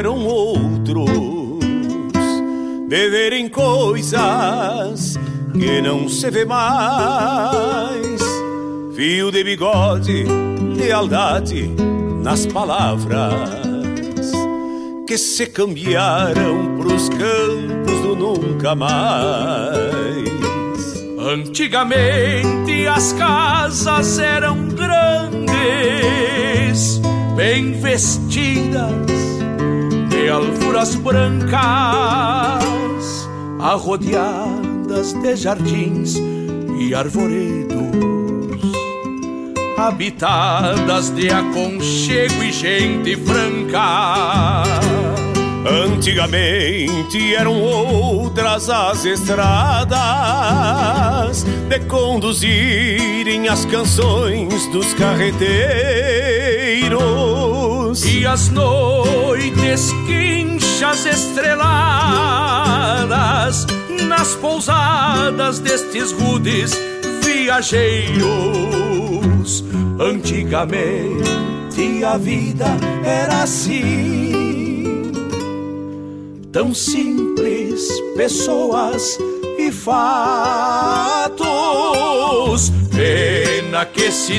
Eram outros, de verem coisas que não se vê mais. Fio de bigode, lealdade nas palavras que se cambiaram pros campos do nunca mais. Antigamente as casas eram grandes, bem vestidas de brancas, arrodeadas de jardins e arvoredos, habitadas de aconchego e gente franca. Antigamente eram outras as estradas de conduzirem as canções dos carreteiros e as noites quinchas estreladas nas pousadas destes rudes viajeiros. Antigamente a vida era assim tão simples, pessoas e fatos. Pena que esse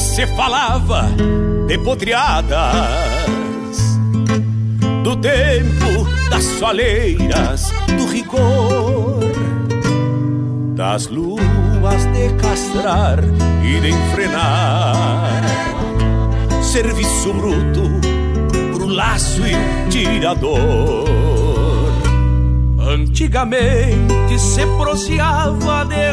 Se falava de podreadas do tempo das soleiras, do rigor, das luas de castrar e de enfrenar, serviço bruto pro laço e tirador. Antigamente se proseava de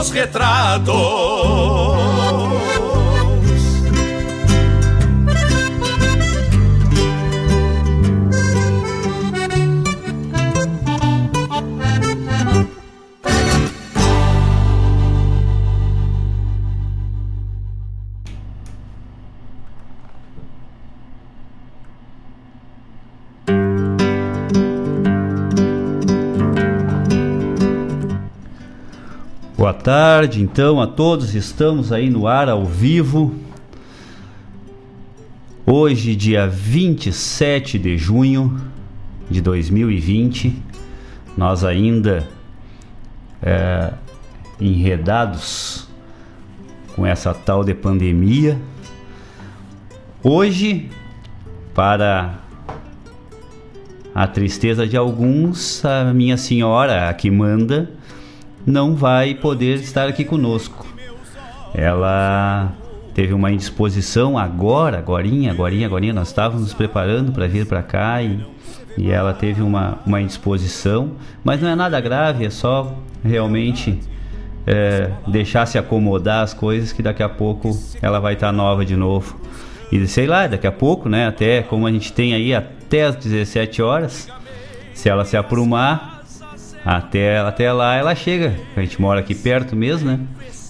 dos retratos. Boa tarde, então, a todos. Estamos aí no ar ao vivo. Hoje, dia 27 de junho de 2020, nós ainda é, enredados com essa tal de pandemia. Hoje, para a tristeza de alguns, a minha senhora, a que manda, não vai poder estar aqui conosco. Ela teve uma indisposição agora, agorinha, agorinha, agorinha, nós estávamos nos preparando para vir para cá e, e ela teve uma, uma indisposição, mas não é nada grave, é só realmente é, deixar se acomodar as coisas que daqui a pouco ela vai estar tá nova de novo. E sei lá, daqui a pouco, né, até como a gente tem aí até as 17 horas, se ela se aprumar, até, até lá ela chega. A gente mora aqui perto mesmo, né?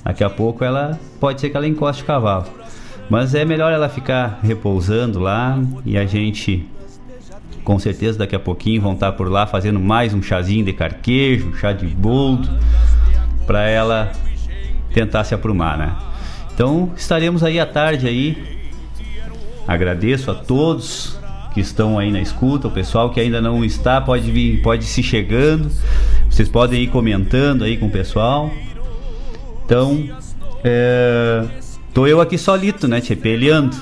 Daqui a pouco ela pode ser que ela encoste o cavalo. Mas é melhor ela ficar repousando lá e a gente com certeza daqui a pouquinho vão estar por lá fazendo mais um chazinho de carquejo, chá de boldo, para ela tentar se aprumar, né? Então estaremos aí à tarde aí. Agradeço a todos que estão aí na escuta, o pessoal que ainda não está pode vir, pode ir se chegando. Vocês podem ir comentando aí com o pessoal. Então, é, tô eu aqui solito, né, te peleando.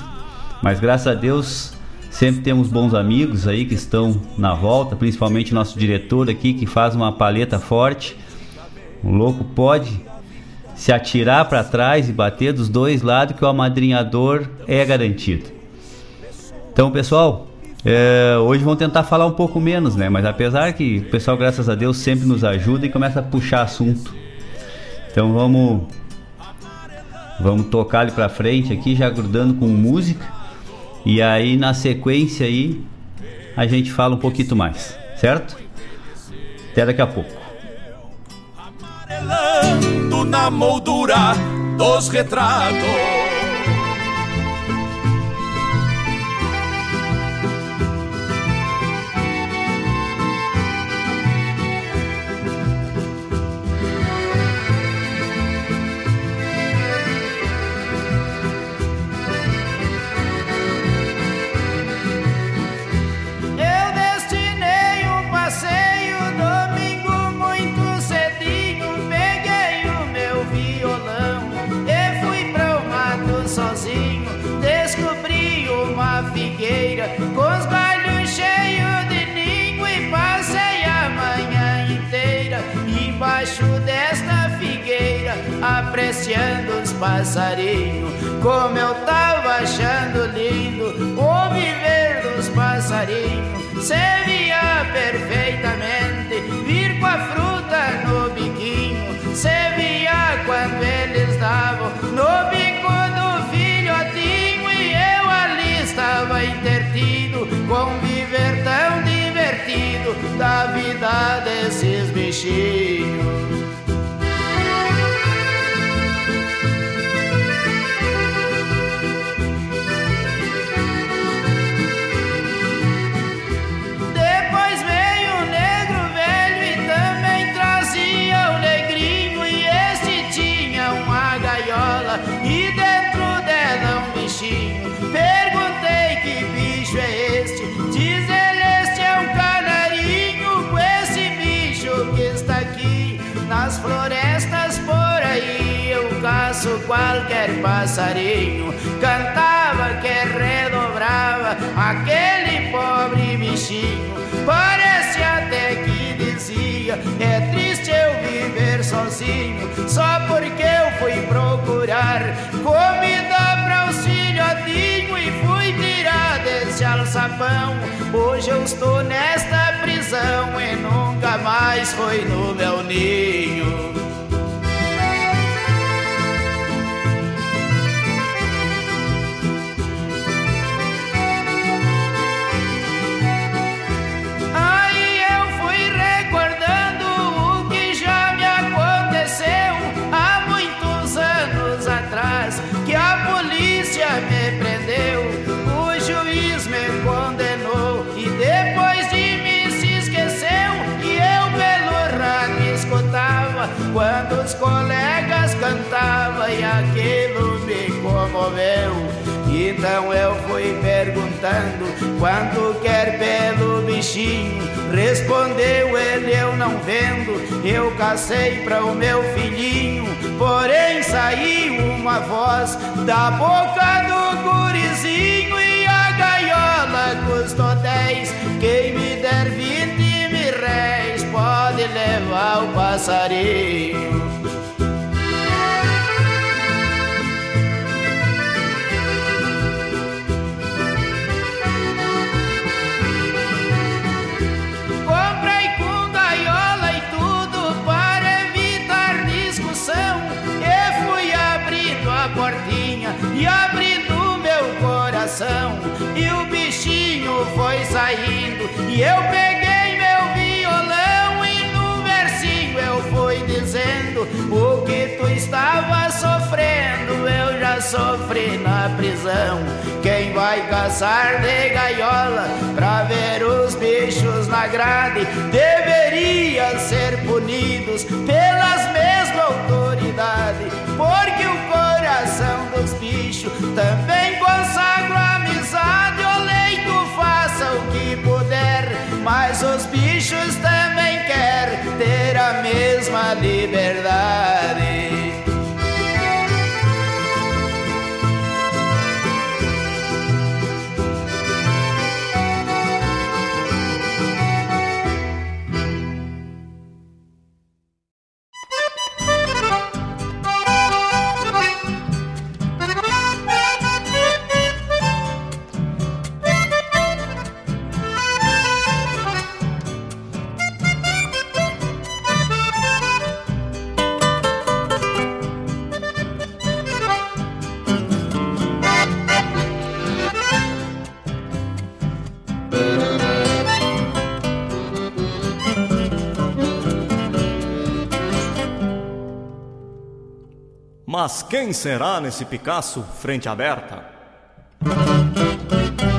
Mas graças a Deus sempre temos bons amigos aí que estão na volta, principalmente nosso diretor aqui que faz uma paleta forte. O louco pode se atirar para trás e bater dos dois lados que o amadrinhador é garantido. Então, pessoal, é, hoje vamos tentar falar um pouco menos, né? Mas apesar que o pessoal, graças a Deus, sempre nos ajuda e começa a puxar assunto. Então vamos vamos tocar ele para frente aqui, já grudando com música. E aí na sequência aí a gente fala um pouquinho mais, certo? Até daqui a pouco. Amarelando na moldura dos retratos os passarinhos. Como eu tava achando lindo o viver dos passarinhos. Via perfeitamente vir com a fruta no biquinho. Via quando eles davam no bico do filhotinho. E eu ali estava intertido com viver tão divertido da vida desses bichinhos. Passarinho cantava que redobrava aquele pobre bichinho. Parece até que dizia: É triste eu viver sozinho, só porque eu fui procurar comida para os filhotinhos e fui tirar desse alçapão. Hoje eu estou nesta prisão e nunca mais foi no meu ninho. Foi aquilo me comoveu. Então eu fui perguntando quanto quer pelo bichinho. Respondeu ele, eu não vendo. Eu cacei para o meu filhinho. Porém saiu uma voz da boca do gurizinho e a gaiola custou dez. Quem me der vinte mil réis pode levar o passarinho. E eu peguei meu violão e no versinho eu fui dizendo o que tu estava sofrendo. Eu já sofri na prisão. Quem vai caçar de gaiola pra ver os bichos na grade? Deveria ser punidos pelas mesmas autoridades porque o coração dos bichos também consagra amizade, o leito faça o que puder, mas os bichos também querem ter a mesma liberdade. Quem será nesse Picasso frente aberta?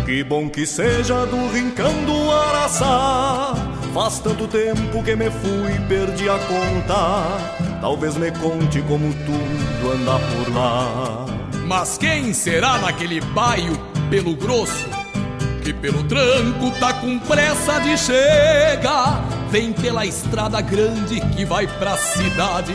Que bom que seja do rincão do Araçá. Faz tanto tempo que me fui, perdi a conta. Talvez me conte como tudo anda por lá. Mas quem será naquele baio pelo grosso? Que pelo tranco tá com pressa de chegar. Vem pela estrada grande que vai pra cidade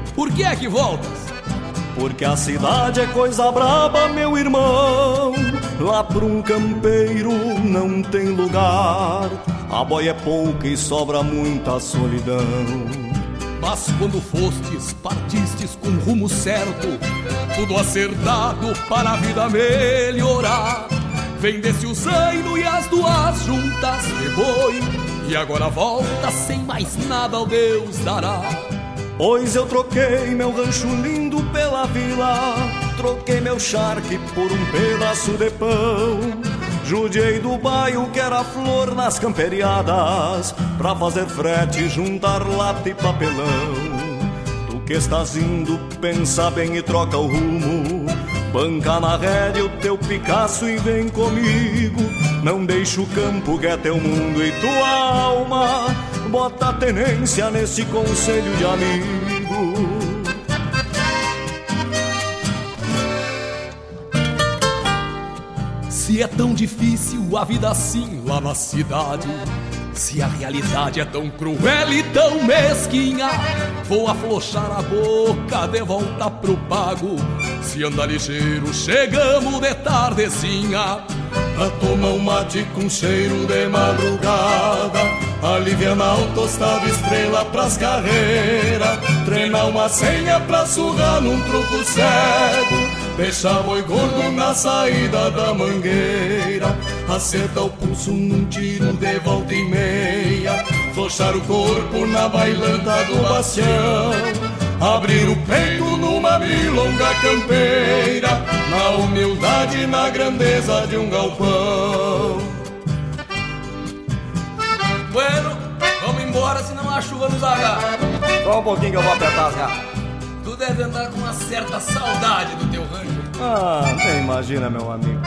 Por que é que voltas? Porque a cidade é coisa braba, meu irmão. Lá pra um campeiro não tem lugar. A boia é pouca e sobra muita solidão. Mas quando fostes, partistes com rumo certo, tudo acertado para a vida melhorar. Vendesse o zaino e as duas juntas de boi, e agora volta sem mais nada ao Deus dará. Pois eu troquei meu rancho lindo pela vila, troquei meu charque por um pedaço de pão. Judiei do bairro que era flor nas camperiadas, pra fazer frete, juntar lata e papelão. Tu que estás indo, pensa bem e troca o rumo. Banca na rédea o teu Picasso e vem comigo. Não deixa o campo que é teu mundo e tua alma bota tenência nesse conselho de amigo. Se é tão difícil a vida assim lá na cidade, Se a realidade é tão cruel e tão mesquinha, vou aflochar a boca de volta pro pago. Se anda ligeiro, chegamos de tardezinha. Pra tomar um mate com cheiro de madrugada Alivianar um tostado estrela pras carreiras Treinar uma senha pra surrar num truco cego Deixar boi gordo na saída da mangueira. Acertar o pulso num tiro de volta e meia. Flochar o corpo na bailanta do bastião. Abrir o peito numa milonga campeira. Na humildade e na grandeza de um galpão. Bueno, vamos embora senão a chuva nos agarra. Só um pouquinho que eu vou apertar as garras deve andar com uma certa saudade do teu rancho. Ah, nem imagina, meu amigo.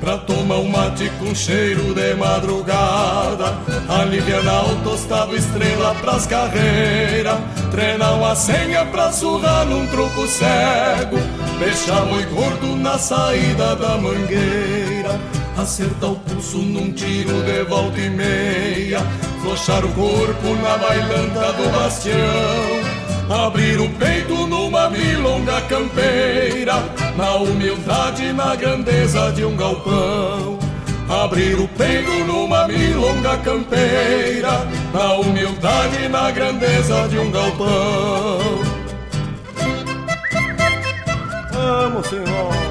Pra tomar um mate com cheiro de madrugada Alivianar o tostado estrela pras carreiras Treinar uma senha pra surrar num truco cego Deixar boi gordo na saída da mangueira Acertar o pulso num tiro de volta e meia. Flochar o corpo na bailanta do bastião. Abrir o peito numa milonga campeira. Na humildade e na grandeza de um galpão. Abrir o peito numa milonga campeira. Na humildade e na grandeza de um galpão. Vamos, senhor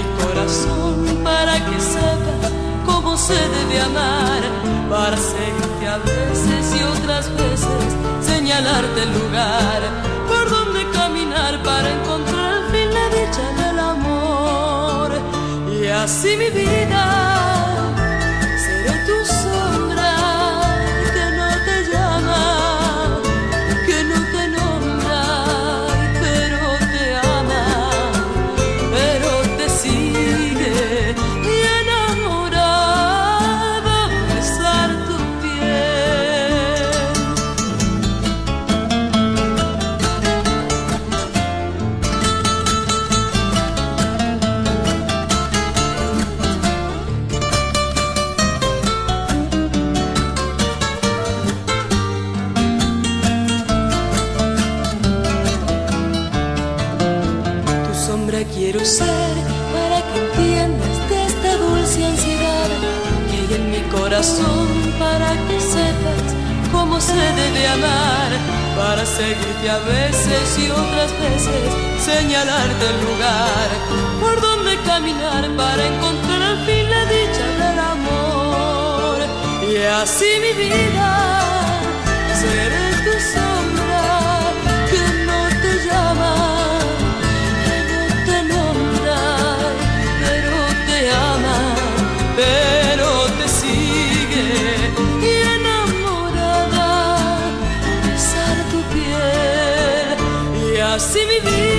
mi corazón para que sepas cómo se debe amar. Para seguirte a veces y otras veces señalarte el lugar por donde caminar para encontrar al fin la dicha del amor. Y así mi vida corazón para que sepas cómo se debe amar para seguirte a veces y otras veces señalarte el lugar por donde caminar para encontrar al fin la dicha del amor. Y así mi vida mi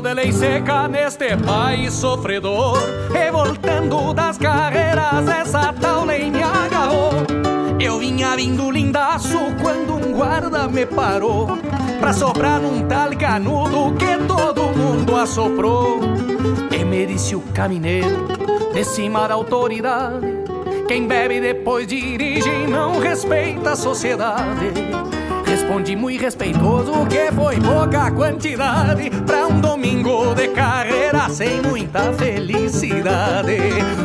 de lei seca neste país sofredor. Revoltando das carreiras, essa tal lei me agarrou. Eu vinha vindo lindaço quando um guarda me parou. Pra soprar num tal canudo que todo mundo assoprou. E me disse o camineiro, de cima da autoridade. Quem bebe depois dirige e não respeita a sociedade. Respondi muito respeitoso que foi pouca quantidade Pra domingo de carreira sem muita felicidade.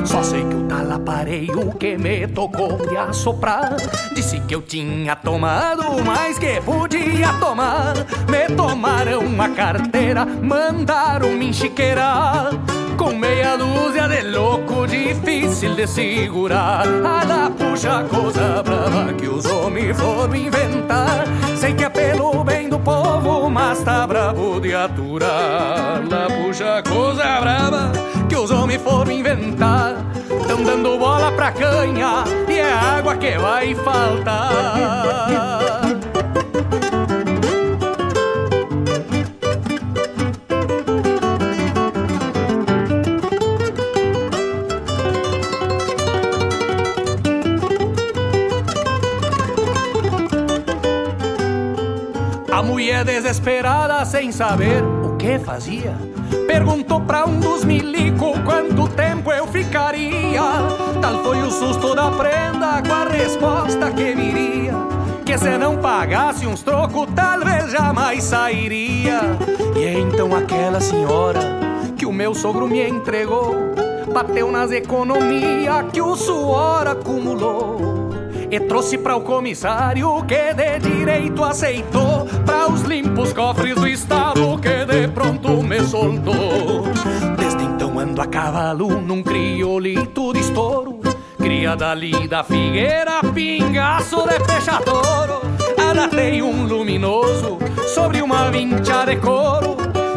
Só sei que o tal aparelho que me tocou de assoprar Disse que eu tinha tomado mais que podia tomar. Me tomaram uma carteira, mandaram me enchiqueirar com meia dúzia de louco difícil de segurar. A da puxa coisa brava que os homens foram inventar Sei que é pelo mas tá bravo de aturar. La puxa coisa brava que os homens foram inventar. Tão dando bola pra canha e é água que vai faltar desesperada sem saber o que fazia. Perguntou pra um dos milico quanto tempo eu ficaria. Tal foi o susto da prenda com a resposta que viria. Que se não pagasse uns trocos, talvez jamais sairia. E então aquela senhora que o meu sogro me entregou, bateu nas economias que o suor acumulou e trouxe para o comissário que de direito aceitou para os limpos cofres do estado que de pronto me soltou. Desde então ando a cavalo num criolito de estouro, cria dali da figueira, pingaço de fechadouro. Adatei um luminoso sobre uma vincha de couro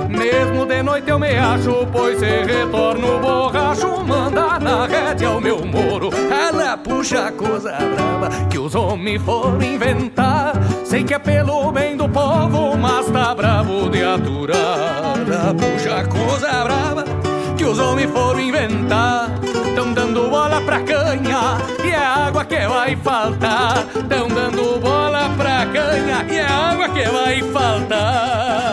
mesmo noite eu me acho, pois se retorno borracho, manda na rédea o meu moro. Ela puxa coisa brava que os homens foram inventar. Sei que é pelo bem do povo, mas tá bravo de aturar. Ela puxa coisa brava que os homens foram inventar. Tão dando bola pra canha e é água que vai faltar. Tão dando bola pra canha e é água que vai faltar.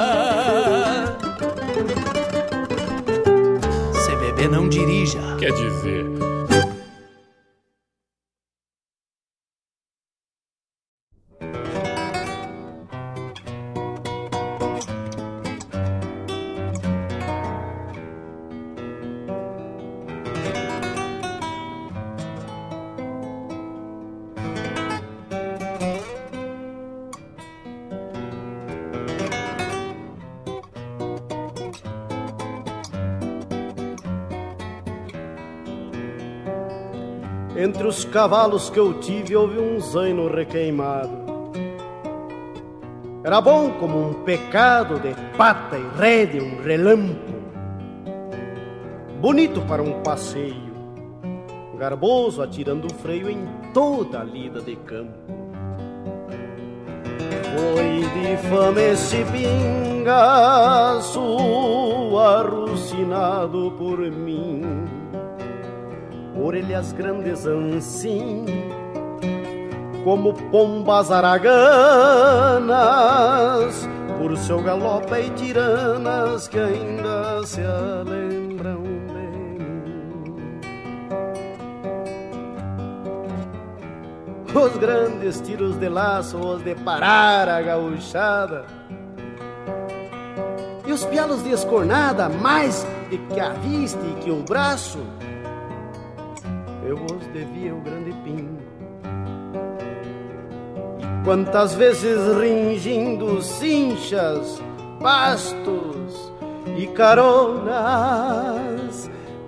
Não dirija. Quer dizer, Os cavalos que eu tive houve um zaino requeimado. Era bom como um pecado de pata e rede, um relampo. Bonito para um passeio, garboso atirando o freio em toda a lida de campo. Foi de fama esse pingaço arrucinado por mim orelhas grandes assim, como pombas araganas, por seu galope e tiranas que ainda se lembram de mim. Os grandes tiros de laço, os de parar a gauchada, e os pialos de escornada, mais de que a vista e que o braço, eu vos devia o grande pingo. E quantas vezes ringindo cinchas, pastos e caronas,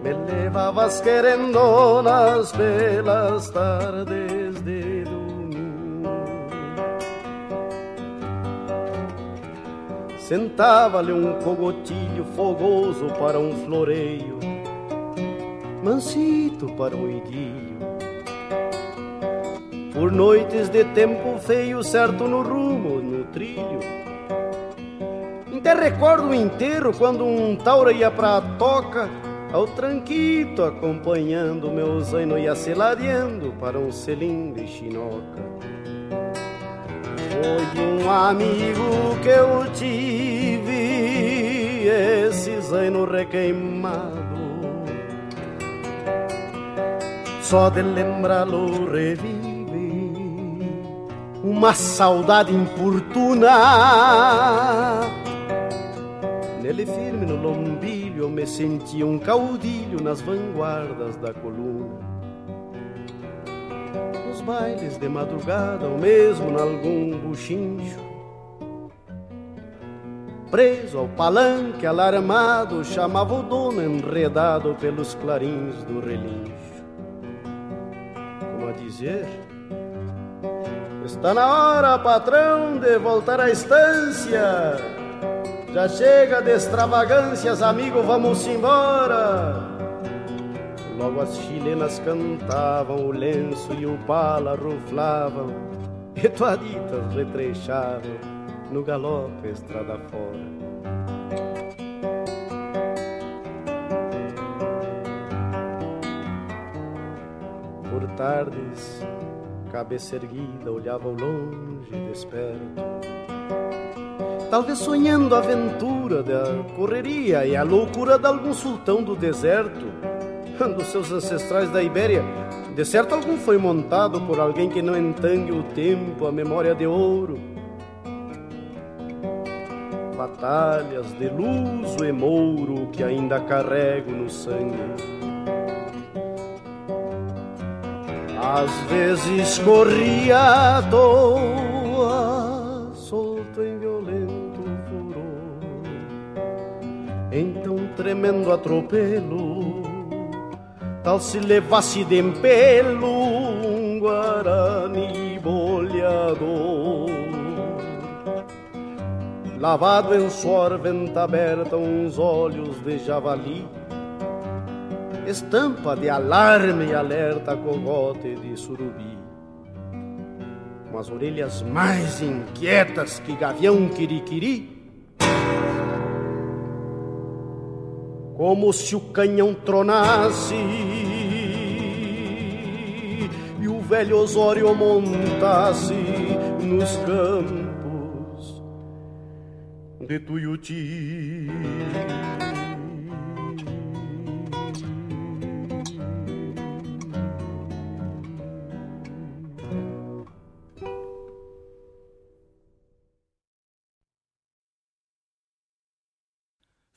me levavas querendonas pelas tardes de domingo. Sentava-lhe um cogotilho fogoso para um floreio mansito para um idilho. Por noites de tempo feio, certo no rumo, no trilho, Até recordo o inteiro quando um taura ia pra toca, ao tranquito acompanhando meu zaino ia se ladeando para um selim de chinoca. Foi um amigo que eu tive, esse zaino requeimado. Só de lembrá-lo revive uma saudade importuna Nele firme no lombilho me sentia um caudilho nas vanguardas da coluna. Nos bailes de madrugada ou mesmo nalgum buchincho. Preso ao palanque alarmado, chamava o dono enredado pelos clarins do relincho. Dizer, está na hora, patrão, de voltar à estância. Já chega de extravagâncias, amigo, vamos embora. Logo as chilenas cantavam, o lenço e o pala ruflavam, e toaditas retrechavam no galope estrada fora. Por tardes, cabeça erguida, olhava ao longe desperto talvez sonhando a aventura da correria e a loucura de algum sultão do deserto, dos seus ancestrais da Ibéria. De certo, algum foi montado por alguém que não entangue o tempo, a memória de ouro. Batalhas de luso e mouro que ainda carrego no sangue. Às vezes corria à toa, solto em tremendo atropelo, tal se levasse de empelo um guarani bolhador. Lavado em suor, venta aberta, uns olhos de javali, estampa de alarme e alerta, cogote de surubi. Com as orelhas mais inquietas que gavião quiriquiri, como se o canhão tronasse e o velho Osório montasse nos campos de Tuiuti.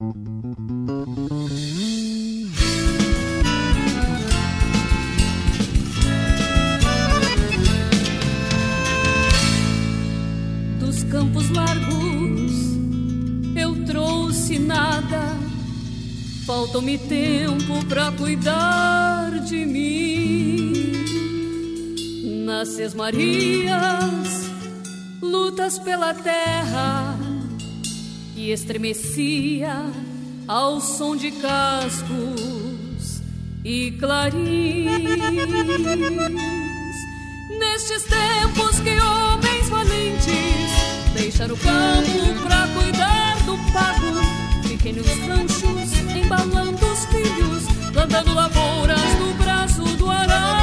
Dos campos largos eu trouxe nada, faltou-me tempo pra cuidar de mim. Nas Marias, lutas pela terra que estremecia ao som de cascos e clarins. Nestes tempos que homens valentes deixaram o campo pra cuidar do pago, fiquem nos ranchos embalando os filhos, plantando lavouras no braço do arado.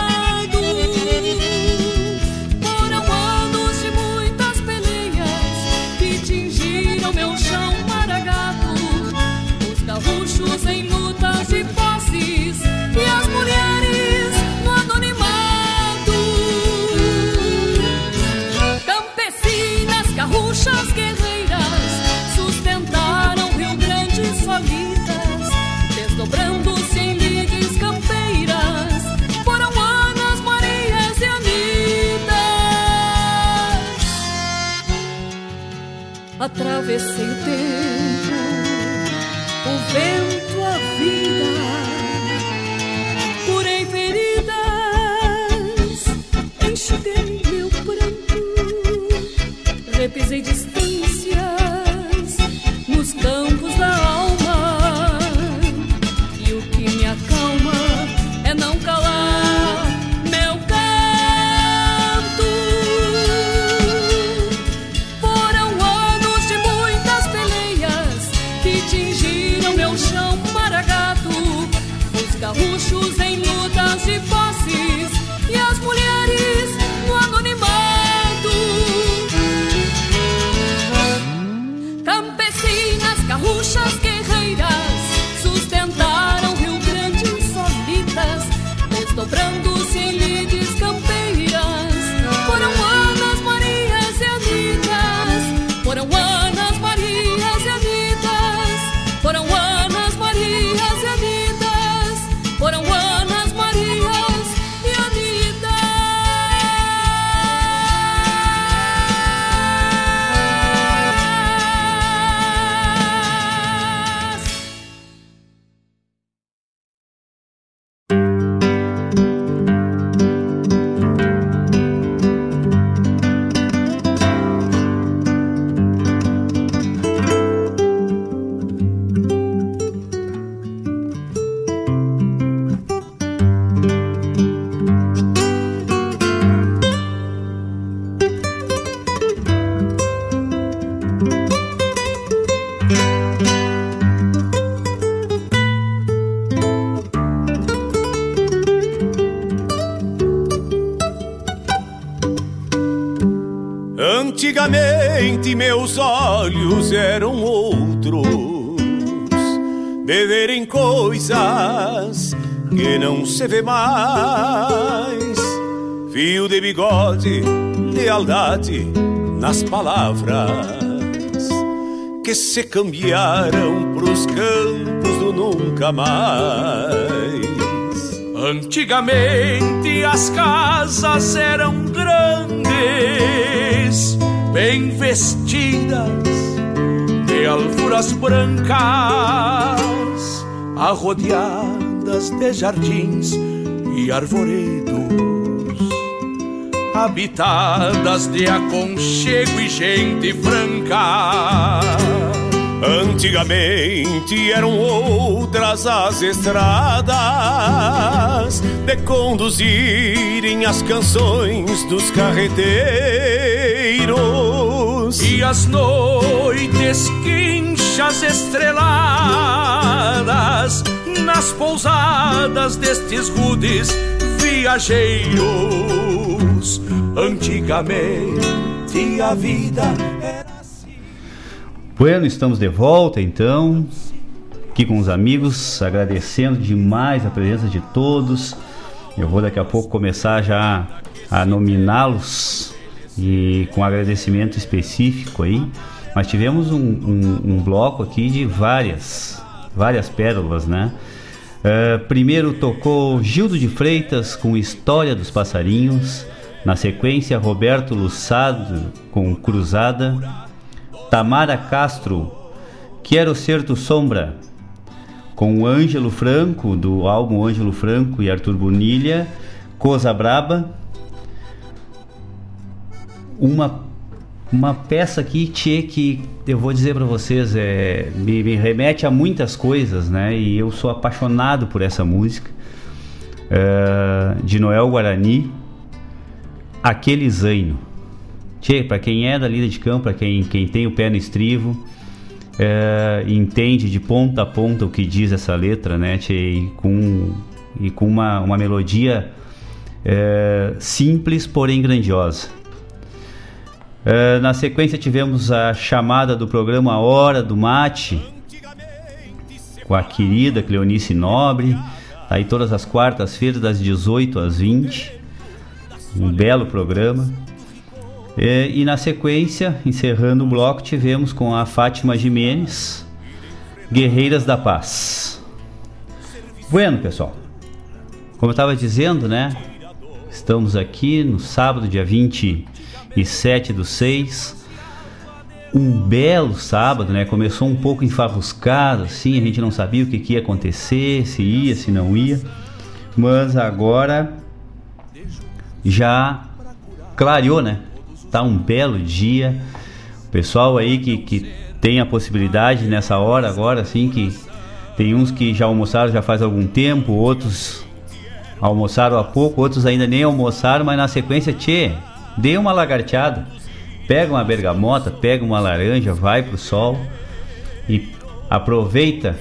Atravessei o tempo, o vento, que não se vê mais. Fio de bigode, lealdade nas palavras que se cambiaram pros campos do nunca mais. Antigamente as casas eram grandes, bem vestidas de alfuras brancas, de jardins e arvoredos, habitadas de aconchego e gente franca. Antigamente eram outras as estradas de conduzirem as canções dos carreteiros. E as noites quinchas estreladas nas pousadas destes rudes viajeiros. Antigamente a vida era Bueno, estamos de volta então, aqui com os amigos, agradecendo demais a presença de todos. Eu vou daqui a pouco começar já a nominá-los e com agradecimento específico aí. Mas tivemos um, um- um bloco aqui de várias, várias pérolas, né? Eh, primeiro tocou Gildo de Freitas com História dos Passarinhos. Na sequência, Roberto Lussado com Cruzada. Tamara Castro, Quero Ser Tu Sombra, com o Ângelo Franco, do álbum Ângelo Franco e Arthur Bonilha, Coisa Braba. Uma, uma peça aqui, Tchê, que eu vou dizer para vocês, é, me, me remete a muitas coisas, né? E eu sou apaixonado por essa música. É, de Noel Guarani, Aquele Zaino. Tchê, para quem é da lida de campo, para quem, quem tem o pé no estrivo, é, entende de ponta a ponta o que diz essa letra, né, tchê, e com, e com uma, uma melodia é, simples, porém grandiosa. É, na sequência tivemos a chamada do programa Hora do Mate, com a querida Cleonice Nobre, tá aí todas as quartas-feiras, das 18 às 20. Um belo programa. É, e na sequência, encerrando o bloco, tivemos com a Fátima Jimenez, Guerreiras da Paz. Bueno, pessoal, como eu estava dizendo, né? Estamos aqui no sábado, dia 27 do 6. um belo sábado, né? Começou um pouco enfarruscado, assim, a gente não sabia o que, que ia acontecer, se ia, se não ia. Mas agora já clareou, né? Tá um belo dia. O pessoal aí que, que tem a possibilidade nessa hora agora, assim, que tem uns que já almoçaram já faz algum tempo, outros almoçaram há pouco, outros ainda nem almoçaram, mas na sequência, tchê, dê uma lagarteada. Pega uma bergamota, pega uma laranja, vai pro sol e aproveita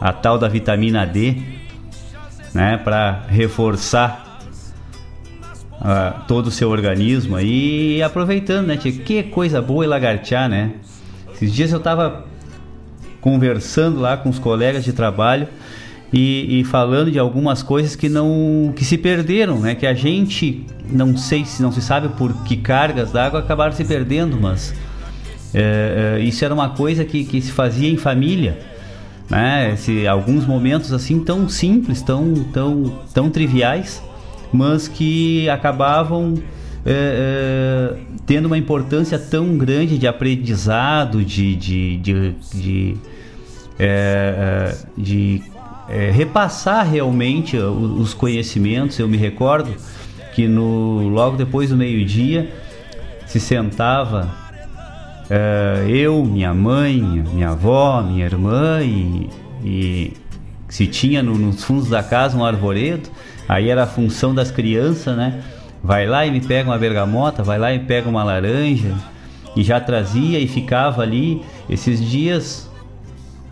a tal da vitamina D, né, para reforçar uh, todo o seu organismo aí e aproveitando, né, tchê, que coisa boa e lagartear, né? Esses dias eu tava conversando lá com os colegas de trabalho e, e, falando de algumas coisas que não que se perderam, né? Que a gente não sei se não se sabe por que cargas d'água acabaram se perdendo, mas é, é, isso era uma coisa que, que se fazia em família, né? Esse, alguns momentos assim tão simples, tão tão tão triviais, mas que acabavam é, é tendo uma importância tão grande de aprendizado, de, de, de, de, é, é, de é, repassar realmente os conhecimentos. Eu me recordo que no logo depois do meio-dia se sentava é, eu, minha mãe, minha avó, minha irmã e, e se tinha no, nos fundos da casa um arvoredo, aí era a função das crianças, né? Vai lá e me pega uma bergamota, vai lá e pega uma laranja e já trazia e ficava ali. Esses dias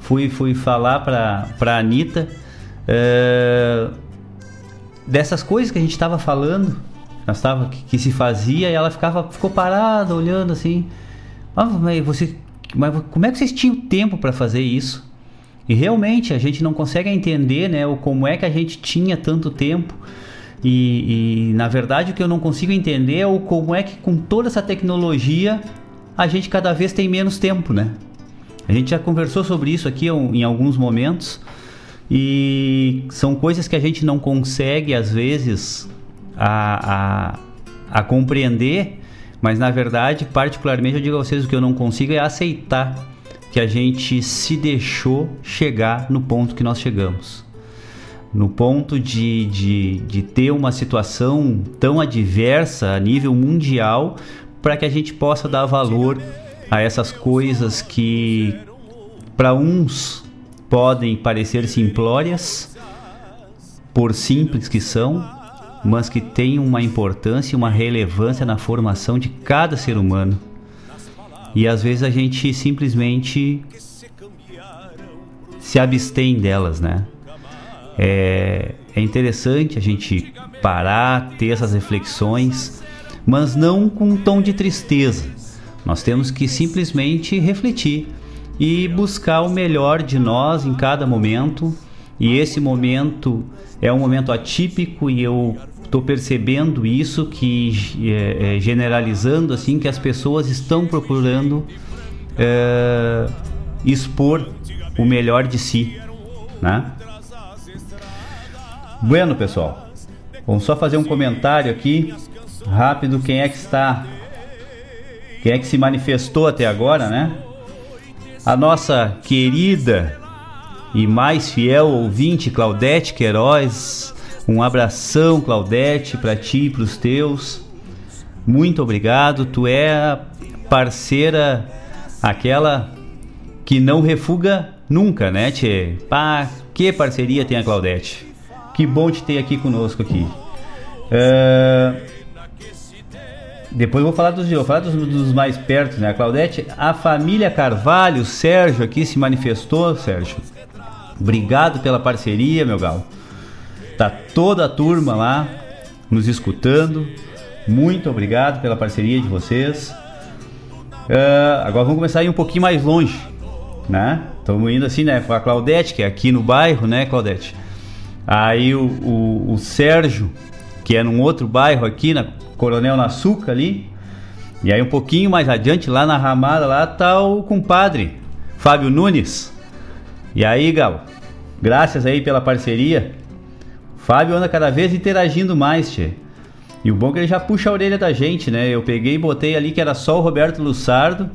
fui, fui falar para a Anitta é, dessas coisas que a gente estava falando, nós tava, que, que, se fazia, e ela ficava, ficou parada, olhando assim. Ah, mas, você, mas como é que vocês tinham tempo para fazer isso? E realmente a gente não consegue entender né, o como é que a gente tinha tanto tempo. E, e, na verdade o que eu não consigo entender é o como é que com toda essa tecnologia a gente cada vez tem menos tempo, né? A gente já conversou sobre isso aqui em alguns momentos e são coisas que a gente não consegue às vezes a, a, a compreender, mas na verdade, particularmente, eu digo a vocês o que eu não consigo é aceitar que a gente se deixou chegar no ponto que nós chegamos. No ponto de, de, de ter uma situação tão adversa a nível mundial para que a gente possa dar valor a essas coisas que para uns podem parecer simplórias, por simples que são, mas que têm uma importância e uma relevância na formação de cada ser humano. E às vezes a gente simplesmente se abstém delas, né? É, é interessante a gente parar, ter essas reflexões, mas não com um tom de tristeza nós temos que simplesmente refletir e buscar o melhor de nós em cada momento. E esse momento é um momento atípico e eu estou percebendo isso que é, é, generalizando assim que as pessoas estão procurando é, expor o melhor de si, né? Bueno, pessoal, vamos só fazer um comentário aqui rápido. Quem é que está quem é que se manifestou até agora, né? A nossa querida e mais fiel ouvinte Claudete Queiroz. Um abração, Claudete, para ti e para os teus. Muito obrigado. Tu é a parceira, aquela que não refuga nunca, né, Tchê? Pá, que parceria tem a Claudete. Que bom te ter aqui conosco aqui. Uh, depois eu vou falar dos, vou falar dos, dos, mais perto, né? Claudete, a família Carvalho, Sérgio aqui se manifestou, Sérgio. Obrigado pela parceria, meu galo. Tá toda a turma lá nos escutando. Muito obrigado pela parceria de vocês. Uh, agora vamos começar a ir um pouquinho mais longe, né? Estamos indo assim, né? A Claudete, que é aqui no bairro, né, Claudete? Aí o, o, o Sérgio, que é num outro bairro aqui, na Coronel Naçuca ali. E aí um pouquinho mais adiante, lá na ramada, lá tá o compadre Fábio Nunes. E aí, Galo, graças aí pela parceria. Fábio anda cada vez interagindo mais, tchê. E o bom é que ele já puxa a orelha da gente, né? Eu peguei e botei ali que era só o Roberto Lussardo.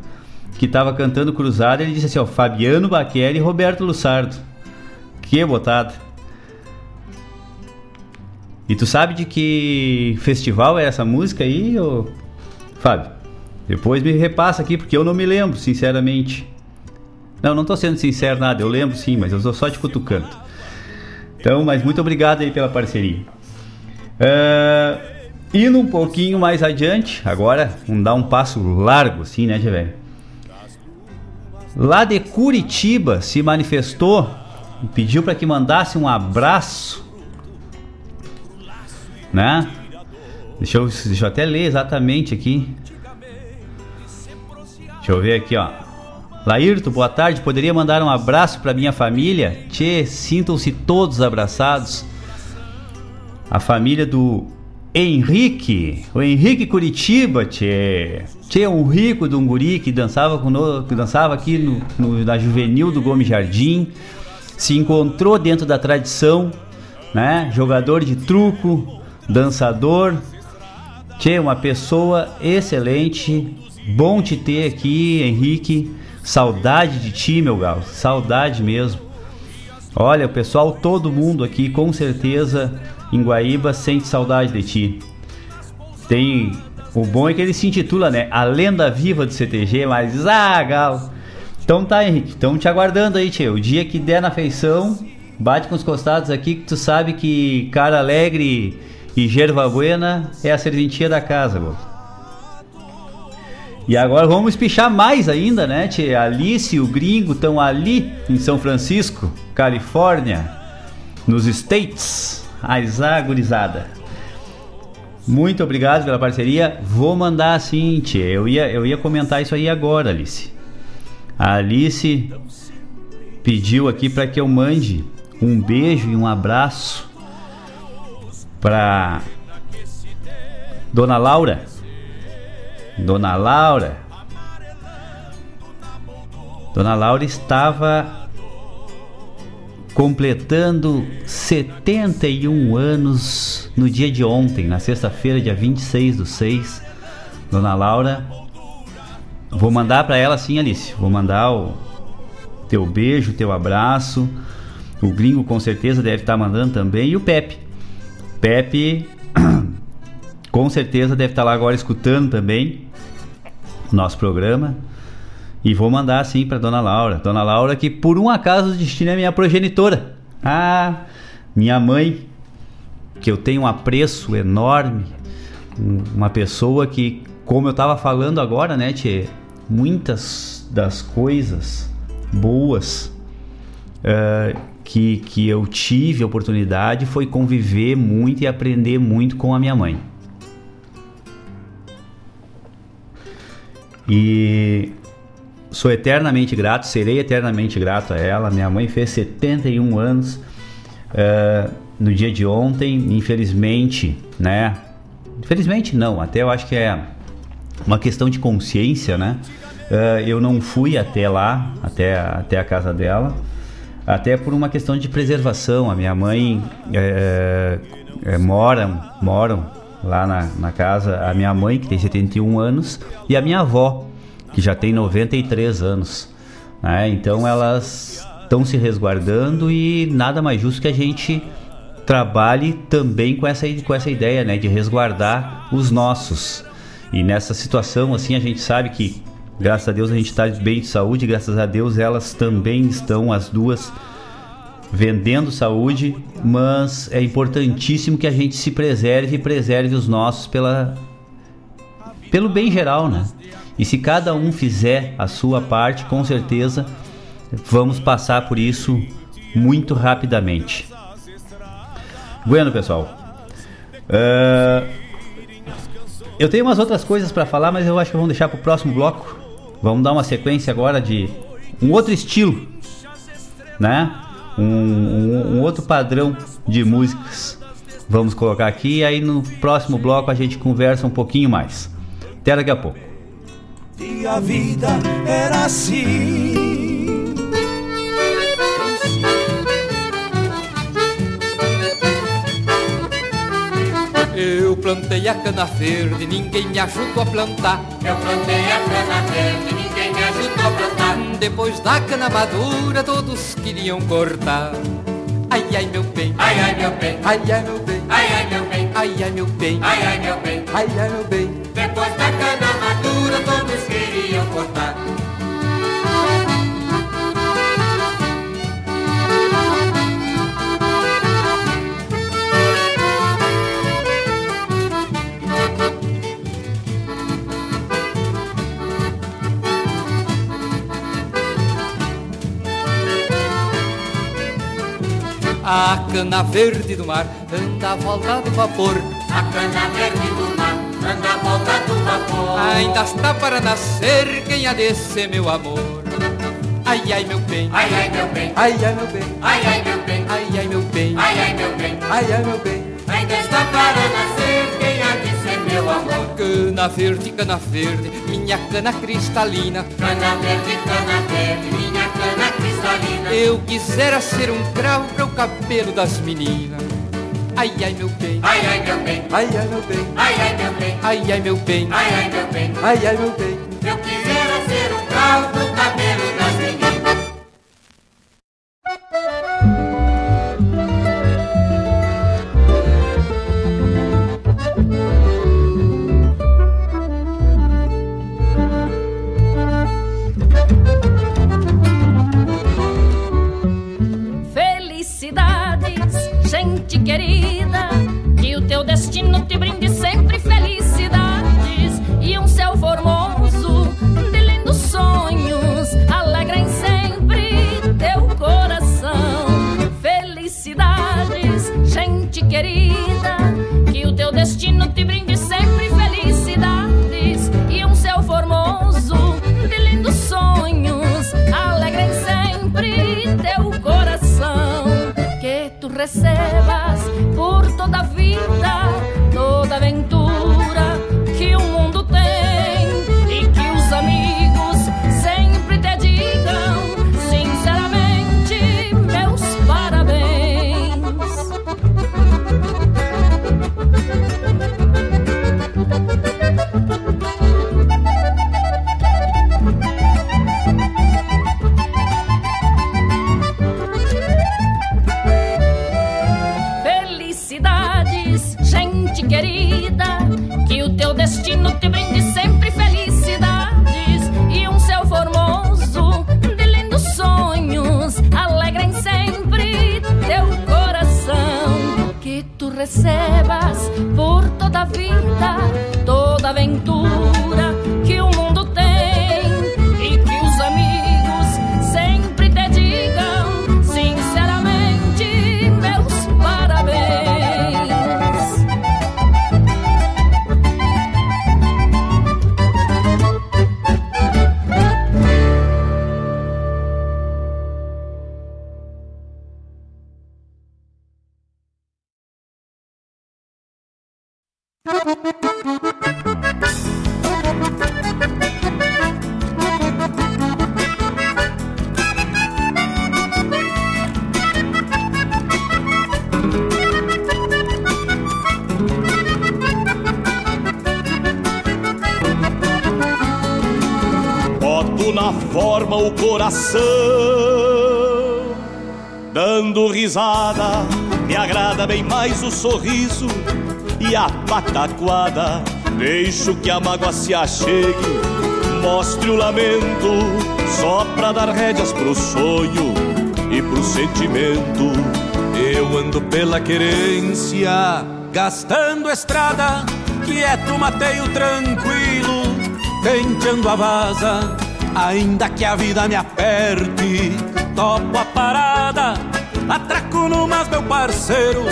que estava cantando cruzado, ele disse assim, ó, Fabiano Baqueri e Roberto Lussardo. Que botada. E tu sabe de que festival é essa música aí, ô... Fábio? Depois me repassa aqui, porque eu não me lembro, sinceramente. Não, não tô sendo sincero nada, eu lembro sim, mas eu tô só te cutucando. Então, mas muito obrigado aí pela parceria. Uh, indo um pouquinho mais adiante, agora vamos dar um passo largo assim, né, velho? Lá de Curitiba se manifestou pediu para que mandasse um abraço, né? Deixa eu, deixa eu até ler exatamente aqui. Deixa eu ver aqui, ó. Laírto, boa tarde. Poderia mandar um abraço para minha família? Tchê, sintam-se todos abraçados. A família do Henrique, o Henrique Curitiba, tchê. Tchê, um rico de um guri que dançava, que dançava aqui no, no, na Juvenil do Gomes Jardim. Se encontrou dentro da tradição, né? Jogador de truco, dançador. Tchê, uma pessoa excelente. Bom te ter aqui, Henrique. Saudade de ti, meu galo. Saudade mesmo. Olha, o pessoal, todo mundo aqui, com certeza, em Guaíba, sente saudade de ti. Tem. O bom é que ele se intitula, né? A lenda viva do CTG, mas. Ah, galo. Então tá, Henrique. Estamos te aguardando aí, tio. O dia que der na feição, bate com os costados aqui, que tu sabe que cara alegre e gerva buena é a serventia da casa, galo. E agora vamos espichar mais ainda, né, Tchê? Alice e o gringo estão ali em São Francisco, Califórnia, nos States. Aizagurizada. Muito obrigado pela parceria. Vou mandar assim, Tchê. Eu ia, eu ia comentar isso aí agora, Alice. A Alice pediu aqui para que eu mande um beijo e um abraço para Dona Laura Dona Laura. Dona Laura estava completando 71 anos no dia de ontem, na sexta-feira, dia 26 do 6. Dona Laura, vou mandar para ela sim, Alice. Vou mandar o teu beijo, teu abraço. O gringo com certeza deve estar mandando também. E o Pepe. Pepe com certeza deve estar lá agora escutando também o nosso programa. E vou mandar assim para Dona Laura. Dona Laura, que por um acaso o destino é minha progenitora. Ah, minha mãe, que eu tenho um apreço enorme. Uma pessoa que, como eu estava falando agora, né, Tchê, muitas das coisas boas uh, que, que eu tive a oportunidade foi conviver muito e aprender muito com a minha mãe. E sou eternamente grato, serei eternamente grato a ela. Minha mãe fez 71 anos uh, no dia de ontem, infelizmente, né? Infelizmente não, até eu acho que é uma questão de consciência, né? Uh, eu não fui até lá, até, até a casa dela, até por uma questão de preservação. A minha mãe é, é, moram, moram lá na, na casa a minha mãe, que tem 71 anos, e a minha avó, que já tem 93 anos. Né? Então elas estão se resguardando e nada mais justo que a gente trabalhe também com essa, com essa ideia né? de resguardar os nossos. E nessa situação, assim, a gente sabe que, graças a Deus, a gente está bem de saúde, graças a Deus elas também estão, as duas, vendendo saúde, mas é importantíssimo que a gente se preserve e preserve os nossos pela, pelo bem geral, né? E se cada um fizer a sua parte, com certeza vamos passar por isso muito rapidamente. Bueno, pessoal. Uh, eu tenho umas outras coisas para falar, mas eu acho que vamos deixar para o próximo bloco. Vamos dar uma sequência agora de um outro estilo, né? um, um, um outro padrão de músicas. Vamos colocar aqui e aí no próximo bloco a gente conversa um pouquinho mais. Até daqui a pouco. E a vida era assim. Plantei a cana verde, ninguém me ajudou a plantar. Eu plantei a cana verde, ninguém me ajudou a plantar. Depois da cana madura, todos queriam cortar. Ai ai meu bem, ai ai meu bem, ai ai meu bem, ai ai meu bem, ai ai meu bem, ai ai meu bem, ai ai meu bem. Depois da cana madura, todos queriam cortar. A cana verde do mar anda à volta do vapor. A cana verde do mar anda à volta do vapor. Ainda está para nascer quem há de ser meu amor. Ai ai meu bem, ai ai meu bem, ai ai meu bem, ai ai meu bem, ai ai meu bem, ai ai meu bem, ai ai meu bem. Ainda está para nascer meu amor. Cana verde, cana verde, minha cana cristalina. Cana verde, cana verde, minha cana cristalina. Eu quisera ser um cravo para o cabelo das meninas. Ai ai meu bem, ai ai meu bem, ai ai meu bem, ai ai meu bem, ai ai meu bem, ai ai meu bem, ai ai meu bem. Eu quisera ser um cravo pro cabelo querida, que o teu destino te brinde sempre felicidades e um céu formoso de lindos sonhos alegrem sempre teu coração. Felicidades, gente querida, que o teu destino te brinde sempre felicidades e um céu formoso de lindos sonhos alegrem sempre teu coração. Que tu recebas por toda a vida, coração, dando risada. Me agrada bem mais o sorriso e a pataquada. Deixo que a mágoa se achegue, mostre o lamento, só pra dar rédeas pro sonho e pro sentimento. Eu ando pela querência, Gastando estrada, quieto, mateio tranquilo, tenteando a vaza, ainda que a vida me aperte. Topo a parada, atraco no mas, meu parceiro,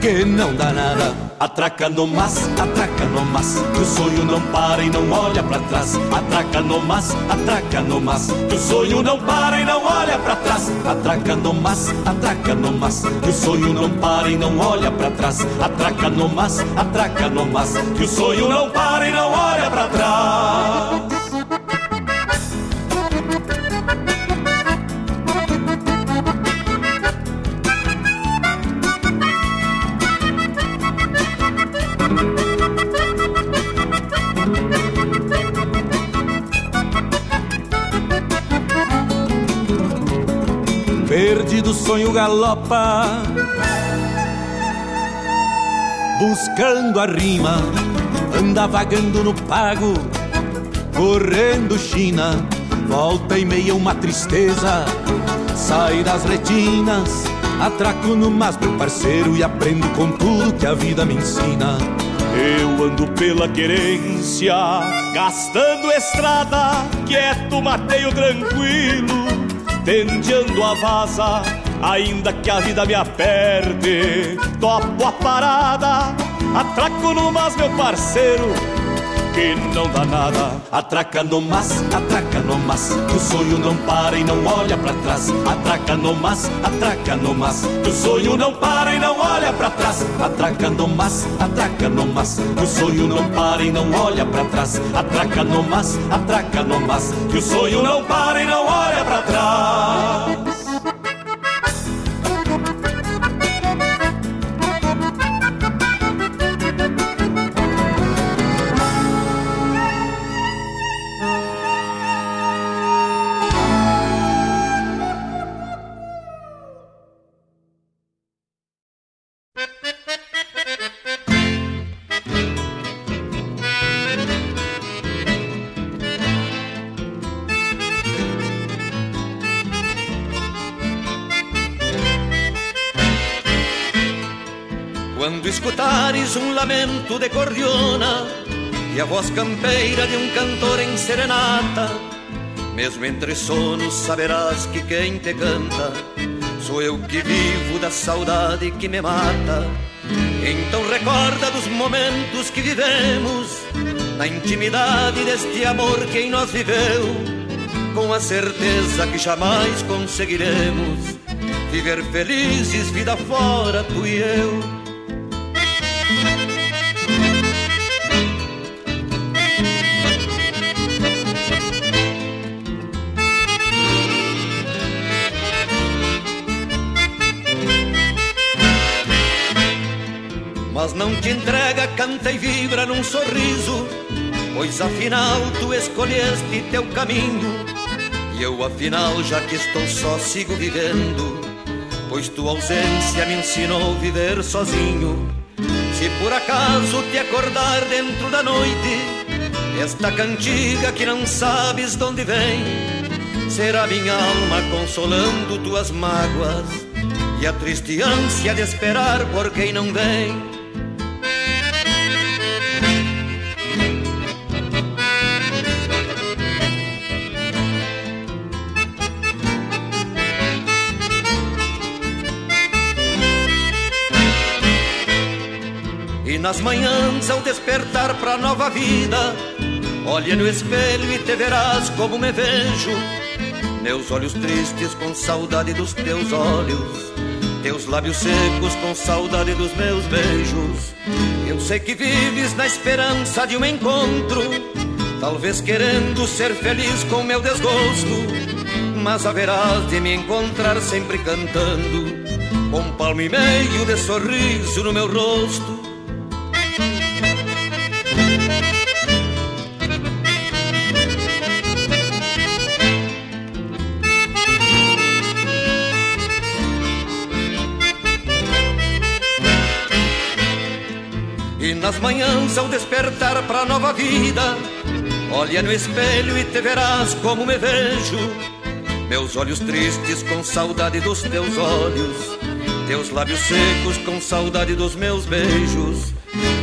que não dá nada. Atraca no mas, atraca no mas, que o sonho não para e não olha pra trás. Atraca no mas, atraca no mas, que o sonho não para e não olha pra trás. Atraca no mas, atraca no mas, que o sonho não para e não olha pra trás. Atraca no mas, atraca no mas, que o sonho não para e não olha pra trás. O sonho galopa Buscando a rima Anda vagando no pago Correndo China Volta e meia uma tristeza Sai das retinas Atraco no mas meu parceiro E aprendo com tudo que a vida me ensina. Eu ando pela querência, gastando estrada, quieto, mateio tranquilo, tendeando a vaza, ainda que a vida me aperte. Topo a parada, atraco no mas, meu parceiro, que não dá nada. Atraca no mas, atraca no mas, que o sonho não para e não olha para trás. Atraca no mas, atraca no mas, que o sonho não para e não olha para trás. Atraca no mas, atraca no mas, que o sonho não para e não olha para trás. Atraca no mas, atraca no mas, que o sonho não para e não olha para trás. De cordiona e a voz campeira de um cantor em serenata, mesmo entre sonos saberás que quem te canta sou eu que vivo da saudade que me mata. Então recorda dos momentos que vivemos, na intimidade deste amor que em nós viveu, com a certeza que jamais conseguiremos viver felizes vida fora tu e eu. Canta e vibra num sorriso, pois afinal tu escolheste teu caminho. E eu afinal, já que estou só, sigo vivendo, pois tua ausência me ensinou viver sozinho. Se por acaso te acordar dentro da noite, esta cantiga que não sabes de onde vem, será minha alma consolando tuas mágoas e a triste ânsia de esperar por quem não vem. Nas manhãs ao despertar pra nova vida, olha no espelho e te verás como me vejo. Meus olhos tristes com saudade dos teus olhos, teus lábios secos com saudade dos meus beijos. Eu sei que vives na esperança de um encontro, talvez querendo ser feliz com meu desgosto, mas haverás de me encontrar sempre cantando, com palmo e meio de sorriso no meu rosto. Nas manhãs ao despertar pra nova vida, olha no espelho e te verás como me vejo. Meus olhos tristes com saudade dos teus olhos, teus lábios secos com saudade dos meus beijos.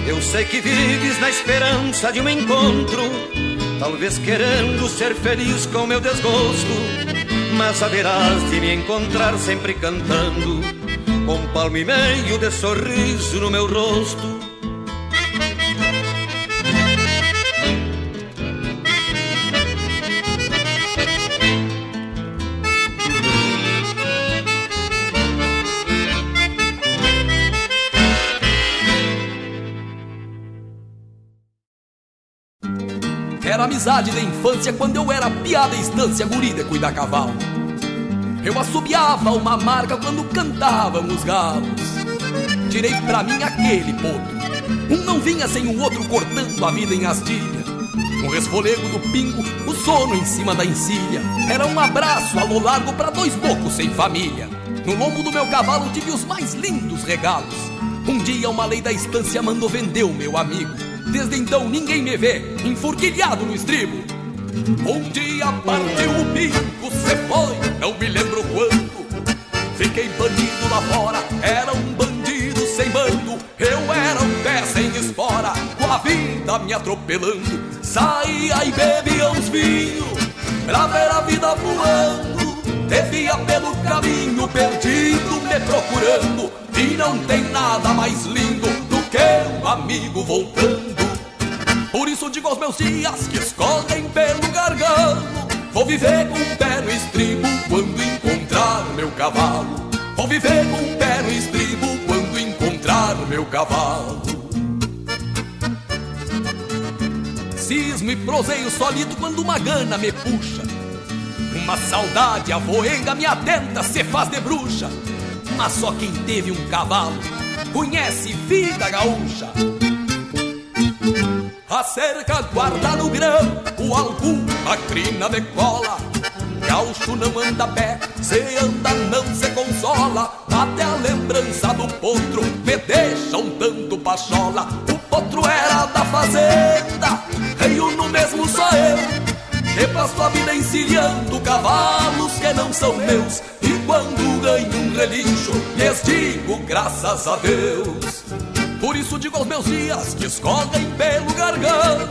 Eu sei que vives na esperança de um encontro, talvez querendo ser feliz com meu desgosto, mas haverás de me encontrar sempre cantando, com palmo e meio de sorriso no meu rosto. Amizade da infância quando eu era piada estância guri de cuidar cavalo. Eu assobiava uma marca quando cantavam os galos. Tirei pra mim aquele potro. Um não vinha sem o outro cortando a vida em astilha. No resfolego do pingo, o sono em cima da encilha. Era um abraço a lo largo pra dois loucos sem família. No lombo do meu cavalo tive os mais lindos regalos. Um dia uma lei da estância mandou vender o meu amigo. Desde então ninguém me vê enfurquilhado no estribo. Um dia partiu o bico, cê foi, não me lembro quando. Fiquei banido lá fora, era um bandido sem bando. Eu era um pé sem espora, com a vida me atropelando. Saía e bebia uns vinhos, pra ver a vida voando. Devia pelo caminho perdido, me procurando. E não tem nada mais lindo do que um amigo voltando. Por isso digo aos meus dias que escorrem pelo gargalo. Vou viver com o pé no estribo quando encontrar meu cavalo. Vou viver com o pé no estribo quando encontrar meu cavalo. Cismo e proseio solido quando uma gana me puxa. Uma saudade avoenga me atenta, se faz de bruxa. Mas só quem teve um cavalo conhece vida gaúcha. A cerca guarda no grão, o algum a crina decola. Gaúcho não anda a pé, se anda não se consola. Até a lembrança do potro me deixa um tanto pachola. O potro era da fazenda, reio no mesmo só eu. Que passo a vida encilhando cavalos que não são meus. E quando ganho um relincho, lhes digo graças a Deus. Por isso digo aos meus dias que escorrem pelo garganta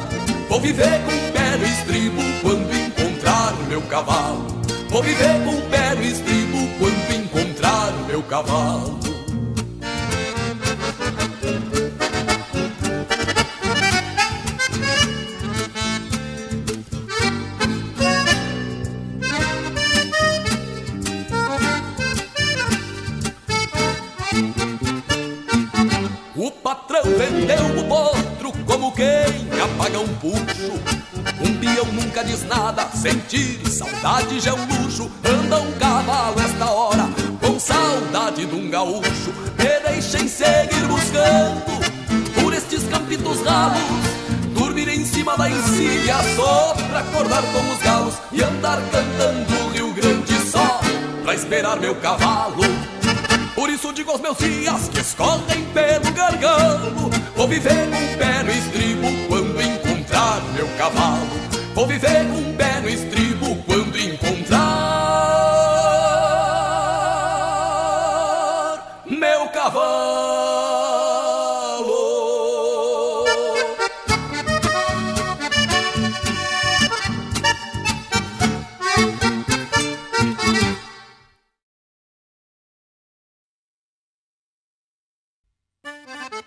Vou viver com o pé no estribo quando encontrar o meu cavalo. Vou viver com o pé no estribo quando encontrar o meu cavalo patrão vendeu o potro como quem apaga um puxo. Um peão nunca diz nada, sentir saudade já é um luxo. Anda um cavalo esta hora, com saudade de um gaúcho. Me deixem seguir buscando por estes campitos ralos. Dormir em cima da encilha só pra acordar com os galos e andar cantando o Rio Grande só pra esperar meu cavalo. Por isso digo aos meus dias que escorrem pelo gargalo. Vou viver com pé no estribo quando encontrar meu cavalo. Vou viver com pé no estribo quando encontrar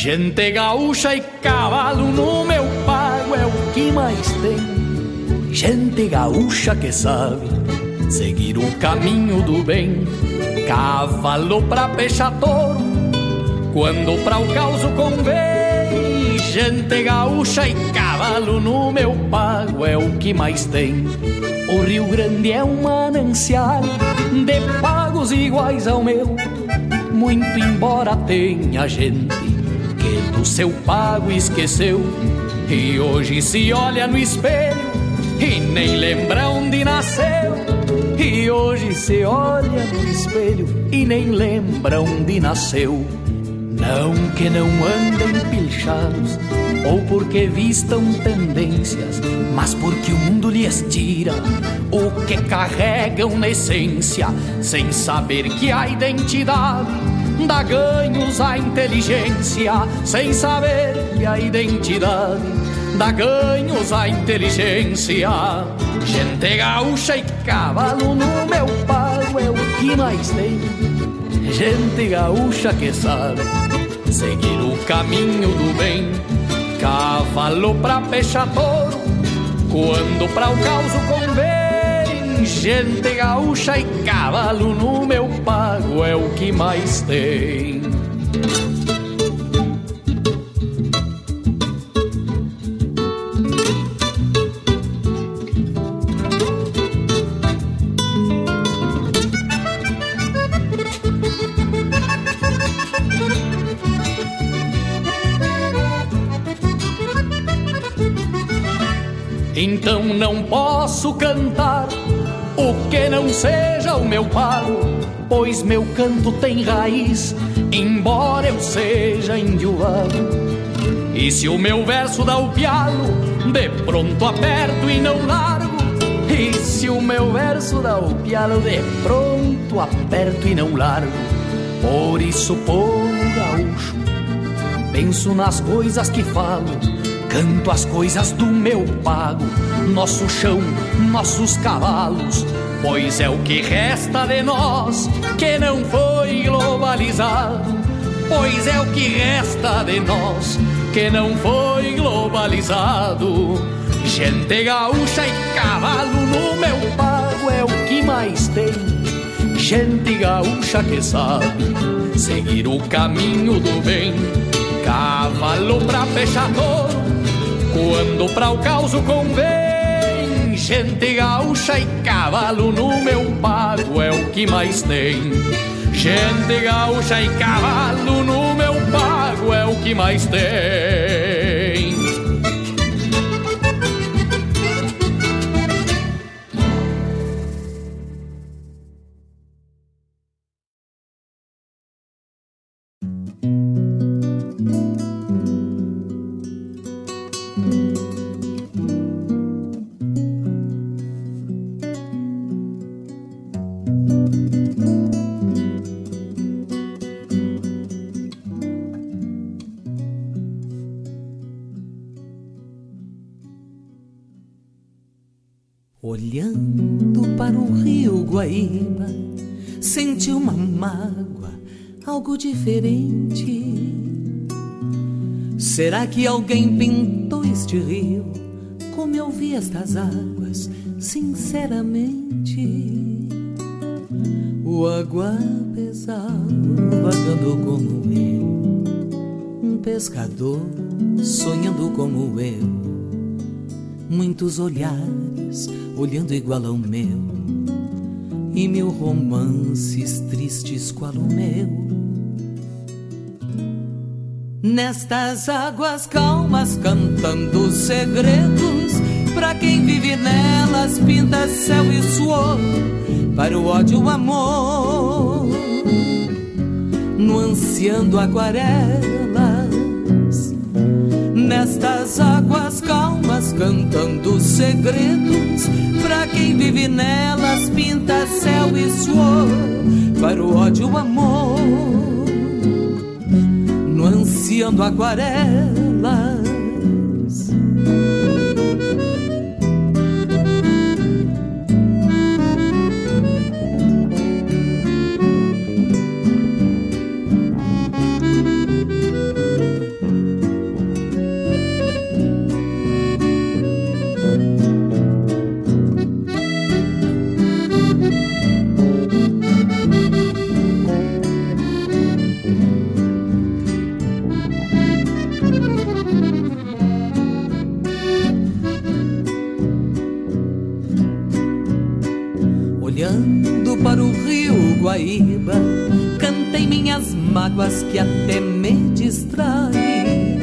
Gente gaúcha e cavalo no meu pago é o que mais tem. Gente gaúcha que sabe seguir o caminho do bem. Cavalo pra peixar quando pra o caos convém. Gente gaúcha e cavalo no meu pago é o que mais tem. O Rio Grande é um manancial de pagos iguais ao meu. Muito embora tenha gente do seu pago esqueceu e hoje se olha no espelho e nem lembra onde nasceu. E hoje se olha no espelho e nem lembra onde nasceu. Não que não andem pilchados ou porque vistam tendências, mas porque o mundo lhes tira o que carregam na essência, sem saber que a identidade dá ganhos à inteligência, sem saber a identidade dá ganhos à inteligência. Gente gaúcha e cavalo no meu pago é o que mais tem. Gente gaúcha que sabe seguir o caminho do bem. Cavalo pra peixe touro, quando pra o caos convém. Gente gaúcha e cavalo no meu pago é o que mais tem. Então não posso cantar o que não seja o meu pago, pois meu canto tem raiz, embora eu seja indioado. E se o meu verso dá o pialo, de pronto aperto e não largo. E se o meu verso dá o pialo, de pronto aperto e não largo. Por isso, povo gaúcho, penso nas coisas que falo Canto as coisas do meu pago, nosso chão, nossos cavalos, pois é o que resta de nós que não foi globalizado. Pois é o que resta de nós que não foi globalizado. Gente gaúcha e cavalo no meu pago é o que mais tem. Gente gaúcha que sabe seguir o caminho do bem. Cavalo pra fechar touro quando pra o caos convém, gente gaúcha e cavalo no meu pago é o que mais tem. Gente gaúcha e cavalo no meu pago é o que mais tem. Senti uma mágoa, algo diferente. Será que alguém pintou este rio como eu vi estas águas, sinceramente? O água pesado vagando como eu, um pescador sonhando como eu muitos olhares olhando igual ao meu, e mil romances tristes qual o meu. Nestas águas calmas cantando segredos, para quem vive nelas pinta céu e suor, para o ódio o amor, nuanceando aquarelas. Nestas águas calmas cantando segredos, para quem vive nelas pinta céu e suor, para o ódio o amor, nuanceando aquarelas. Guaíba, cantei minhas mágoas que até me distraem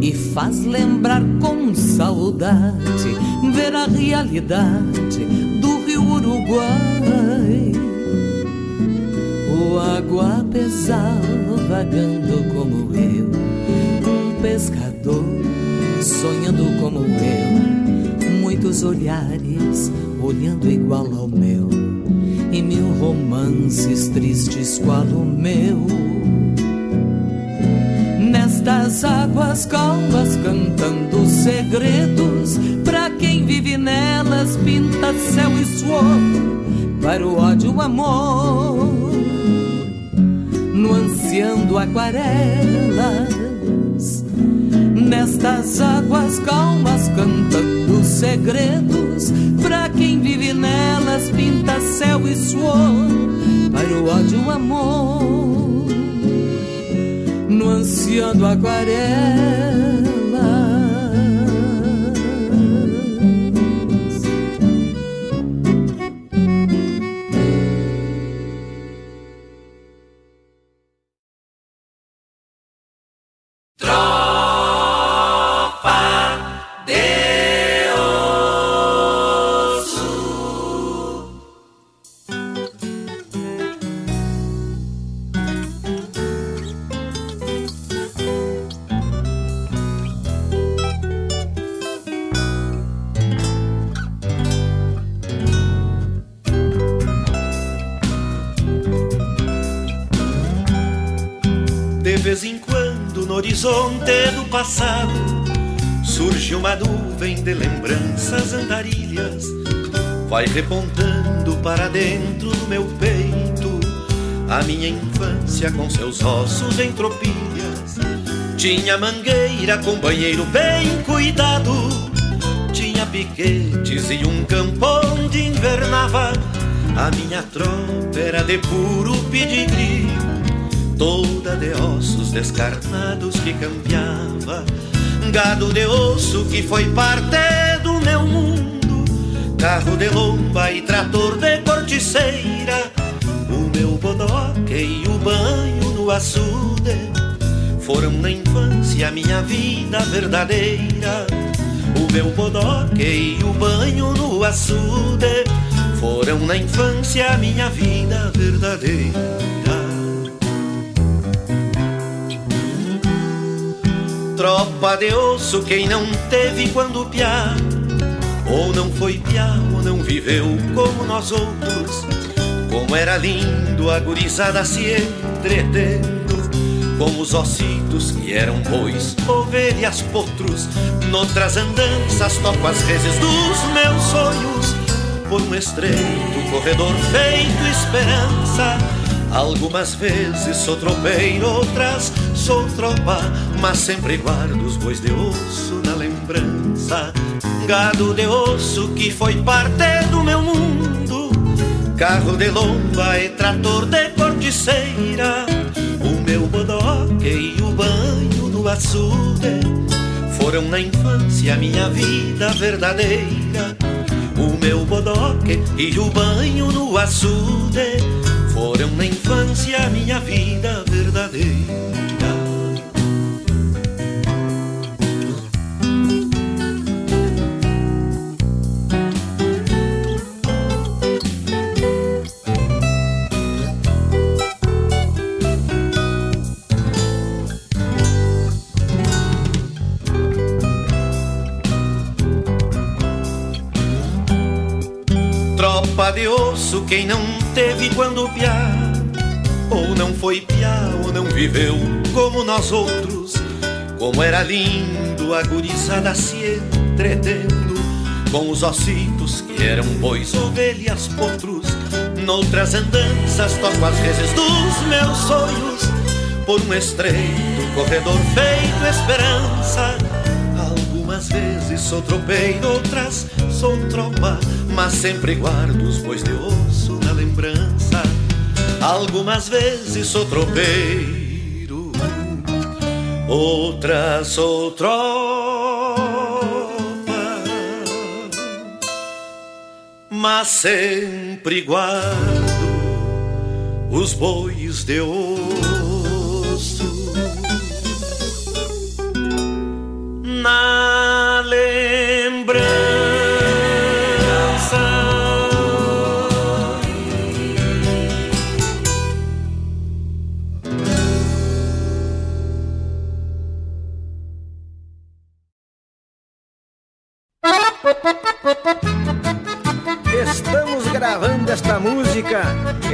e faz lembrar com saudade ver a realidade do rio Uruguai. O água pesada vagando como eu, um pescador sonhando como eu, muitos olhares olhando igual ao meu, e mil romances tristes qual o meu. Nestas águas calmas cantando segredos, pra quem vive nelas pinta céu e suor, para o ódio o amor, nuanceando aquarelas. Nestas águas calmas cantando segredos, pra quem vive nelas pinta céu e suor, para o ódio o amor, nuanceando aquarelas. Tropa Tinha mangueira com banheiro bem cuidado, tinha piquetes e um campo onde invernava. A minha tropa era de puro pedigree. Toda de ossos descarnados que campeava, gado de osso que foi parte do meu mundo, carro de lomba e trator de corticeira, o meu bodoque e o banho no açude foram na infância minha vida verdadeira. O meu bodoque e o banho no açude foram na infância minha vida verdadeira. Tropa de osso, quem não teve quando piá, ou não foi piá, ou não viveu como nós outros. Como era lindo a gurizada se entretendo, com os ossitos que eram bois, ovelhas, potros. Noutras andanças toco as reses dos meus sonhos, por um estreito corredor feito esperança. Algumas vezes sou tropeiro, outras sou tropa, mas sempre guardo os bois de osso na lembrança. Gado de osso que foi parte do meu mundo, carro de lomba e trator de corticeira. Meu bodoque e o banho do açude foram na infância minha vida verdadeira. O meu bodoque e o banho no açude foram na infância minha vida verdadeira. Quem não teve quando piá, ou não foi piá, ou não viveu como nós outros. Como era lindo a gurizada se entretendo com os ossitos que eram bois, ovelhas, potros. Noutras andanças toco as reses dos meus sonhos por um estreito corredor feito esperança. Algumas vezes sou tropeiro, outras sou tropa, mas sempre guardo os bois de na lembrança. Algumas vezes sou tropeiro, outras sou tropa, mas sempre guardo os bois de osso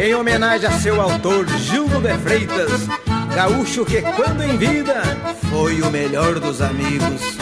em homenagem a seu autor, Gildo de Freitas, gaúcho que, quando em vida, foi o melhor dos amigos.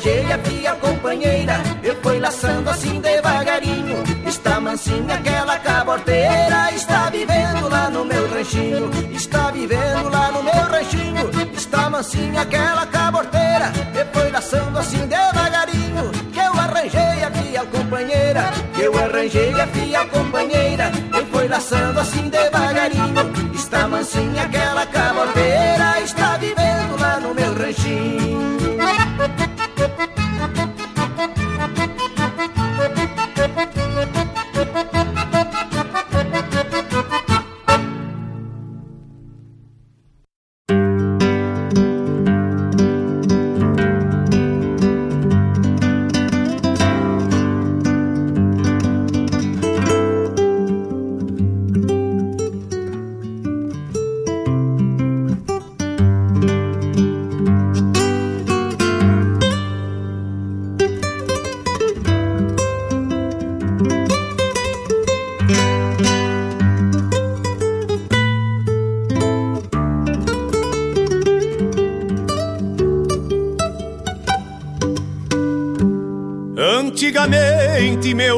Arranjei a companheira. E foi laçando assim devagarinho. Está mansinha aquela caborteira. Está vivendo lá no meu ranchinho. Está vivendo lá no meu ranchinho. Está mansinha aquela caborteira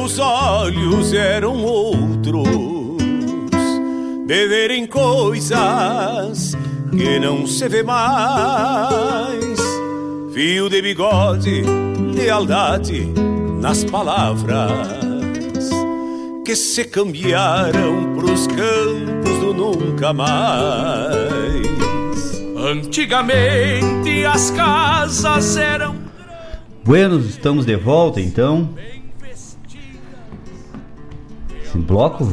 meus olhos eram outros, de verem coisas que não se vê mais. Fio de bigode, lealdade nas palavras que se cambiaram pros campos do nunca mais. Antigamente as casas eram Buenos, estamos de volta então. Bloco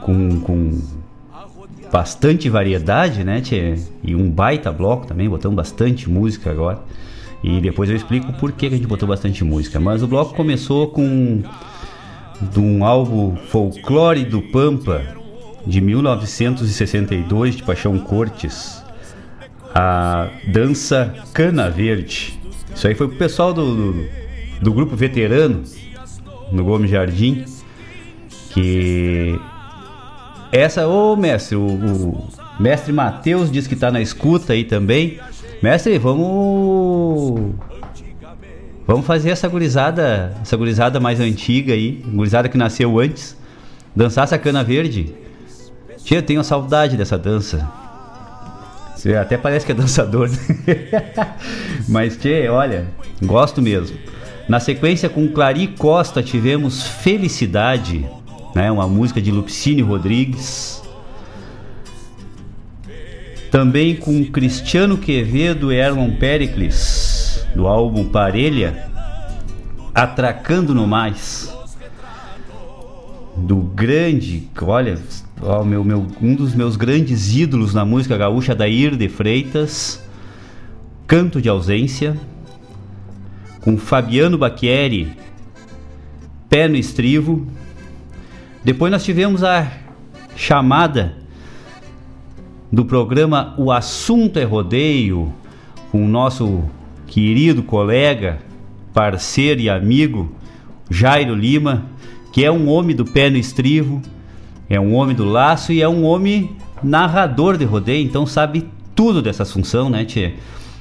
com, com bastante variedade, né, tchê? E um baita bloco também, botamos bastante música agora. E depois eu explico por que a gente botou bastante música. Mas o bloco começou com de um álbum Folclore do Pampa de 1962 de Paixão Cortes, a dança Cana Verde. Isso aí foi pro pessoal do, do, do grupo veterano no Gomes Jardim. Que essa, ô mestre, o, o mestre Matheus diz que tá na escuta aí também. Mestre, vamos. Vamos fazer essa gurizada, essa gurizada mais antiga aí, gurizada que nasceu antes, dançar essa cana verde. Tia, eu tenho saudade dessa dança. Você até parece que é dançador, né? Mas, tchê, olha, gosto mesmo. Na sequência, com Clari Costa, tivemos Felicidade, né? uma música de Lupicínio Rodrigues. Também com Cristiano Quevedo e Erlon Pericles, do álbum Parelha, Atracando no Mais. Do grande, olha, ó, meu, meu, um dos meus grandes ídolos na música gaúcha, Dair de Freitas, Canto de Ausência, com Fabiano Bacchieri, Pé no Estrivo. Depois nós tivemos a chamada do programa O Assunto é Rodeio, com o nosso querido colega, parceiro e amigo Jairo Lima, que é um homem do pé no estrivo, é um homem do laço e é um homem narrador de rodeio, então sabe tudo dessa função, né, Tchê?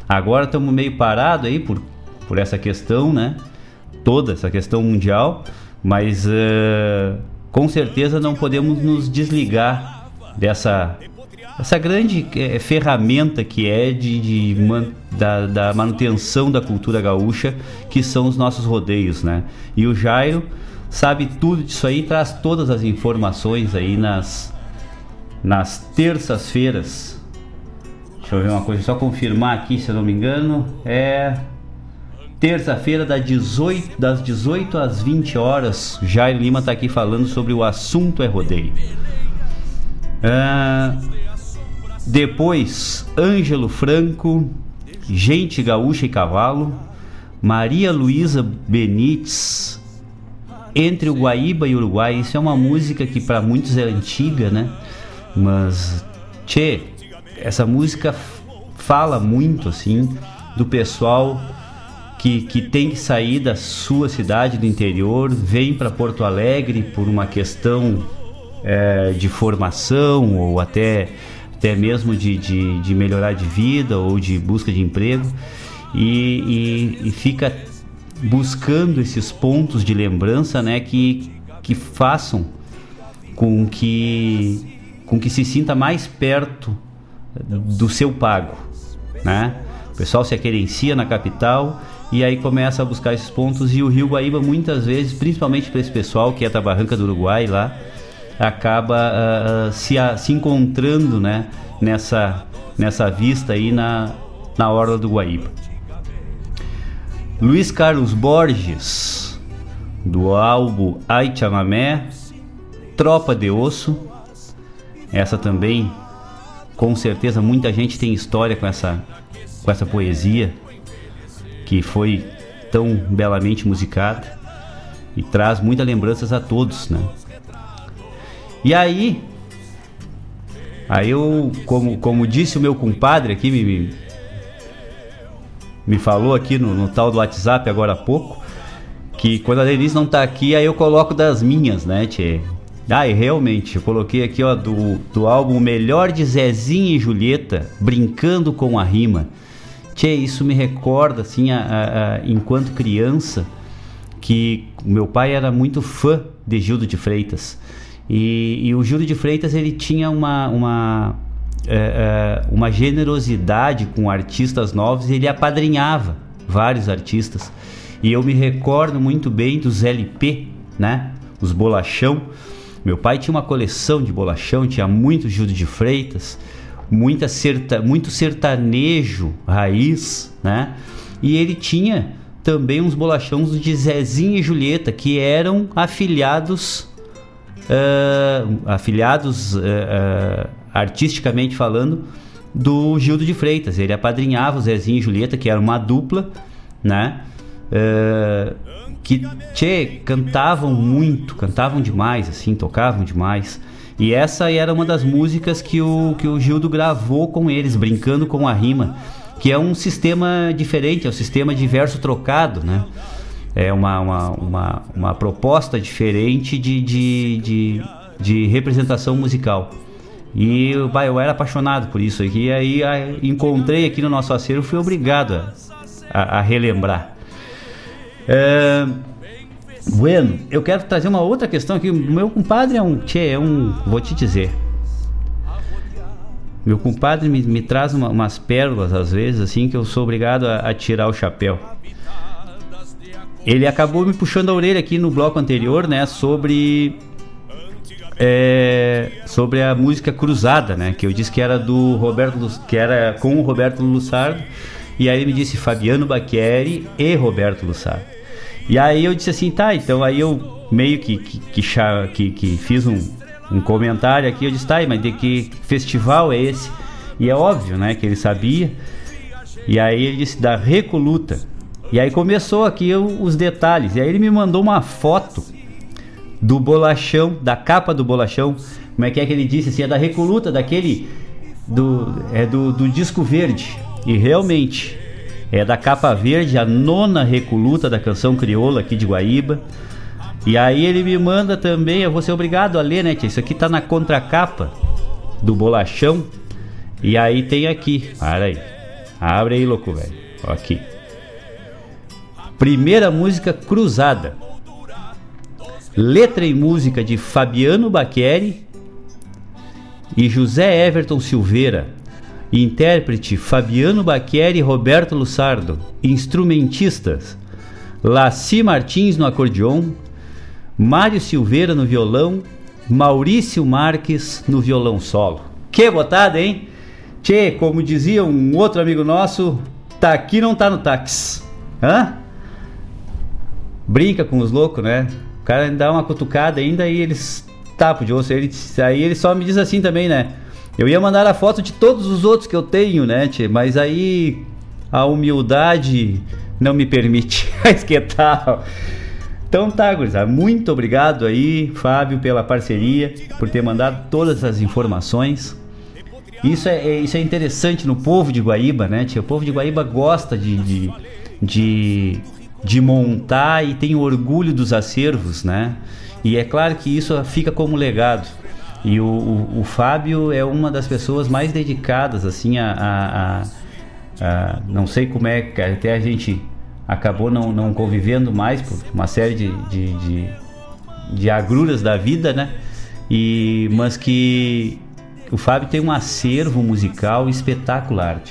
Agora estamos meio parados aí por, por essa questão, né? Toda essa questão mundial, mas uh, com certeza não podemos nos desligar dessa essa grande é, ferramenta que é de, de man, da, da, manutenção da cultura gaúcha, que são os nossos rodeios, né? E o Jairo sabe tudo disso aí, traz todas as informações aí nas, nas terças-feiras. Deixa eu ver uma coisa, só confirmar aqui, se eu não me engano, é terça-feira das 18, das 18 às 20 horas. Jairo Lima está aqui falando sobre o assunto é rodeio. É, depois, Ângelo Franco, Gente Gaúcha e Cavalo, Maria Luísa Benites, Entre o Guaíba e o Uruguai. Isso é uma música que para muitos é antiga, né? Mas, tchê, essa música fala muito, assim, do pessoal que, que tem que sair da sua cidade do interior, vem para Porto Alegre por uma questão é, de formação ou até até mesmo de, de, de melhorar de vida ou de busca de emprego, e, e, e fica buscando esses pontos de lembrança né, que, que façam com que, com que se sinta mais perto do seu pago. Né? O pessoal se aquerencia na capital e aí começa a buscar esses pontos e o Rio Guaíba muitas vezes, principalmente para esse pessoal que é da Barranca do Uruguai lá, acaba uh, se, uh, se encontrando né, nessa, nessa vista aí na, na Orla do Guaíba. Luiz Carlos Borges, do álbum Ai Chamamé, Tropa de Osso. Essa também, com certeza, muita gente tem história com essa, com essa poesia que foi tão belamente musicada e traz muitas lembranças a todos, né? E aí, aí eu, como, como disse o meu compadre aqui, me, me, falou aqui no, no, tal do WhatsApp agora há pouco, que quando a Denise não tá aqui, aí eu coloco das minhas, né, tchê? Ah, e realmente, eu coloquei aqui, ó, do, do álbum Melhor de Zezinho e Julieta, Brincando com a Rima. Tchê, isso me recorda, assim, a, a, a, enquanto criança, que meu pai era muito fã de Gildo de Freitas. E, e o Júlio de Freitas ele tinha uma, uma, é, é, uma generosidade com artistas novos e ele apadrinhava vários artistas. E eu me recordo muito bem dos LP, né? Os bolachão. Meu pai tinha uma coleção de bolachão, tinha muito Júlio de Freitas, muita serta, muito sertanejo raiz, né? E ele tinha também uns bolachões de Zezinho e Julieta, que eram afiliados uh, afiliados uh, uh, artisticamente falando do Gildo de Freitas. Ele apadrinhava o Zezinho e Julieta, que era uma dupla, né? que tchê, cantavam muito, cantavam demais, assim, tocavam demais. E essa era uma das músicas que o, que o Gildo gravou com eles, brincando com a rima, que é um sistema diferente, é um sistema de verso trocado, né? é uma, uma, uma, uma proposta diferente de, de, de, de, representação musical. E bah, eu era apaixonado por isso aqui, aí a, encontrei aqui no nosso acervo, fui obrigado a, a, a relembrar. É, bueno, eu quero trazer uma outra questão aqui. Meu compadre é um, tchê, é um, vou te dizer. Meu compadre me, me traz uma, umas pérolas às vezes assim que eu sou obrigado a, a tirar o chapéu. Ele acabou me puxando a orelha aqui no bloco anterior, né, sobre é, sobre a música Cruzada, né, que eu disse que era do Roberto, que era com o Roberto Lussardo, e aí ele me disse Fabiano Bacchieri e Roberto Lussardo. E aí eu disse assim, tá, então aí eu meio que que, que, que, fiz um, um comentário aqui, eu disse, tá, mas de que festival é esse? E é óbvio, né, que ele sabia. E aí ele disse, da Recoluta. E aí começou aqui os detalhes. E aí ele me mandou uma foto do bolachão, da capa do bolachão. Como é que é que ele disse? Assim, é da Recoluta, daquele. Do, é do, do disco verde. E realmente, é da capa verde, a nona Recoluta da canção crioula aqui de Guaíba. E aí ele me manda também, eu vou ser obrigado a ler, né, tia? Isso aqui tá na contracapa do bolachão. E aí tem aqui, para aí. Abre aí, louco, velho. Aqui. Primeira música cruzada. Letra e música de Fabiano Baqueri e José Everton Silveira. Intérprete Fabiano Baqueri e Roberto Lussardo. Instrumentistas Laci Martins no acordeon, Mário Silveira no violão, Maurício Marques no violão solo. Que botada, hein? Tchê, como dizia um outro amigo nosso, tá aqui não tá no táxi. Hã? Brinca com os loucos, né? O cara dá uma cutucada ainda e eles tapam de osso. Ele, aí ele só me diz assim também, né? Eu ia mandar a foto de todos os outros que eu tenho, né, tchê? Mas aí a humildade não me permite. Mas que tal? Então tá, gurizada. Muito obrigado aí, Fábio, pela parceria, por ter mandado todas as informações. Isso é, é isso é interessante no povo de Guaíba, né, tia? O povo de Guaíba gosta de, de, de, de montar e tem orgulho dos acervos, né? E é claro que isso fica como legado. E o, o, o, Fábio é uma das pessoas mais dedicadas, assim, a, a, a, a, Não sei como é até a gente acabou não, não convivendo mais por uma série de, de, de, de agruras da vida, né? E, mas que o Fábio tem um acervo musical espetacular,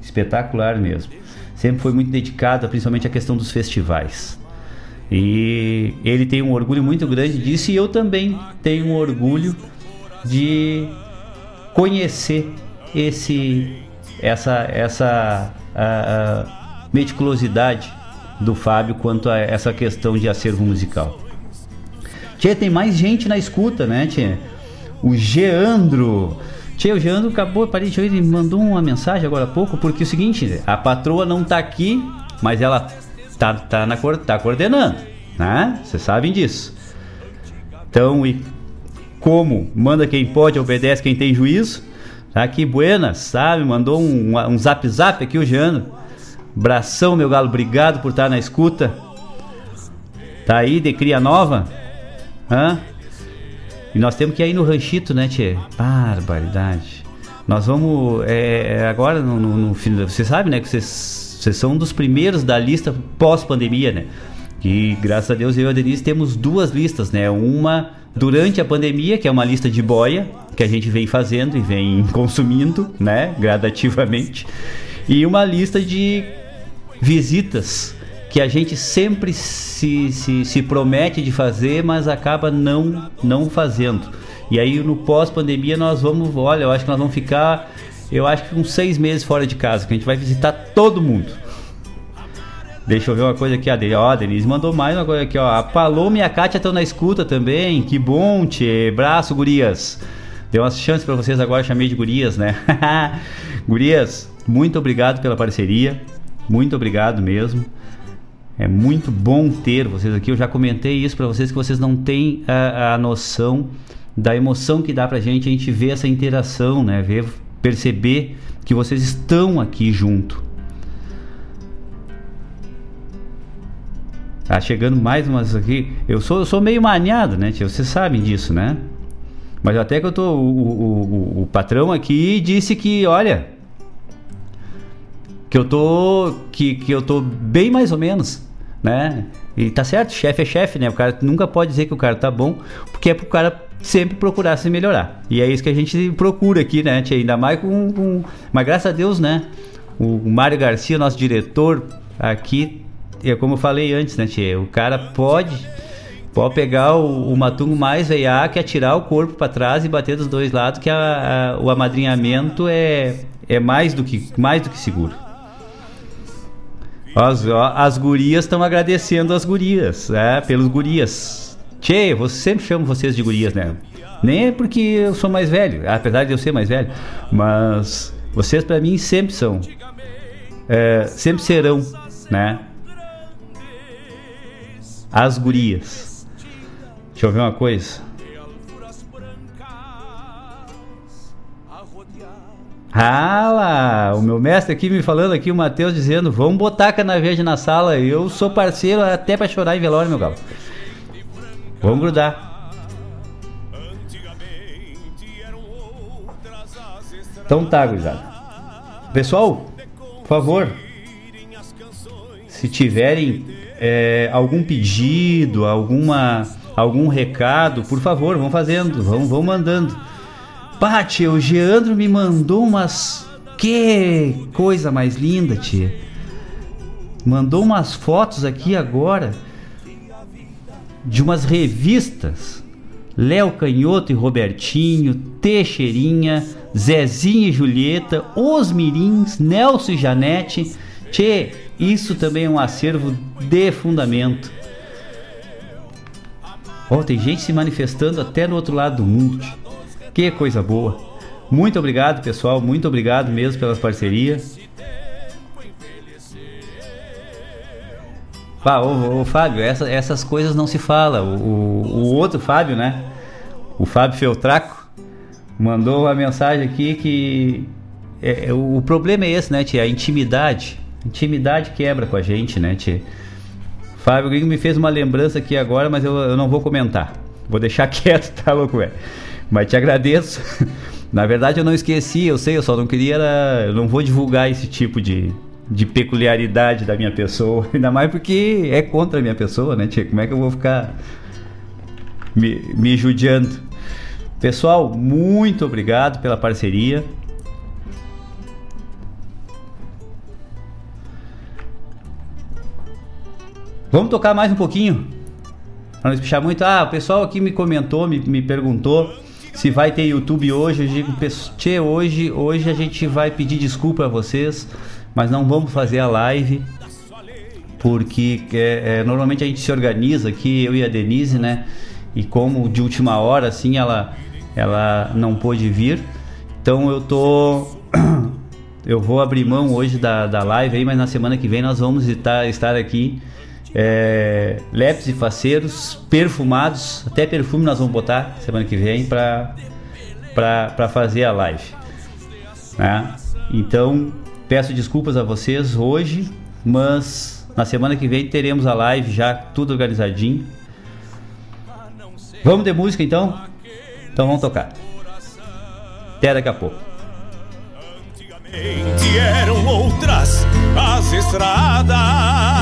espetacular mesmo. Sempre foi muito dedicado, principalmente à questão dos festivais. E ele tem um orgulho muito grande disso e eu também tenho um orgulho de conhecer esse essa essa a, a meticulosidade do Fábio quanto a essa questão de acervo musical. Tchê, tem mais gente na escuta, né, Tchê? O Geandro. Tchê, o Geandro acabou, parei, ele mandou uma mensagem agora há pouco, porque é o seguinte, a patroa não tá aqui, mas ela tá, tá, na, tá coordenando, né? Vocês sabem disso. Então, e como manda quem pode, obedece quem tem juízo. Tá aqui, buenas, sabe? Mandou um, um zap zap aqui o Geandro. Bração, meu galo, obrigado por estar na escuta. Tá aí de cria nova? Hã? E nós temos que ir no ranchito, né, Tchê? Barbaridade. Nós vamos. É, é agora, no, no, no Você sabe, né, que vocês, vocês são um dos primeiros da lista pós-pandemia, né? E graças a Deus eu e a Denise temos duas listas, né? Uma durante a pandemia, que é uma lista de boia, que a gente vem fazendo e vem consumindo, né? Gradativamente. E uma lista de visitas que a gente sempre se, se, se promete de fazer, mas acaba não, não fazendo. E aí no pós-pandemia nós vamos, olha, eu acho que nós vamos ficar, eu acho que uns seis meses fora de casa, que a gente vai visitar todo mundo. Deixa eu ver uma coisa aqui, a Denise, ó, a Denise mandou mais uma coisa aqui, ó. A Paloma e a Kátia estão na escuta também. Que bom, tchê. Braço, gurias. Deu umas chances para vocês agora, chamei de gurias, né? gurias, muito obrigado pela parceria. Muito obrigado mesmo. É muito bom ter vocês aqui. Eu já comentei isso para vocês que vocês não têm a, a, noção da emoção que dá pra gente a gente ver essa interação, né? Ver, perceber que vocês estão aqui junto. Tá chegando mais umas aqui. Eu sou, eu sou meio maniado, né? Tia? Vocês sabem disso, né? Mas até que eu tô. O, o, o, o patrão aqui disse que, olha, que eu tô que, que eu tô bem mais ou menos, né? E tá certo, chefe é chefe, né? O cara nunca pode dizer que o cara tá bom, porque é pro cara sempre procurar se melhorar. E é isso que a gente procura aqui, né? Tia? Ainda mais com, com... Mas graças a Deus, né? O Mário Garcia, nosso diretor aqui, é como eu falei antes, né, tia? O cara pode pode pegar o, o matungo mais veiaco, atirar o corpo para trás e bater dos dois lados, que a, a, o amadrinhamento é, é mais do que mais do que seguro. As, as gurias estão agradecendo as gurias, é, pelos gurias. Tchê, eu sempre chamo vocês de gurias, né? Nem é porque eu sou mais velho, apesar de eu ser mais velho, mas vocês para mim sempre são, é, sempre serão, né? As gurias. Deixa eu ver uma coisa. Ah lá, o meu mestre aqui me falando aqui, o Matheus dizendo, vamos botar canaveja na sala. Eu sou parceiro até para chorar em velório, meu galo. Vamos grudar. Então tá, gurizada. Pessoal, por favor, se tiverem é, algum pedido, alguma, algum recado, por favor, vão fazendo, vão, vão mandando. Pá, o Geandro me mandou umas. Que coisa mais linda, tia. Mandou umas fotos aqui agora de umas revistas. Léo Canhoto e Robertinho, Teixeirinha, Zezinho e Julieta, Os Mirins, Nelson e Janete. Tchê, isso também é um acervo de fundamento. Oh, tem gente se manifestando até no outro lado do mundo. Que coisa boa. Muito obrigado, pessoal. Muito obrigado mesmo pelas parcerias. Pá, ô, ô, Fábio, essa, essas coisas não se fala. O, o, o, outro Fábio, né? O Fábio Feltraco mandou uma mensagem aqui que é, é, o problema é esse, né, tia? A intimidade. Intimidade quebra com a gente, né, tia? Fábio Gringo me fez uma lembrança aqui agora, mas eu, eu não vou comentar. Vou deixar quieto, tá louco, velho? Mas te agradeço. Na verdade eu não esqueci, eu sei, eu só não queria. Eu não vou divulgar esse tipo de, de peculiaridade da minha pessoa. Ainda mais porque é contra a minha pessoa, né, tia? Como é que eu vou ficar me, me judiando? Pessoal, muito obrigado pela parceria. Vamos tocar mais um pouquinho? Pra não espichar muito. Ah, o pessoal aqui me comentou, me, me perguntou se vai ter YouTube hoje. Eu digo, tchê, hoje, hoje a gente vai pedir desculpa a vocês, mas não vamos fazer a live. Porque é, é, normalmente a gente se organiza aqui, eu e a Denise, né? E como de última hora, assim, ela, ela não pôde vir. Então eu tô. Eu vou abrir mão hoje da, da live aí, mas na semana que vem nós vamos estar, estar aqui é, lepes e faceiros perfumados, até perfume nós vamos botar semana que vem para fazer a live. Né? Então peço desculpas a vocês hoje, mas na semana que vem teremos a live já tudo organizadinho. Vamos de música então? Então vamos tocar. Até daqui a pouco. Antigamente eram outras as estradas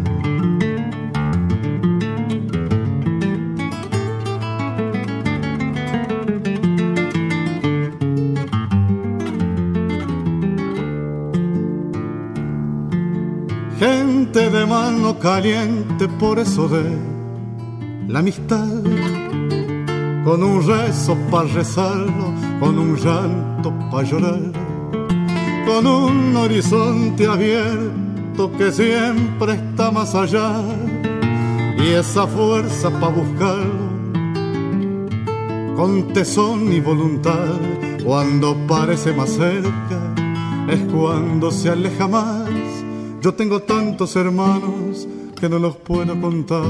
Caliente por eso de la amistad. Con un rezo para rezarlo, con un llanto para llorar. Con un horizonte abierto que siempre está más allá. Y esa fuerza para buscarlo. Con tesón y voluntad, cuando parece más cerca, es cuando se aleja más. Yo tengo tantos hermanos que no los puedo contar.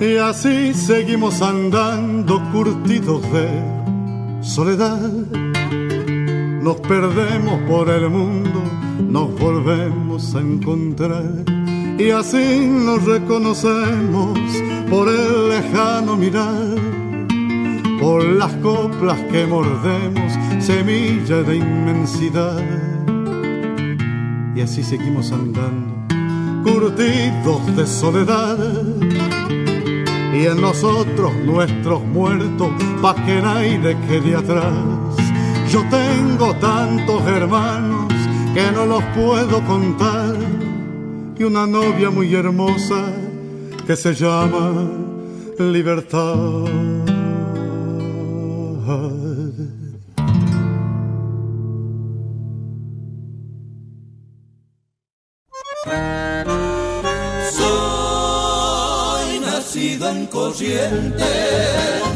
Y así seguimos andando curtidos de soledad. Nos perdemos por el mundo, nos volvemos a encontrar. Y así nos reconocemos por el lejano mirar, por las coplas que mordemos, semilla de inmensidad. Y así seguimos andando, curtidos de soledad y en nosotros nuestros muertos, pa' que nadie quede atrás. Yo tengo tantos hermanos que no los puedo contar, y una novia muy hermosa que se llama Libertad. Soy nacido en Corrientes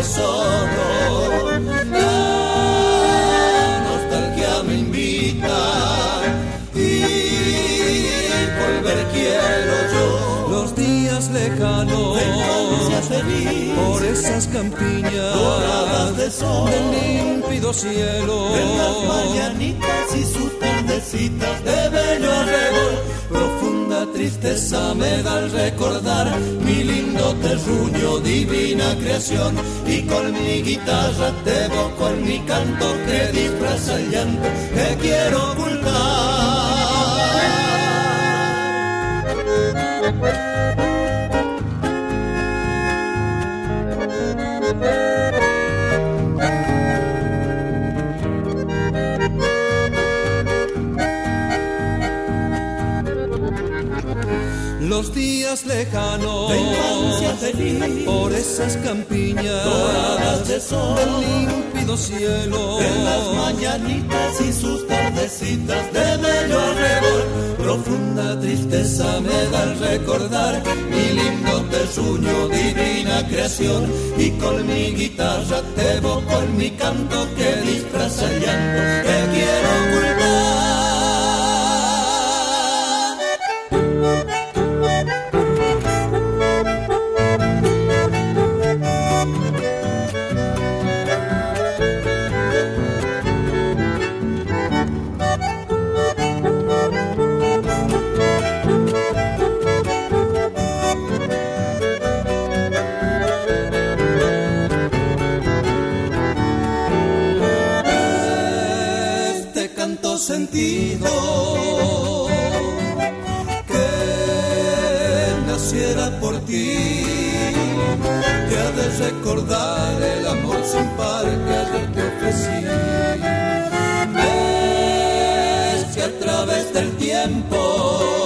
tesoro. La nostalgia me invita y volver quiero yo. Los días lejanos por esas campiñas doradas de sol del límpido cielo. En las mañanitas y sus tardecitas de arrebol. Profunda tristeza me da el recordar mi lindo terruño, divina creación. Y con mi guitarra te con mi canto que disfraza el llanto que quiero ocultar. Días lejanos. De infancia feliz por esas campiñas. Doradas de sol. Del límpido cielo. En las mañanitas y sus tardecitas de bello arrebol. Profunda tristeza me da el recordar mi lindo terruño divina creación. Y con mi guitarra te evoco en mi canto que disfraza el llanto. Que quiero ocultar sentido que naciera por ti, que ha de recordar el amor sin par que ayer te ofrecí. Ves que a través del tiempo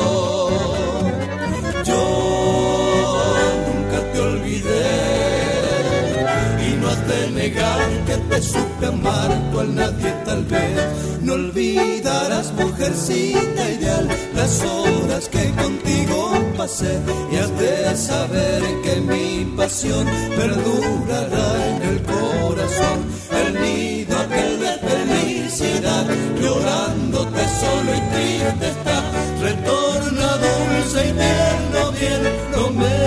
que te supe amar cual nadie tal vez no olvidarás, mujercita ideal, las horas que contigo pasé y has de saber que mi pasión perdurará en el corazón. El nido aquel de felicidad, llorándote solo y triste está. Retorna dulce invierno bien, no me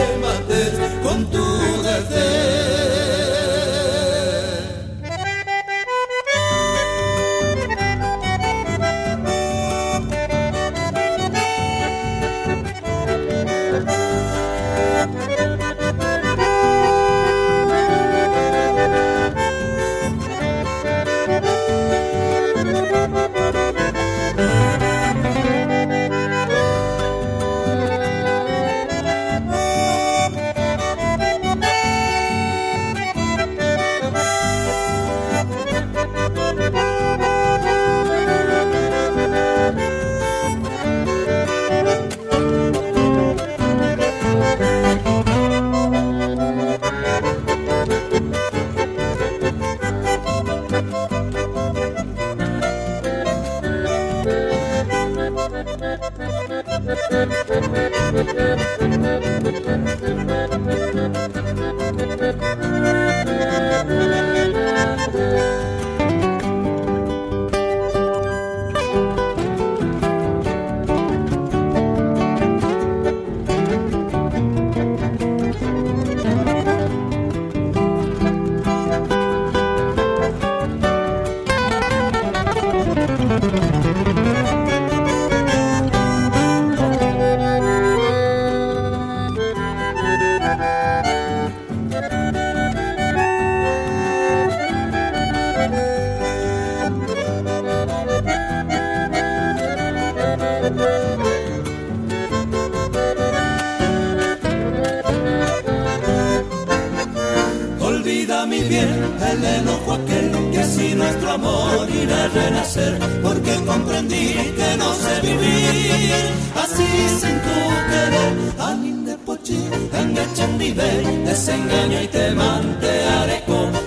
comprendí que no sé vivir. Así sin tu querer. Anin de pochi, engañan mi desengaño y te mantearé con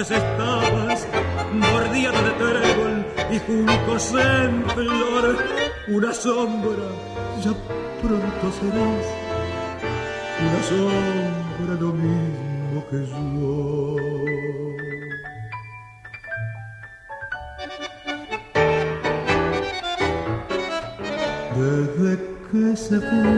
estabas, bordeado de trébol y juncos en flor. Una sombra, ya pronto serás, una sombra lo mismo que yo. Desde que se fue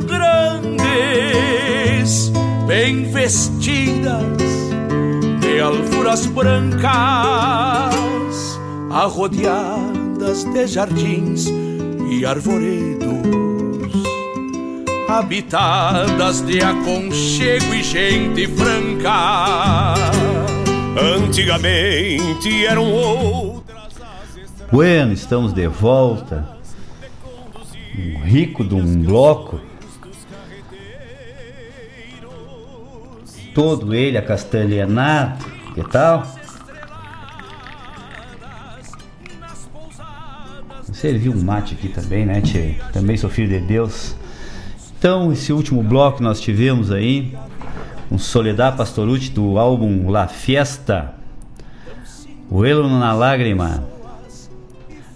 bem vestidas de alfuras brancas, arrodeadas de jardins e arvoredos, habitadas de aconchego e gente franca. Antigamente eram outras. Bueno, estamos de volta. Um rico de um bloco. Todo ele acastelhanado. Que tal? Serviu um mate aqui também, né, tchê? Também sou filho de Deus. Então, esse último bloco nós tivemos aí um Soledad Pastorucci do álbum La Fiesta. O Elo na Lágrima.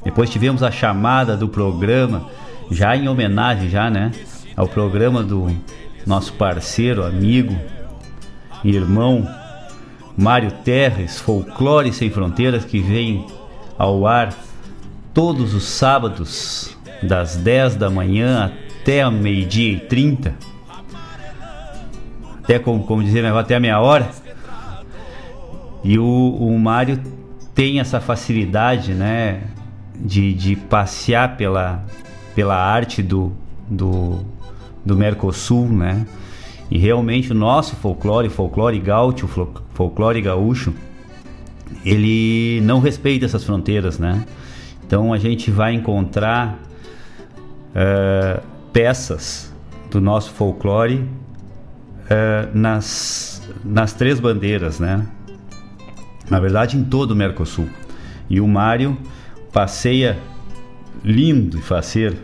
Depois tivemos a chamada do programa, já em homenagem já, né, ao programa do nosso parceiro, amigo, irmão Mário Terres, Folclore Sem Fronteiras, que vem ao ar todos os sábados, das 10 da manhã até meio-dia e 30. Até como, como dizer, até a meia hora. E o, o Mário tem essa facilidade, né? De, de passear pela, pela arte do, do, do Mercosul, né? E realmente o nosso folclore, folclore gaúcho, folclore gaúcho, ele não respeita essas fronteiras, né? Então a gente vai encontrar uh, peças do nosso folclore uh, nas, nas três bandeiras, né? Na verdade, em todo o Mercosul. E o Mário passeia lindo e faceiro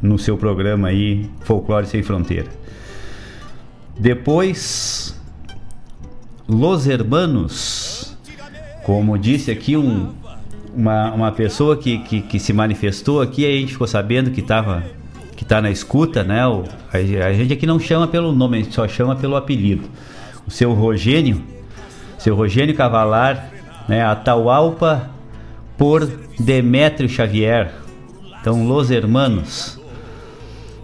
no seu programa aí, Folclore Sem Fronteira. Depois, Los Hermanos, como disse aqui um, uma, uma pessoa que, que, que, se manifestou aqui, a gente ficou sabendo que estava que tá na escuta, né? O, a, a, gente aqui não chama pelo nome, a gente só chama pelo apelido. O seu Rogênio, seu Rogênio Cavalar, né? Atahualpa por Demétrio Xavier. Então, Los Hermanos.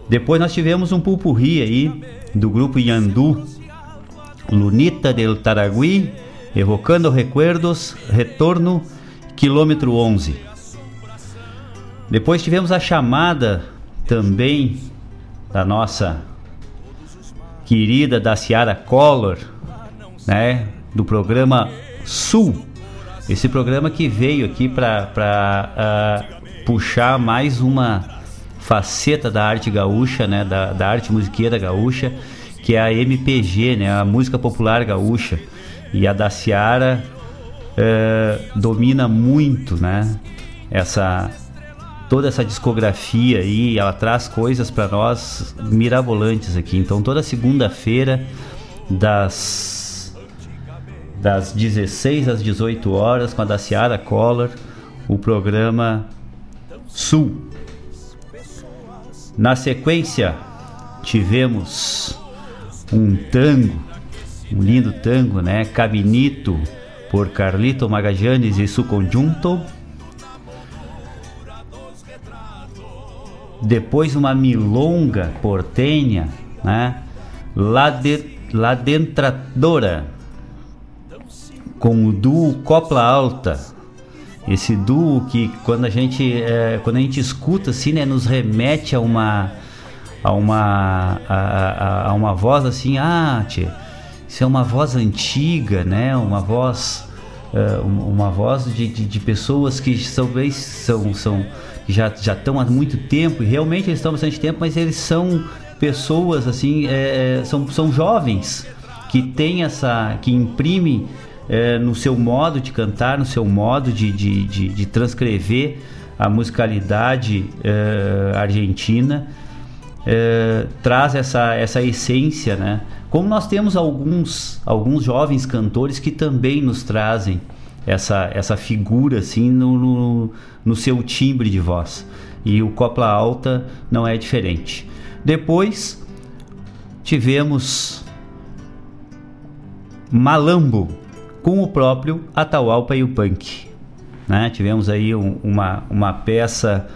Depois nós tivemos um pulpurri aí do grupo Yandu, Lunita del Taragui, evocando recuerdos, retorno, quilômetro 11. Depois tivemos a chamada também da nossa querida da Ciara Collor, né, do programa Sul. Esse programa que veio aqui para uh, puxar mais uma faceta da arte gaúcha, né, da, da arte musiqueira gaúcha, que é a MPG, né, a música popular gaúcha. E a da Ciara uh, domina muito, né, essa toda essa discografia aí, ela traz coisas para nós mirabolantes aqui. Então toda segunda-feira das das 16 às 18 horas com a da Ciara Collor, o programa Sul. Na sequência, tivemos um tango, um lindo tango, né? Cabinito, por Carlito Magallanes e su conjunto. Depois uma milonga portenha, né? La, de, La Dentradora, com o duo Copla Alta, esse duo que quando a gente é, quando a gente escuta assim né nos remete a uma a uma, a, a, a uma voz assim, ah, tia, isso é uma voz antiga, né? Uma voz, uh, uma voz de, de, de, pessoas que talvez são, são já já estão há muito tempo e realmente eles estão há bastante tempo, mas eles são pessoas assim, é, são, são jovens que têm essa, que imprime é, no seu modo de cantar, no seu modo de, de, de, de transcrever a musicalidade é, argentina, é, traz essa, essa essência, né? Como nós temos alguns, alguns jovens cantores que também nos trazem essa, essa figura assim no, no, no seu timbre de voz. E o Copla Alta não é diferente. Depois tivemos Malambo com o próprio Atahualpa e o Punk. Né? Tivemos aí um, uma, uma peça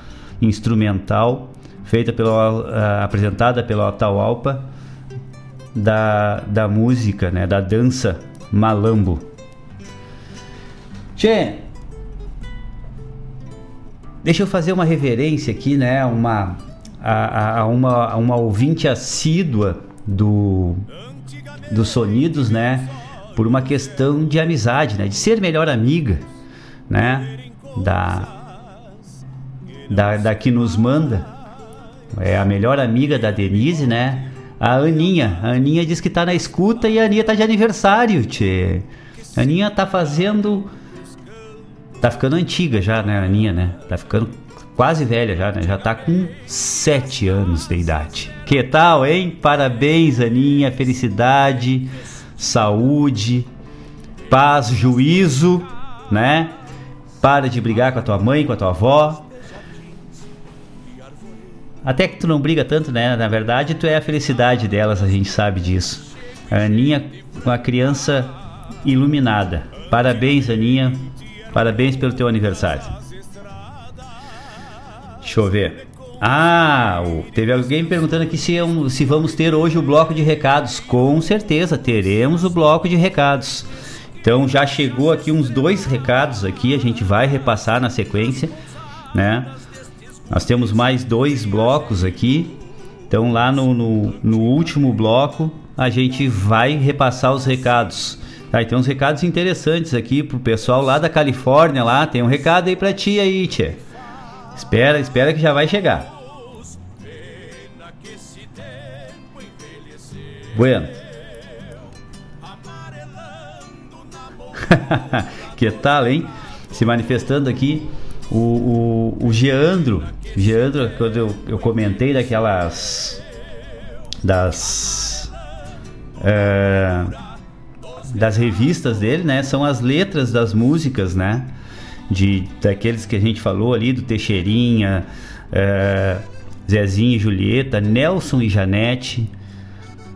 instrumental feita pela, uh, apresentada pelo Atahualpa da, da música, né? da dança Malambo. Tchê, deixa eu fazer uma reverência aqui, né? Uma, a, a, uma, a uma ouvinte assídua do, dos Sonidos, né? Por uma questão de amizade, né? De ser melhor amiga, né? Da, da, da que nos manda. É a melhor amiga da Denise, né? A Aninha. A Aninha diz que tá na escuta e a Aninha tá de aniversário, tchê. A Aninha tá fazendo. Tá ficando antiga já, né, a Aninha, né? Tá ficando quase velha já, né? Já tá com 7 anos de idade. Que tal, hein? Parabéns, Aninha. Felicidade, saúde, paz, juízo, né? Para de brigar com a tua mãe, com a tua avó. Até que tu não briga tanto, né? Na verdade, tu é a felicidade delas, a gente sabe disso. A Aninha, uma criança iluminada. Parabéns, Aninha. Parabéns pelo teu aniversário. Deixa eu ver. Ah, teve alguém perguntando aqui se, é se vamos ter hoje o bloco de recados. Com certeza teremos o bloco de recados. Então já chegou aqui uns dois recados aqui, a gente vai repassar na sequência, né? Nós temos mais dois blocos aqui. Então, lá no, no, no último bloco, a gente vai repassar os recados. Tá, tem uns recados interessantes aqui pro pessoal lá da Califórnia. Lá tem um recado aí pra ti aí, tia. Espera, espera que já vai chegar. Bueno. que tal, hein? Se manifestando aqui o, o, o Geandro, Geandro, quando eu, eu comentei daquelas. das. É, das revistas dele, né? São as letras das músicas, né? De, daqueles que a gente falou ali, do Teixeirinha, é, Zezinho e Julieta, Nelson e Janete.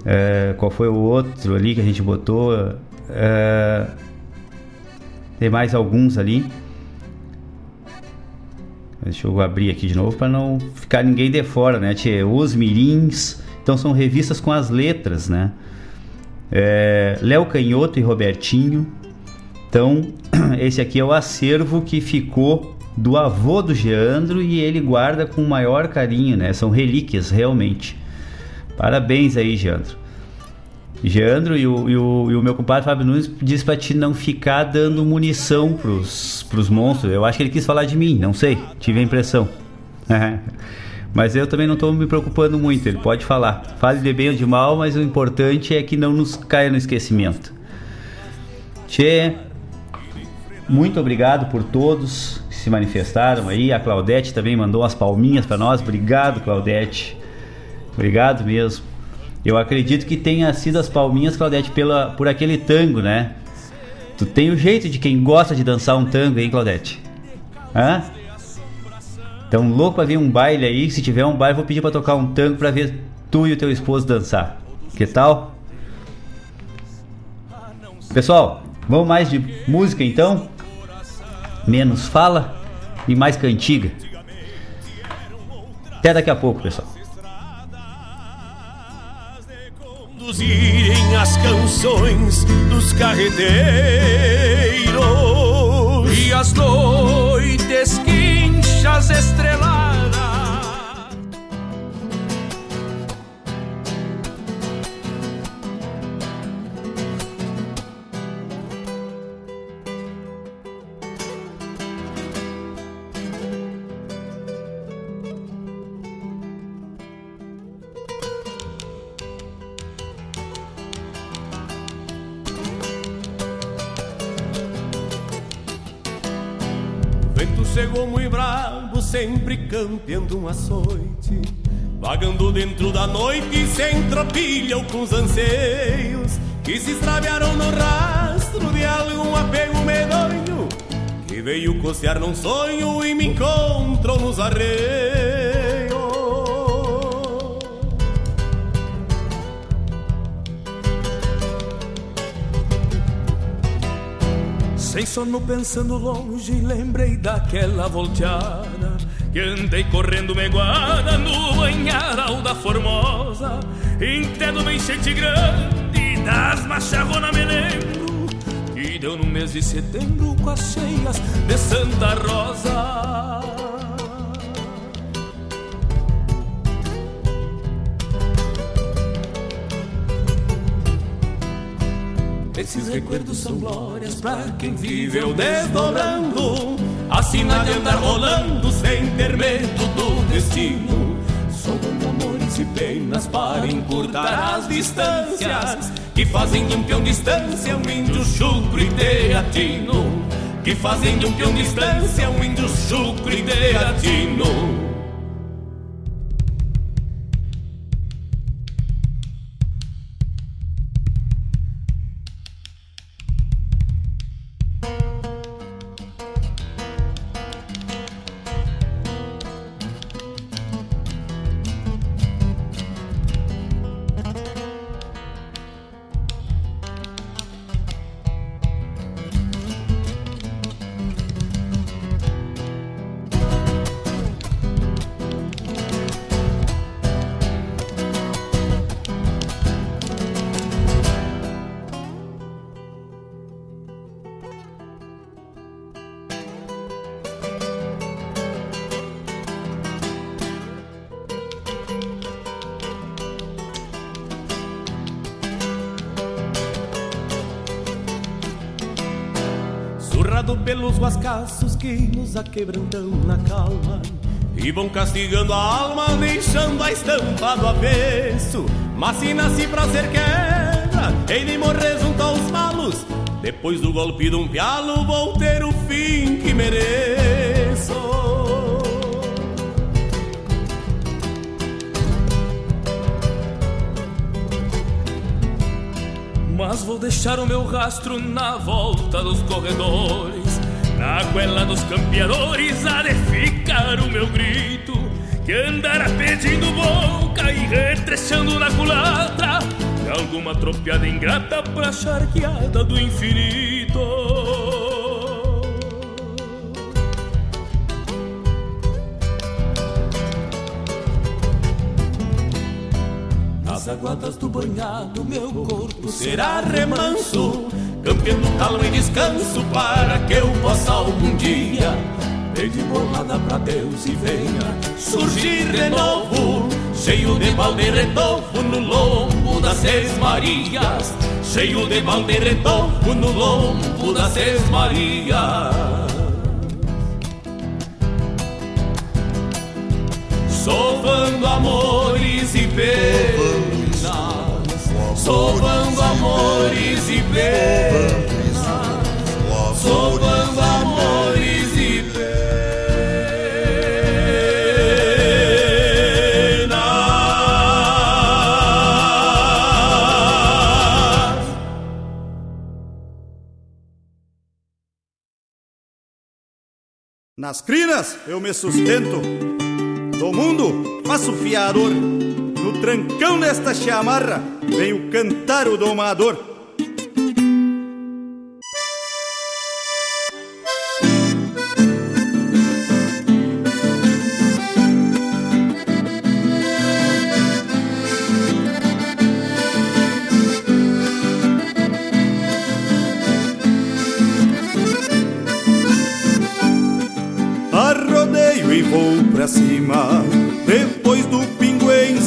É, qual foi o outro ali que a gente botou? É, tem mais alguns ali. Deixa eu abrir aqui de novo para não ficar ninguém de fora, né? Tchê, os mirins. Então são revistas com as letras, né? É, Léo Canhoto e Robertinho. Então, esse aqui é o acervo que ficou do avô do Geandro e ele guarda com o maior carinho, né? São relíquias, realmente. Parabéns aí, Geandro. Geandro e o, e o, e o meu compadre Fábio Nunes disse pra ti não ficar dando munição pros, pros monstros. Eu acho que ele quis falar de mim, não sei, tive a impressão. mas eu também não estou me preocupando muito, ele pode falar. Fale de bem ou de mal, mas o importante é que não nos caia no esquecimento. Tchê, muito obrigado por todos que se manifestaram aí. A Claudete também mandou umas palminhas para nós. Obrigado, Claudete. Obrigado mesmo. Eu acredito que tenha sido as palminhas, Claudete, pela, por aquele tango, né? Tu tem o jeito de quem gosta de dançar um tango, hein, Claudete? Hã? Então, louco pra ver um baile aí. Se tiver um baile, vou pedir pra tocar um tango pra ver tu e o teu esposo dançar. Que tal? Pessoal, vamos mais de música então? Menos fala e mais cantiga. Até daqui a pouco, pessoal. conduzirem as canções dos carreteiros e as noites quinchas estreladas. Sempre campeando um açoite. Vagando dentro da noite, sem tropilha ou com os anseios que se extraviaram no rastro de algum apego medonho que veio cocear num sonho e me encontrou nos arreios. Sem sono pensando longe, lembrei daquela volteada Que andei correndo meguada no banharal da Formosa Entendo uma enchente grande das macharronas me lembro Que deu no mês de setembro com as cheias de Santa Rosa. Esses recuerdos são glórias pra quem viveu desdobrando Assim não adianta rolando sem ter medo do destino. Somando amores e penas para encurtar as distâncias Que fazem de um peão distância um índio chucro e teatino. Que fazem de um peão distância um índio chucro e teatino Pelos guascaços que nos aquebrantam na calma. E vão castigando a alma, deixando a estampa do avesso. Mas se nasci pra ser quebra, de morrer junto aos malos. Depois do golpe de um pialo, vou ter o fim que mereço. Mas vou deixar o meu rastro na volta dos corredores Na goela dos campeadores há de ficar o meu grito Que andará pedindo boca e retrechando na culatra De alguma tropiada ingrata pra charqueada do infinito. Nas aguadas do banhado, meu corpo será remanso, campeando calma e descanso para que eu possa algum dia pedir bolada pra Deus e venha surgir de novo, cheio de balde redovo no lombo das Seis Marias, cheio de balde redovo no lombo das Seis Marias. Sovando amores e penas Sovando amores e penas. Sovando amores e penas. Nas crinas eu me sustento, do mundo faço fiador. No trancão desta chamarra venho cantar o domador. Arrodeio e vou pra cima Depois do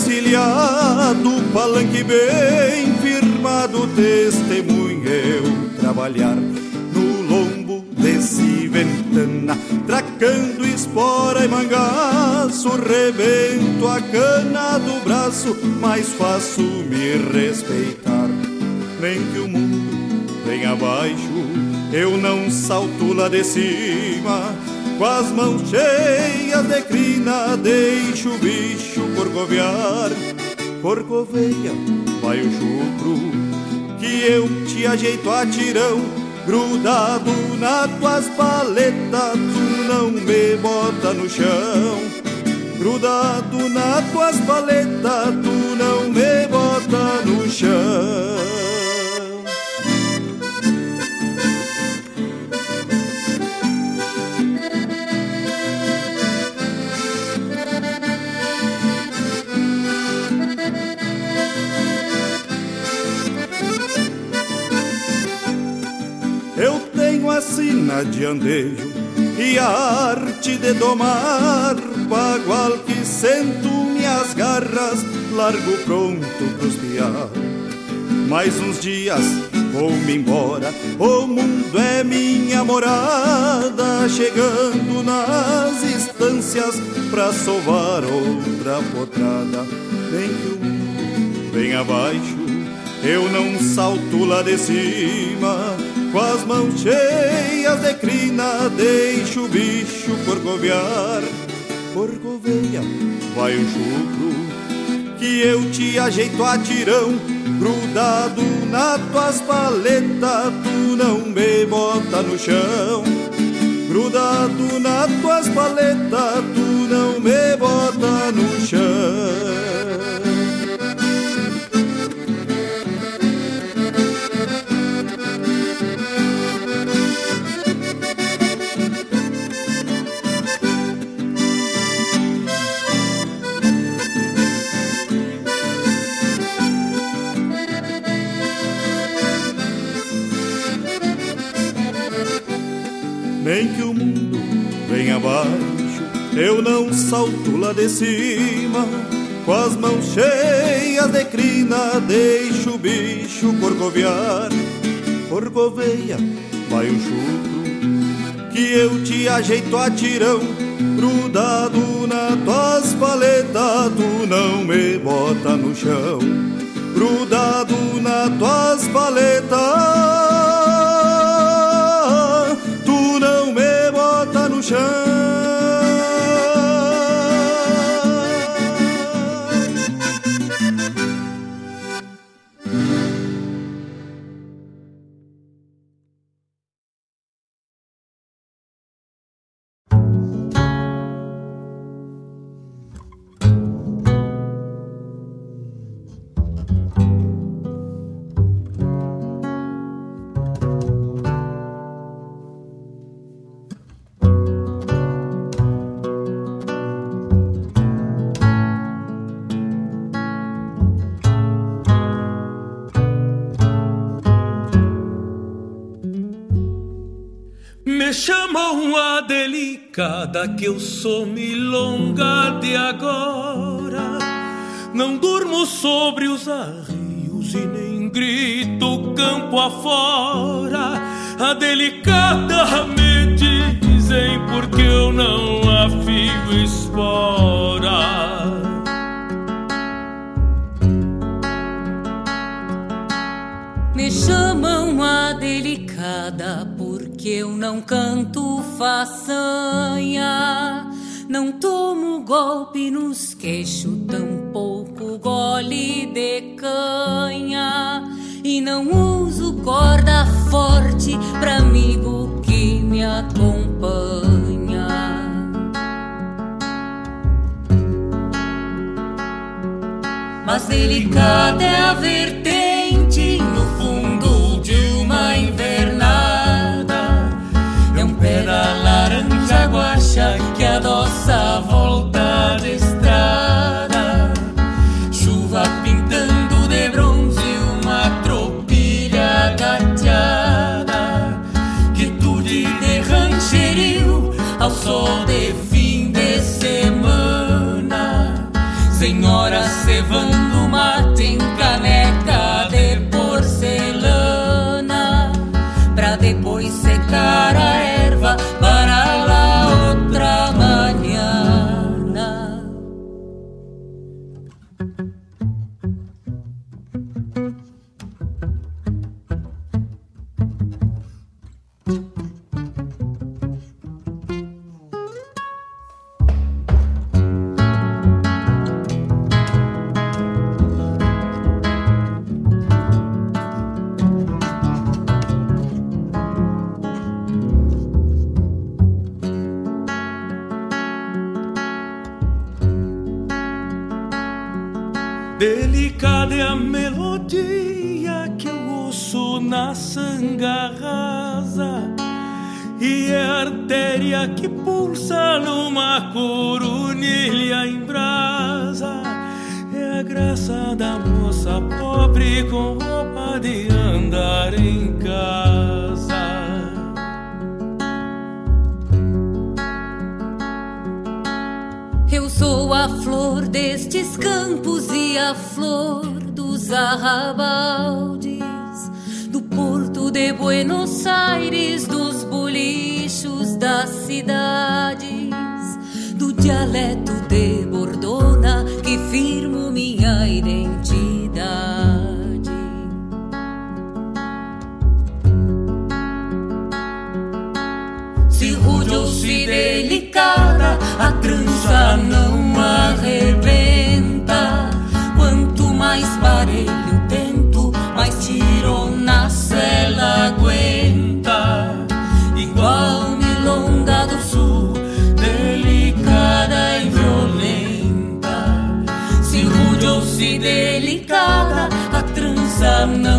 encilhado Palanque bem firmado Testemunha eu trabalhar No lombo desse ventana Tracando espora e mangaço Rebento a cana do braço Mas faço me respeitar. Nem que o mundo venha abaixo Eu não salto lá de cima Com as mãos cheias de crina, deixo o bicho corcovear. Corcoveia, vai o chucro, que eu te ajeito a tirão. Grudado nas tuas paletas, tu não me bota no chão. Grudado nas tuas paletas, tu não me bota no chão. Sina de andejo e a arte de domar bagual que sento minhas garras largo pronto pros piar. Mais uns dias vou-me embora o mundo é minha morada chegando nas estâncias pra sovar outra potrada. Vem que o mundo vem abaixo eu não salto lá de cima com as mãos cheias de crina, deixa o bicho corcovear. Corcoveia, vai o chucro, que eu te ajeito a tirão. Grudado nas tuas paletas, tu não me bota no chão. Grudado nas tuas paletas, tu não me bota no chão. Abaixo, eu não salto lá de cima. Com as mãos cheias de crina, deixo o bicho corcovear. Corcoveia, vai o chucro, que eu te ajeito a tirão. Grudado na tuas paletas, tu não me bota no chão. Grudado na tuas paletas. chão. Cada que eu sou milonga de agora, não durmo sobre os arrios e nem grito campo afora. A delicada me dizem porque eu não afio espora. Me chamam a delicada porque eu não canto façanha, não tomo golpe nos queixos, tampouco gole de canha, e não uso corda forte pra amigo que me acompanha. Mas delicada é a vertente numa coronilha em brasa. É a graça da moça pobre com roupa de andar em casa. Eu sou a flor destes campos e a flor dos arrabaldes, do porto de Buenos Aires, dos bolichos das cidades, do dialeto de Bordona que firmo minha identidade. Se rude ou se delicada, a trança não arrebenta. Quanto mais parelho tento, mais tiro na cela aguenta. Trança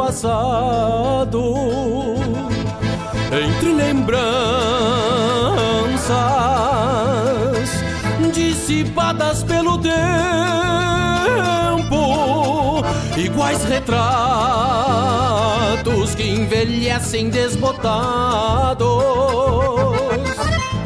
Passado. Entre lembranças dissipadas pelo tempo, iguais retratos que envelhecem desbotados.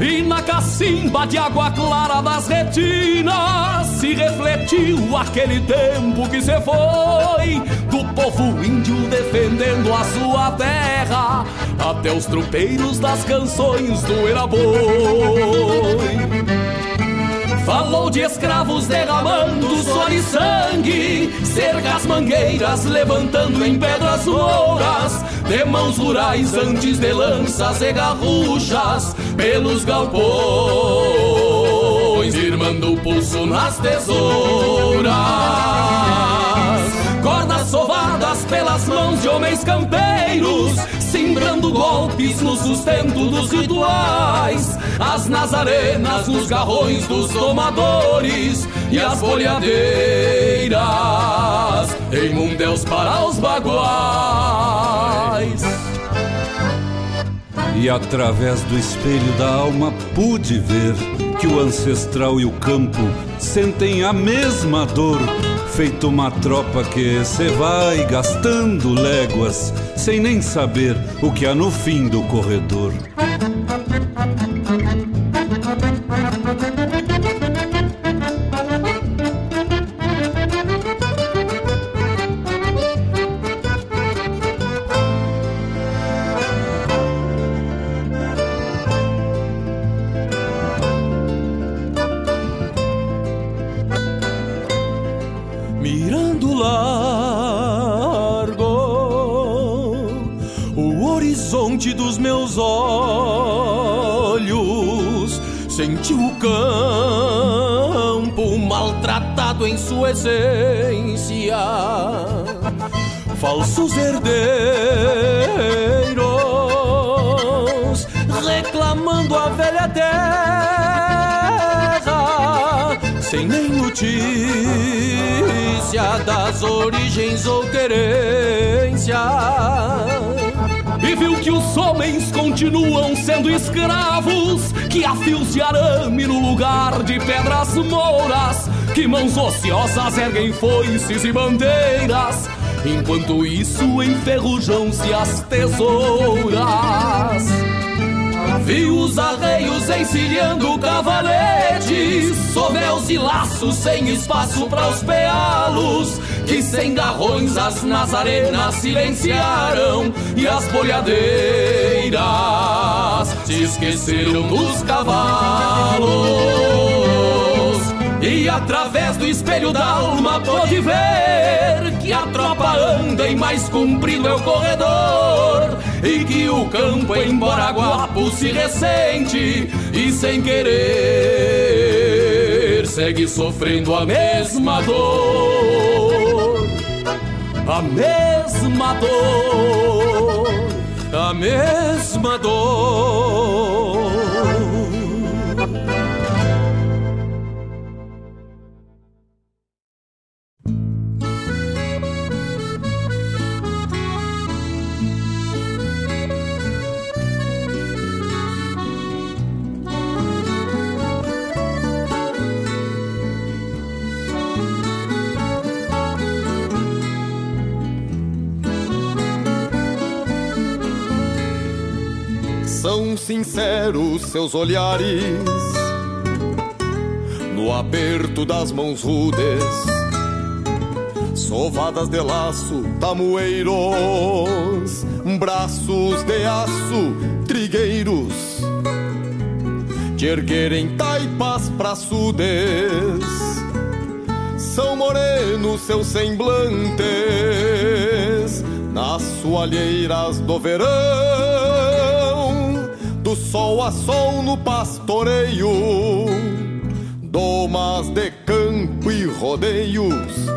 E na cacimba de água clara das retinas se refletiu aquele tempo que se foi do povo índio defendendo a sua terra até os tropeiros das canções do Eraboi. Falou de escravos derramando suor e sangue, cercas mangueiras levantando em pedras louras, de mãos rurais antes de lanças e garruchas, pelos galpões, irmando o pulso nas tesouras. Cordas sovadas pelas mãos de homens campeiros, simbrando golpes no sustento dos rituais, as nazarenas nos garrões dos tomadores e as bolhadeiras em mundéus para os baguais. E através do espelho da alma pude ver que o ancestral e o campo sentem a mesma dor, feito uma tropa que se vai gastando léguas sem nem saber o que há no fim do corredor. Sua essência. Falsos herdeiros reclamando a velha terra, sem nem notícia das origens ou querência e viu que os homens continuam sendo escravos, que há fios de arame no lugar de pedras mouras, que mãos ociosas erguem foices e bandeiras, enquanto isso enferrujam-se as tesouras. Vi os arreios encilhando cavaletes, sovéus e laços sem espaço para os pealos, que sem garrões as nazarenas silenciaram e as bolhadeiras se esqueceram dos cavalos. E através do espelho da alma pode ver que a tropa anda em mais comprido é o corredor e que o campo, embora guapo, se ressente e sem querer segue sofrendo a mesma dor, a mesma dor, a mesma dor. Sinceros seus olhares. No aperto das mãos rudes, sovadas de laço, tamoeiros, braços de aço, trigueiros, de erguerem taipas praçudes, são morenos seus semblantes nas soalheiras do verão sol a sol no pastoreio, domas de campo e rodeios,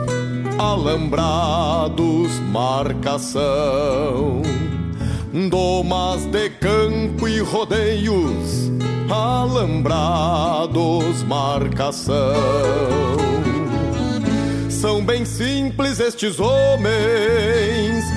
alambrados, marcação. Domas de campo e rodeios, alambrados, marcação. São bem simples estes homens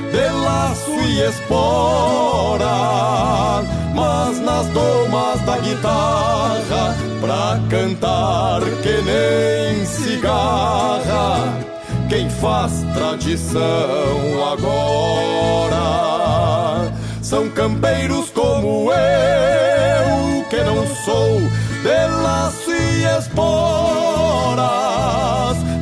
laço e espora, mas nas domas da guitarra, pra cantar que nem cigarra, quem faz tradição agora são campeiros como eu, que não sou de laço e esporas,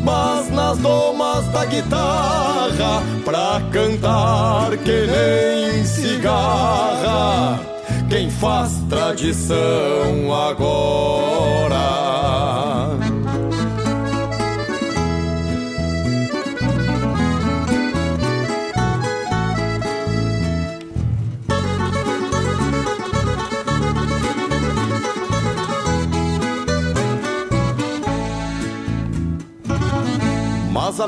mas nas domas da guitarra pra cantar que nem cigarra. Quem faz tradição agora.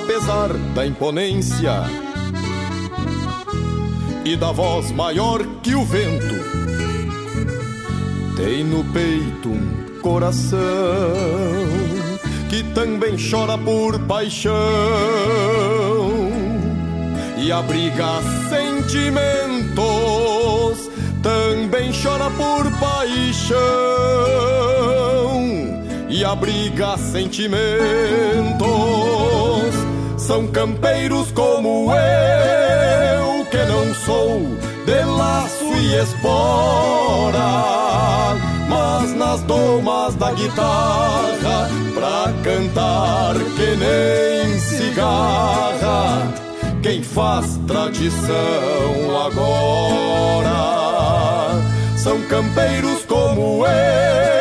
Apesar da imponência e da voz maior que o vento, tem no peito um coração que também chora por paixão e abriga sentimentos, também chora por paixão e abriga sentimentos. São campeiros como eu, que não sou de laço e espora, mas nas domas da guitarra, pra cantar que nem cigarra, quem faz tradição agora. São campeiros como eu,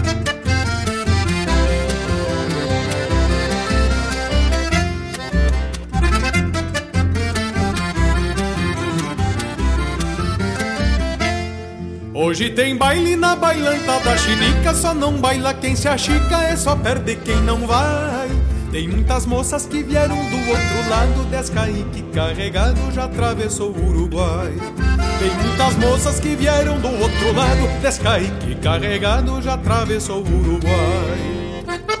Hoje tem baile na bailanta da chinica, só não baila quem se achica, é só perde quem não vai. Tem muitas moças que vieram do outro lado, Descaique carregado já atravessou o Uruguai. Tem muitas moças que vieram do outro lado, Descaique carregado já atravessou o Uruguai.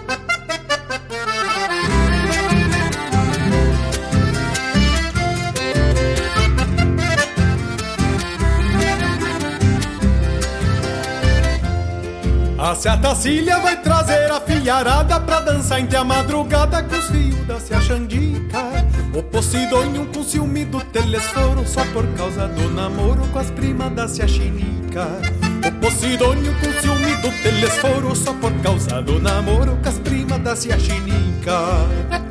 A Ciatacília vai trazer a filharada pra dançar entre a madrugada com os fios da Cia Xandica. O Posidônio com ciúme do telesforo só por causa do namoro com as primas da Cia Chinica. O Posidônio com ciúme do telesforo só por causa do namoro com as primas da Cia Chinica.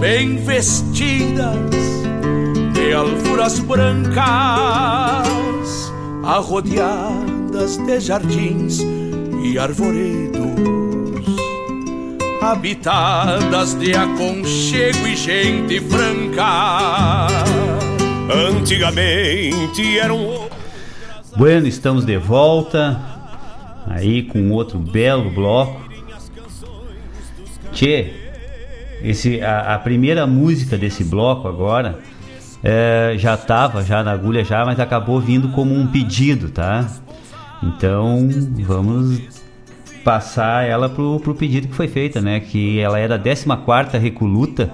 bem vestidas de alfuras brancas, arrodeadas de jardins e arvoredos, habitadas de aconchego e gente franca. Antigamente eram. Bueno, estamos de volta aí com outro belo bloco. Tchê, esse, a, a primeira música desse bloco agora é, já estava já na agulha já, mas acabou vindo como um pedido, tá? Então vamos passar ela pro, pro pedido que foi feita, né? Que ela é da 14ª Recoluta,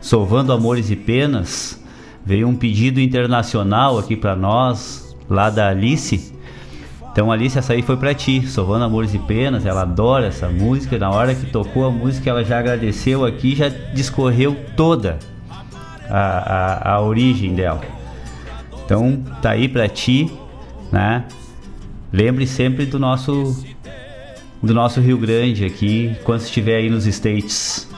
Solvando Amores e Penas. Veio um pedido internacional aqui para nós, lá da Alice. Então Alice, essa aí foi para ti, Solvando Amores e Penas, ela adora essa música. Na hora que tocou a música, ela já agradeceu aqui, já discorreu toda a, a, a origem dela. Então tá aí para ti, né? Lembre sempre do nosso do nosso Rio Grande aqui, quando estiver aí nos States.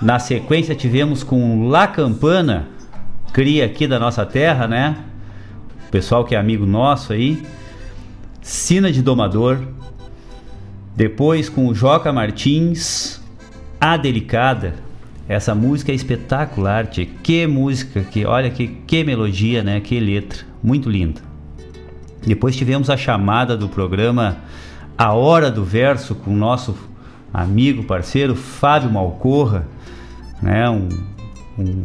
Na sequência tivemos com La Campana, cria aqui da nossa terra, né? Pessoal que é amigo nosso aí. Sina de Domador. Depois com o Joca Martins, A Delicada. Essa música é espetacular, tia. Que música, que olha que que melodia, né? Que letra, muito linda. Depois tivemos a chamada do programa A Hora do Verso com o nosso amigo, parceiro Fábio Malcorra, né? Um, um,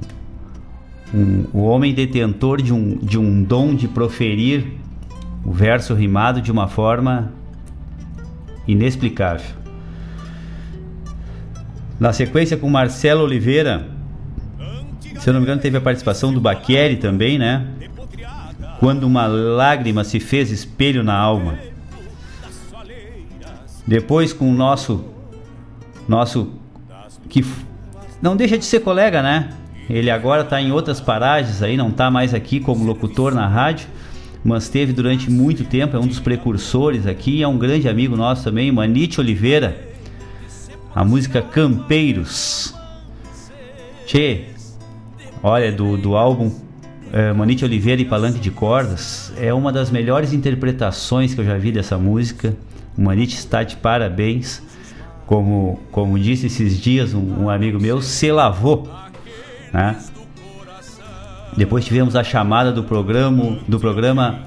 um, o homem detentor de um, de um dom de proferir o verso rimado de uma forma inexplicável. Na sequência com Marcelo Oliveira, se eu não me engano, teve a participação do Baqueri também, né? Quando uma lágrima se fez espelho na alma. Depois com o nosso nosso que não deixa de ser colega, né? Ele agora está em outras paragens aí, não está mais aqui como locutor na rádio, mas teve durante muito tempo, é um dos precursores aqui, é um grande amigo nosso também, Manite Oliveira. A música Campeiros. Tchê, olha, do, do álbum é, Manite Oliveira e Palanque de Cordas, é uma das melhores interpretações que eu já vi dessa música. O Manite está de parabéns. Como, como disse esses dias um, um amigo meu, se lavou né? Depois tivemos a chamada do programa, do programa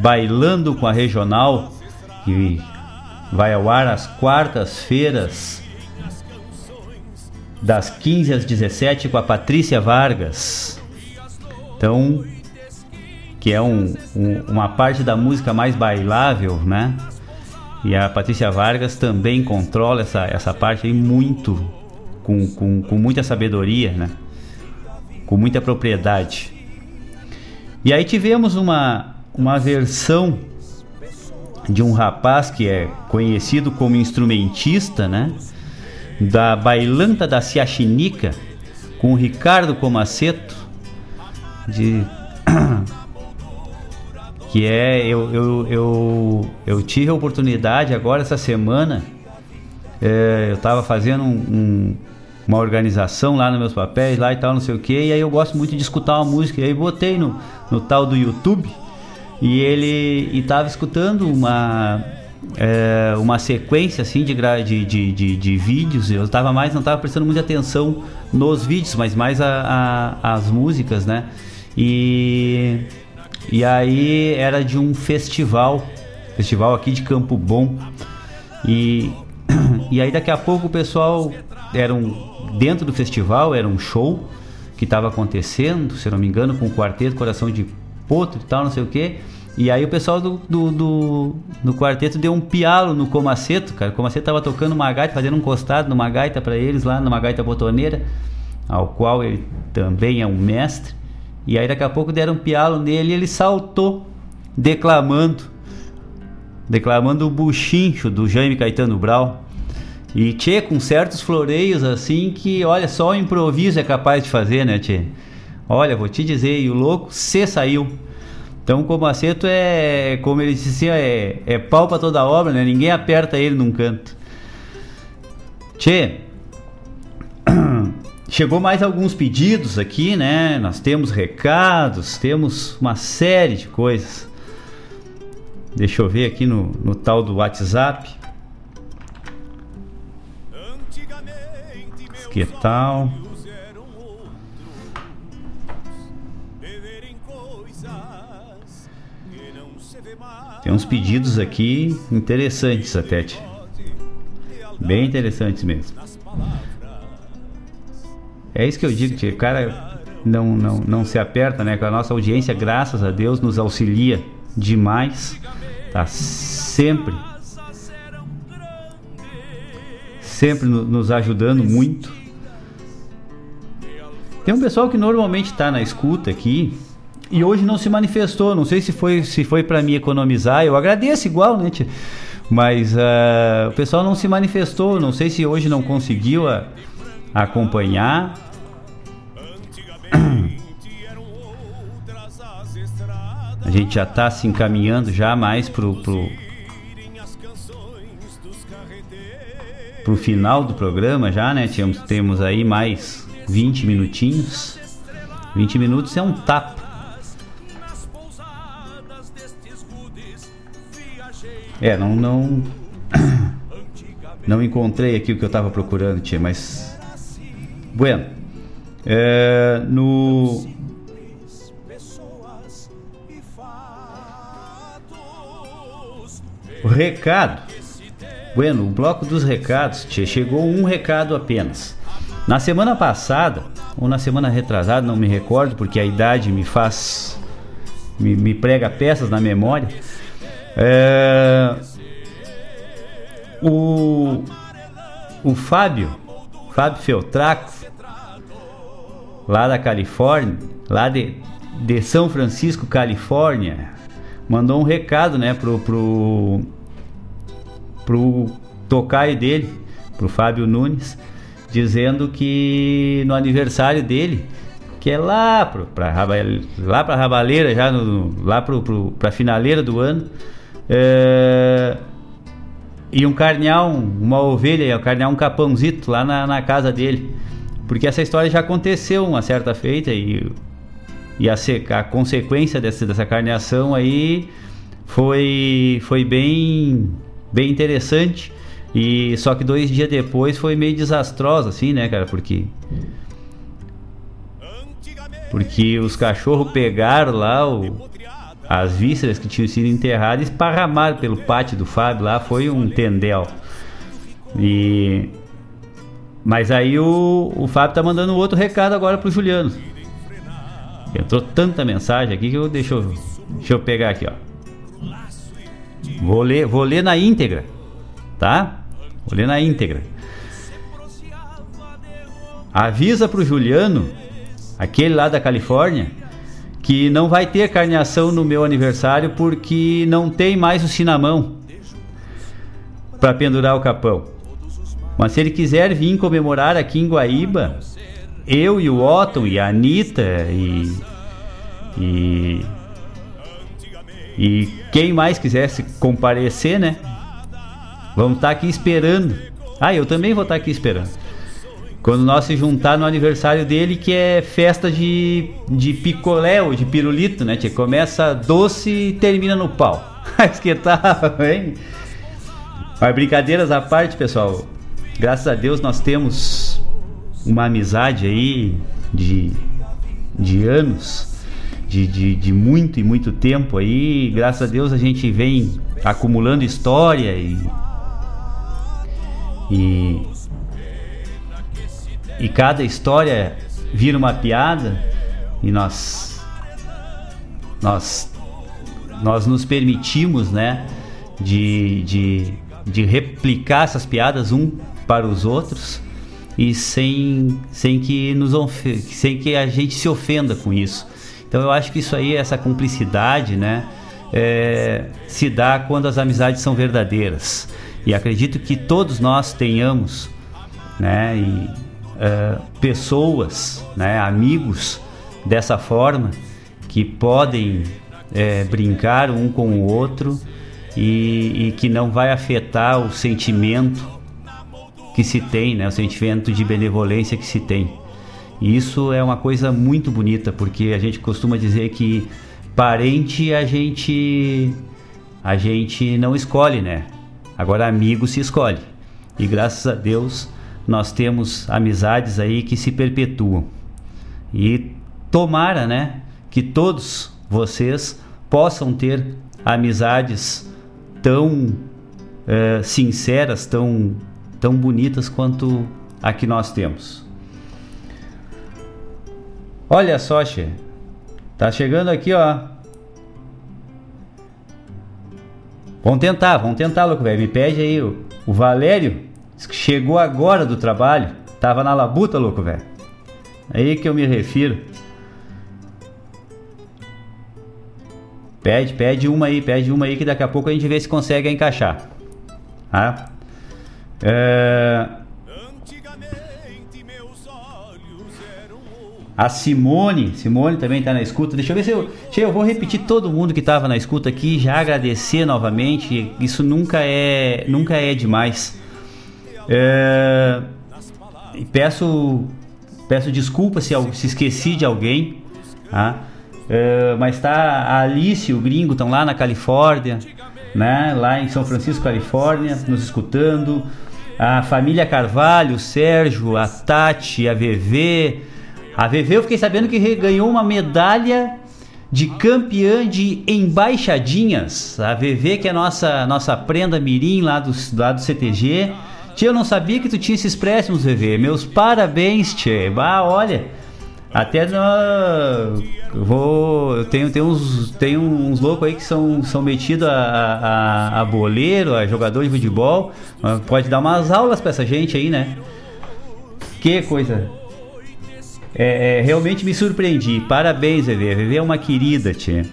Bailando com a Regional, que vai ao ar às quartas-feiras, das 15 às 17, com a Patrícia Vargas. Então, que é um, um, uma parte da música mais bailável, né? E a Patrícia Vargas também controla essa, essa parte aí muito, com, com, com muita sabedoria, né? Com muita propriedade. E aí tivemos uma, uma versão de um rapaz que é conhecido como instrumentista, né? Da Bailanta da Ciaxinica, com o Ricardo Comaceto, de que é eu, eu, eu, eu tive a oportunidade agora essa semana é, eu estava fazendo um, uma organização lá nos meus papéis lá e tal não sei o que e aí eu gosto muito de escutar uma música e aí botei no, no tal do YouTube e ele estava escutando uma é, uma sequência assim de, de, de, de, de vídeos eu estava mais não estava prestando muita atenção nos vídeos mas mais a, a, as músicas né e e aí era de um festival, festival aqui de Campo Bom. E, e aí daqui a pouco o pessoal era um, dentro do festival era um show que estava acontecendo, se não me engano, com o quarteto Coração de Potro e tal, não sei o que. E aí o pessoal do, do, do, do, quarteto deu um pialo no Comaceto, cara. O Comaceto tava tocando uma gaita, fazendo um costado numa gaita para eles lá, numa gaita botoneira, ao qual ele também é um mestre. E aí daqui a pouco deram um pialo nele e ele saltou declamando, declamando o buchincho do Jaime Caetano Brau. E tchê, com certos floreios assim que, olha, só o improviso é capaz de fazer, né, tchê? Olha, vou te dizer, e o louco se saiu. Então, como acerto é, como ele disse, é, é pau pra toda obra, né? Ninguém aperta ele num canto. Tchê, Chegou mais alguns pedidos aqui, né? Nós temos recados, temos uma série de coisas. Deixa eu ver aqui no, no tal do WhatsApp. Que tal? Tem uns pedidos aqui interessantes até. Bem interessantes mesmo. É isso que eu digo, o cara não, não, não se aperta, né? Com a nossa audiência, graças a Deus, nos auxilia demais. Tá sempre sempre nos ajudando muito. Tem um pessoal que normalmente está na escuta aqui e hoje não se manifestou. Não sei se foi se foi para me economizar. Eu agradeço igual, né? Tia? Mas uh, o pessoal não se manifestou. Não sei se hoje não conseguiu a, acompanhar. A gente já está se encaminhando já mais pro, pro, pro final do programa já, né? Temos, temos aí mais 20 minutinhos. 20 minutos é um tapa. É, não não não encontrei aqui o que eu estava procurando, tia, mas Bueno, é, no recado. Bueno, o bloco dos recados, tia, chegou um recado apenas. Na semana passada, ou na semana retrasada, não me recordo, porque a idade me faz. me, me prega peças na memória. É, o, o Fábio, Fábio Feltraco, lá da Califórnia, lá de, de São Francisco, Califórnia, mandou um recado, né, pro pro pro tocaio dele, pro Fábio Nunes, dizendo que no aniversário dele, que é lá pro, pra, lá para Rabaleira, já no, lá pra finaleira do ano, é, e um carnear uma ovelha, um carnear um capãozito lá na, na casa dele. Porque essa história já aconteceu uma certa feita e, e a, a consequência dessa, dessa carneação aí foi, foi bem, bem interessante. E só que dois dias depois foi meio desastrosa, assim, né, cara? Porque. Porque os cachorros pegaram lá o, as vísceras que tinham sido enterradas e esparramaram pelo pátio do Fábio lá. Foi um tendel. E mas aí o, o Fábio tá mandando outro recado agora pro Juliano. Entrou tanta mensagem aqui que eu deixa eu, deixa eu pegar aqui, ó. Vou ler, vou ler na íntegra, tá? Ler na íntegra. avisa pro Juliano, aquele lá da Califórnia, que não vai ter carneação no meu aniversário porque não tem mais o cinamão para pendurar o capão. Mas se ele quiser vir comemorar aqui em Guaíba, eu e o Otton e a Anitta e, e, e quem mais quisesse comparecer, né? Vamos estar tá aqui esperando. Ah, eu também vou estar tá aqui esperando. Quando nós se juntar no aniversário dele, que é festa de, de picolé ou de pirulito, né? Que começa doce e termina no pau. Mas que tal, hein? Mas brincadeiras à parte, pessoal. Graças a Deus nós temos uma amizade aí de, de anos, de, de, de muito e muito tempo aí. Graças a Deus a gente vem acumulando história e, e e cada história vira uma piada e nós nós nós nos permitimos, né, de, de, de replicar essas piadas um para os outros e sem, sem que nos sem que a gente se ofenda com isso. Então eu acho que isso aí, essa cumplicidade, né, é, se dá quando as amizades são verdadeiras. E acredito que todos nós tenhamos, né, e uh, pessoas, né, amigos dessa forma, que podem é, brincar um com o outro e, e, que não vai afetar o sentimento que se tem, né, o sentimento de benevolência que se tem. E isso é uma coisa muito bonita, porque a gente costuma dizer que parente a gente a gente não escolhe, né? Agora amigo se escolhe. E graças a Deus nós temos amizades aí que se perpetuam. E tomara, né, que todos vocês possam ter amizades tão é, sinceras, tão, tão bonitas quanto a que nós temos. Olha só. Tá chegando aqui, ó. Vamos tentar, vamos tentar, louco velho. Me pede aí o, o Valério Chegou agora do trabalho, tava na labuta, louco, velho. Aí que eu me refiro. Pede, pede uma aí, pede uma aí que daqui a pouco a gente vê se consegue encaixar. Tá? É... A Simone, Simone também está na escuta. Deixa eu ver se eu, eu vou repetir todo mundo que estava na escuta aqui, já agradecer novamente. Isso nunca é, nunca é demais. É, peço, peço desculpas se, se esqueci de alguém, tá? É, mas tá a Alice e o Gringo estão lá na Califórnia, né? Lá em São Francisco, Califórnia, nos escutando. A família Carvalho, o Sérgio, a Tati, a VV. A VV eu fiquei sabendo que ganhou uma medalha de campeã de embaixadinhas. A VV que é a nossa nossa prenda mirim lá do, lá do CTG. Tia, eu não sabia que tu tinha esses préstimos, VV. Meus parabéns, tia. Ah, olha. Até no, vou. Eu tenho, uns, tenho uns loucos aí que são, são metidos a, a, a boleiro, a jogador de futebol. Pode dar umas aulas pra essa gente aí, né? Que coisa. É, é, realmente me surpreendi. Parabéns, VV. VV é uma querida, tia.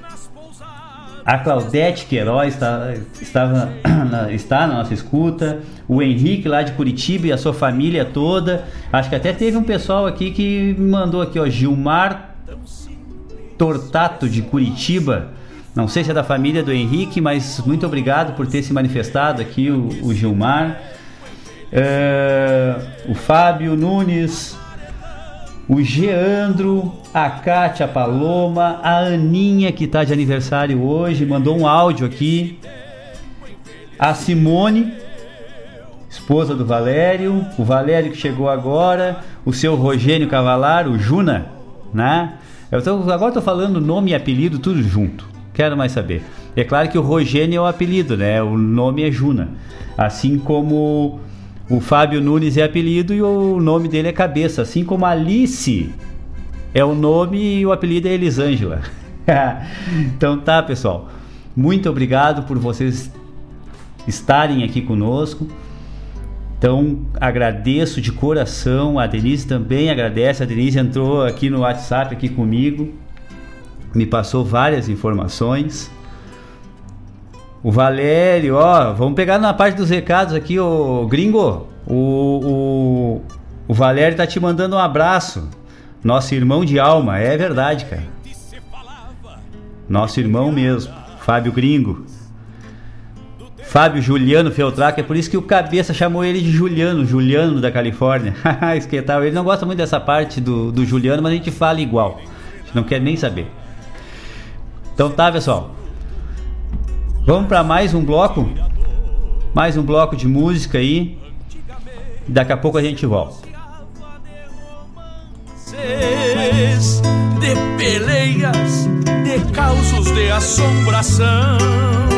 A Claudete Queiroz está, estava, está na nossa escuta. O Henrique lá de Curitiba e a sua família toda. Acho que até teve um pessoal aqui que me mandou aqui, ó. Gilmar Tortato de Curitiba. Não sei se é da família do Henrique, mas muito obrigado por ter se manifestado aqui, o, o Gilmar. É, o Fábio Nunes, o Geandro, a Kátia Paloma, a Aninha que está de aniversário hoje, mandou um áudio aqui. A Simone, esposa do Valério, o Valério que chegou agora, o seu Rogênio Cavalar, o Juna, né? Eu tô, agora estou falando nome e apelido tudo junto. Quero mais saber. É claro que o Rogênio é o apelido, né? O nome é Juna. Assim como o Fábio Nunes é apelido e o nome dele é Cabeça, assim como Alice é o nome e o apelido é Elisângela. então tá, pessoal. Muito obrigado por vocês estarem aqui conosco. Então agradeço de coração, a Denise também agradece. A Denise entrou aqui no WhatsApp aqui comigo, me passou várias informações. O Valério, ó, vamos pegar na parte dos recados aqui, o gringo. O, o, o Valério tá te mandando um abraço. Nosso irmão de alma, é verdade, cara. Nosso irmão mesmo, Fábio Gringo. Fábio Juliano Feltrac, é por isso que o cabeça chamou ele de Juliano, Juliano da Califórnia. Esquetal, ele não gosta muito dessa parte do, do Juliano, mas a gente fala igual. A gente não quer nem saber. Então tá, pessoal. Vamos para mais um bloco. Mais um bloco de música aí. Daqui a pouco a gente volta. De peleias, de causos de assombração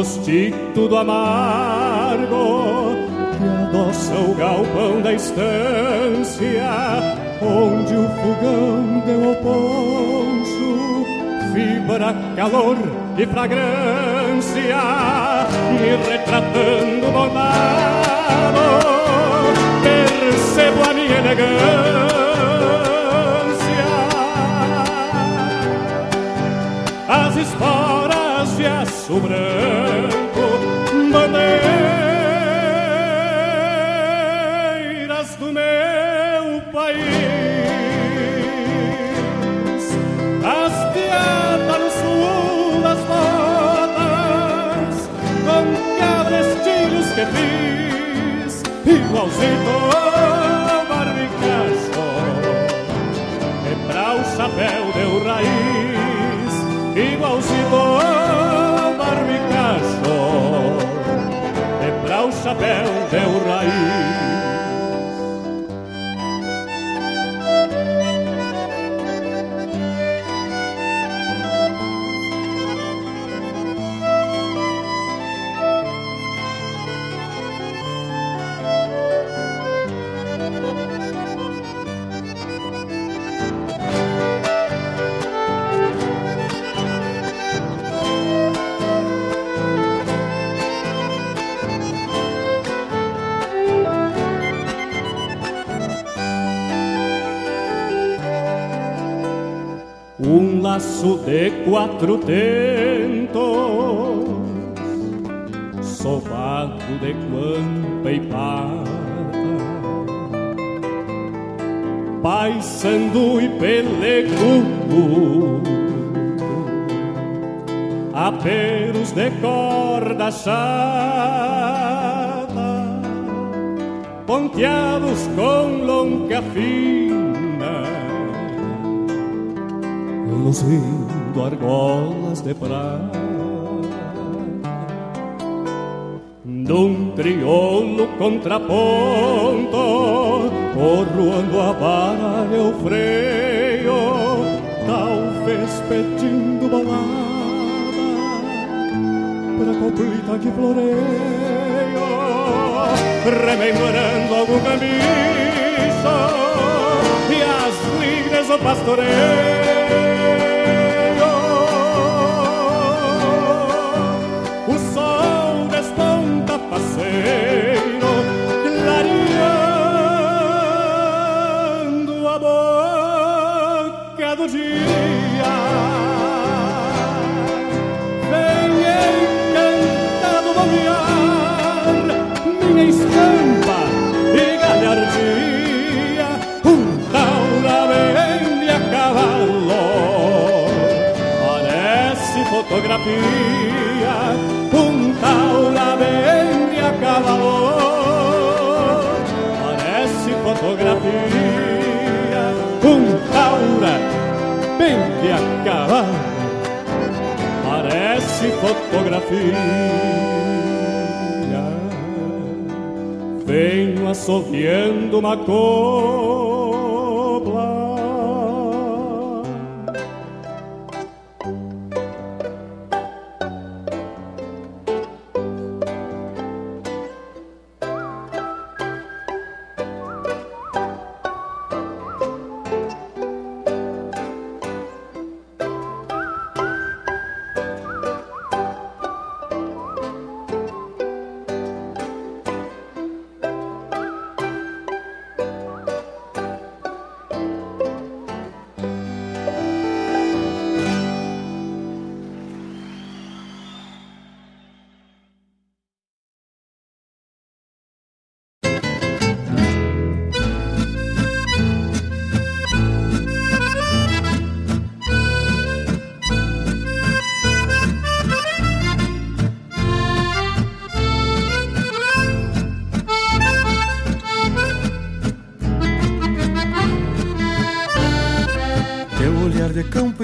Gostito do amargo que adoça o galpão da estância, onde o fogão deu ao poncho, fibra, calor e fragrância, me retratando bondade percebo a minha elegância. As esporas aço branco, bandeiras do meu país. As teatas no sul das botas, com cada estilos que fiz igualzinho barbicacho Quebrar o chapéu deu raiz Igualzinho O chapéu deu raiz laço de quatro tentos, sovaco de guampa e pata, paisando e pelecuco, aperos de corda chata, luzindo argolas de prata Num crioulo contraponto Porroando a vara e o freio Talvez pedindo balada Pra completa que floreio Rememorando algum cambicho pastoreo. fotografía, junta una media cada voz. Parece fotografía, junta una media cada Parece fotografia. Venho assoviando uma cor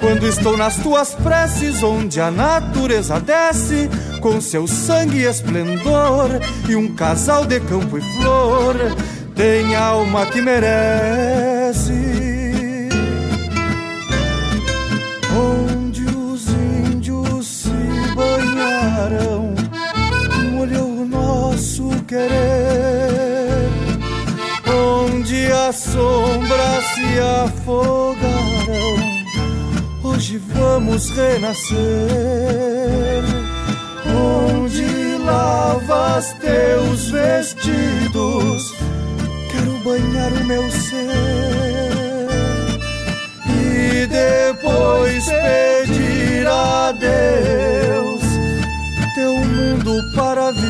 quando estou nas tuas preces, onde a natureza desce com seu sangue e esplendor, e um casal de campo e flor tem alma que merece. Onde os índios se banharam, molhou o nosso querer, onde as sombras se afogaram Hoje vamos renascer. Onde lavas teus vestidos, quero banhar o meu ser. E depois pedir a Deus teu mundo para viver.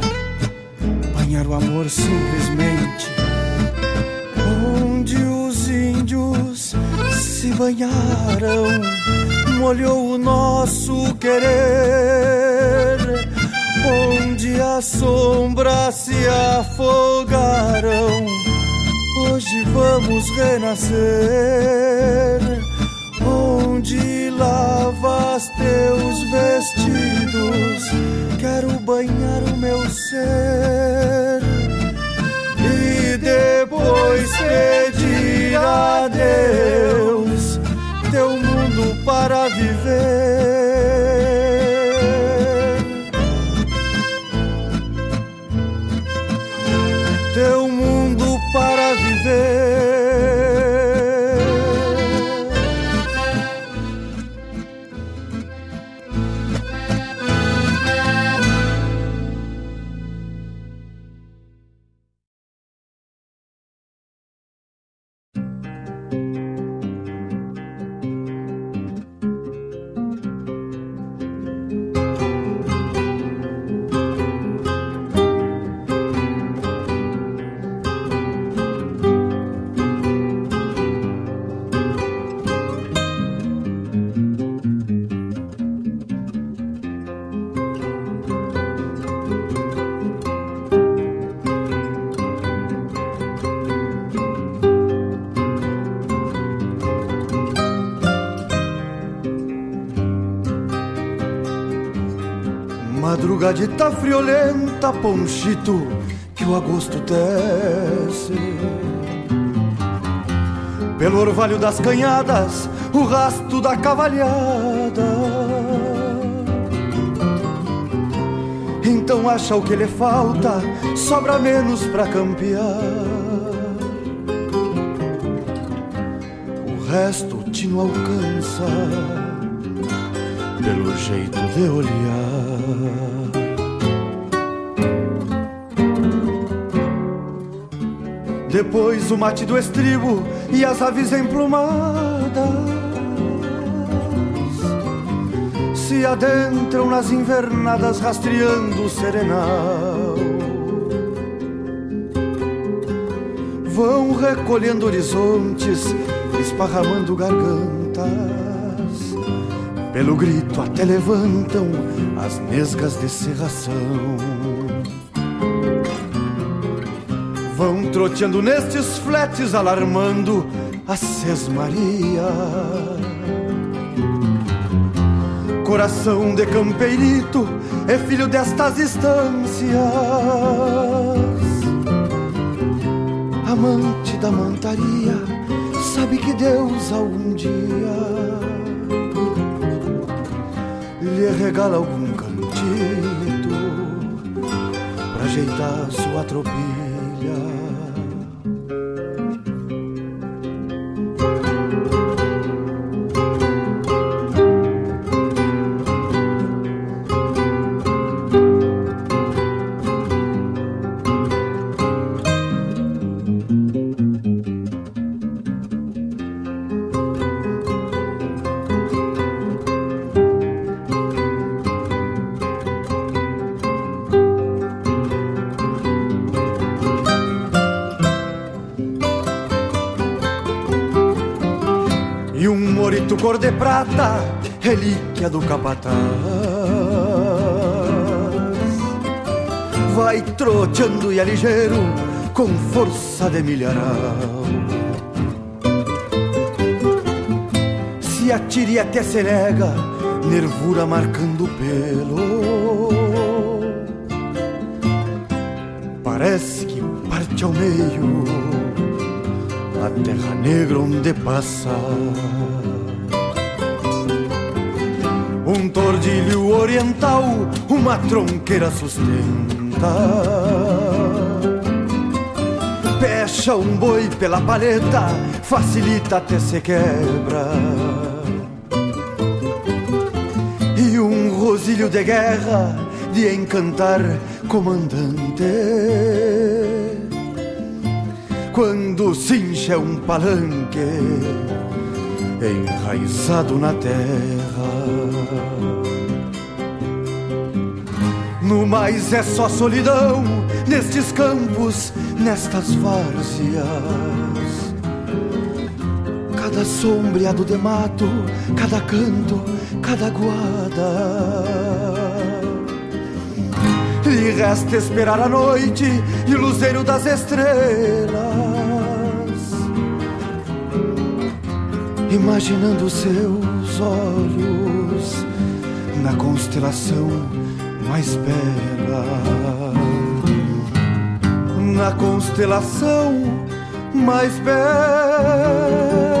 o amor simplesmente. Onde os índios se banharam, molhou o nosso querer. Onde as sombras se afogaram, hoje vamos renascer. Onde lavas teus vestidos quero banhar o meu ser depois pedir a Deus teu mundo para viver. Madrugadita friolenta, ponchito, que o agosto tece. Pelo orvalho das canhadas, o rasto da cavalhada. Então acha o que lhe falta, sobra menos pra campear. O resto te não alcança, pelo jeito de olhar. Depois o mate do estribo e as aves emplumadas se adentram nas invernadas rastreando o serenal. Vão recolhendo horizontes, esparramando gargantas. Pelo grito até levantam as nesgas de serração. Troteando nestes fletes, alarmando a sesmaria. Coração de campeirito é filho destas estâncias. Amante da mantaria, sabe que Deus algum dia lhe regala algum cantito pra ajeitar sua tropilha. Prata, relíquia do capataz. Vai troteando e é ligeiro, com força de milharal. Se atire até se nega, nervura marcando o pelo. Parece que parte ao meio a terra negra onde passa. Tordilho oriental, uma tronqueira sustenta. Pecha um boi pela paleta, facilita até se quebra. E um rosilho de guerra, de encantar comandante quando cincha um palanque enraizado na terra. No mais é só solidão nestes campos, nestas várzeas. Cada sombreado de mato, cada canto, cada guada. E resta esperar a noite e o luzeiro das estrelas. Imaginando seus olhos na constelação mais bela. Na constelação mais bela.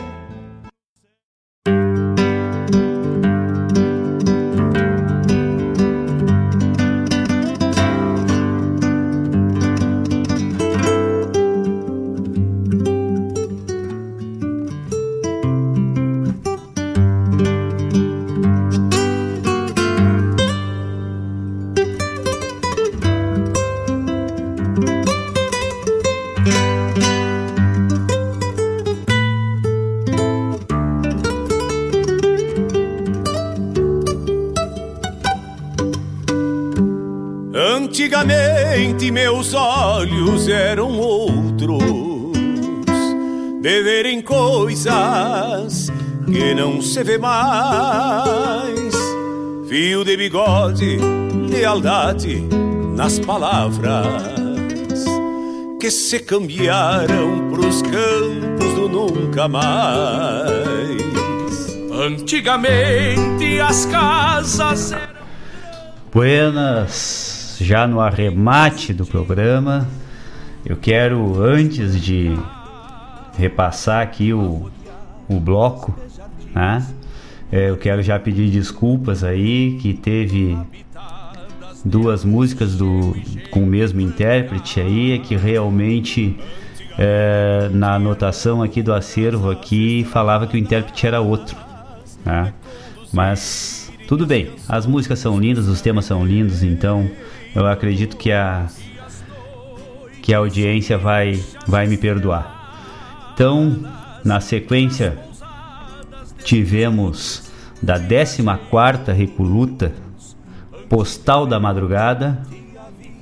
Eram outros, de verem coisas que não se vê mais. Fio de bigode, lealdade nas palavras que se cambiaram pros campos do nunca mais. Antigamente as casas eram. Buenas, já no arremate do programa, eu quero, antes de repassar aqui o, o bloco, né? É, eu quero já pedir desculpas aí que teve duas músicas do, com o mesmo intérprete aí, é que realmente é, na anotação aqui do acervo aqui falava que o intérprete era outro, né? Mas tudo bem, as músicas são lindas, os temas são lindos, então eu acredito que a que a audiência vai vai me perdoar. Então, na sequência tivemos da 14 quarta Recoluta Postal da Madrugada,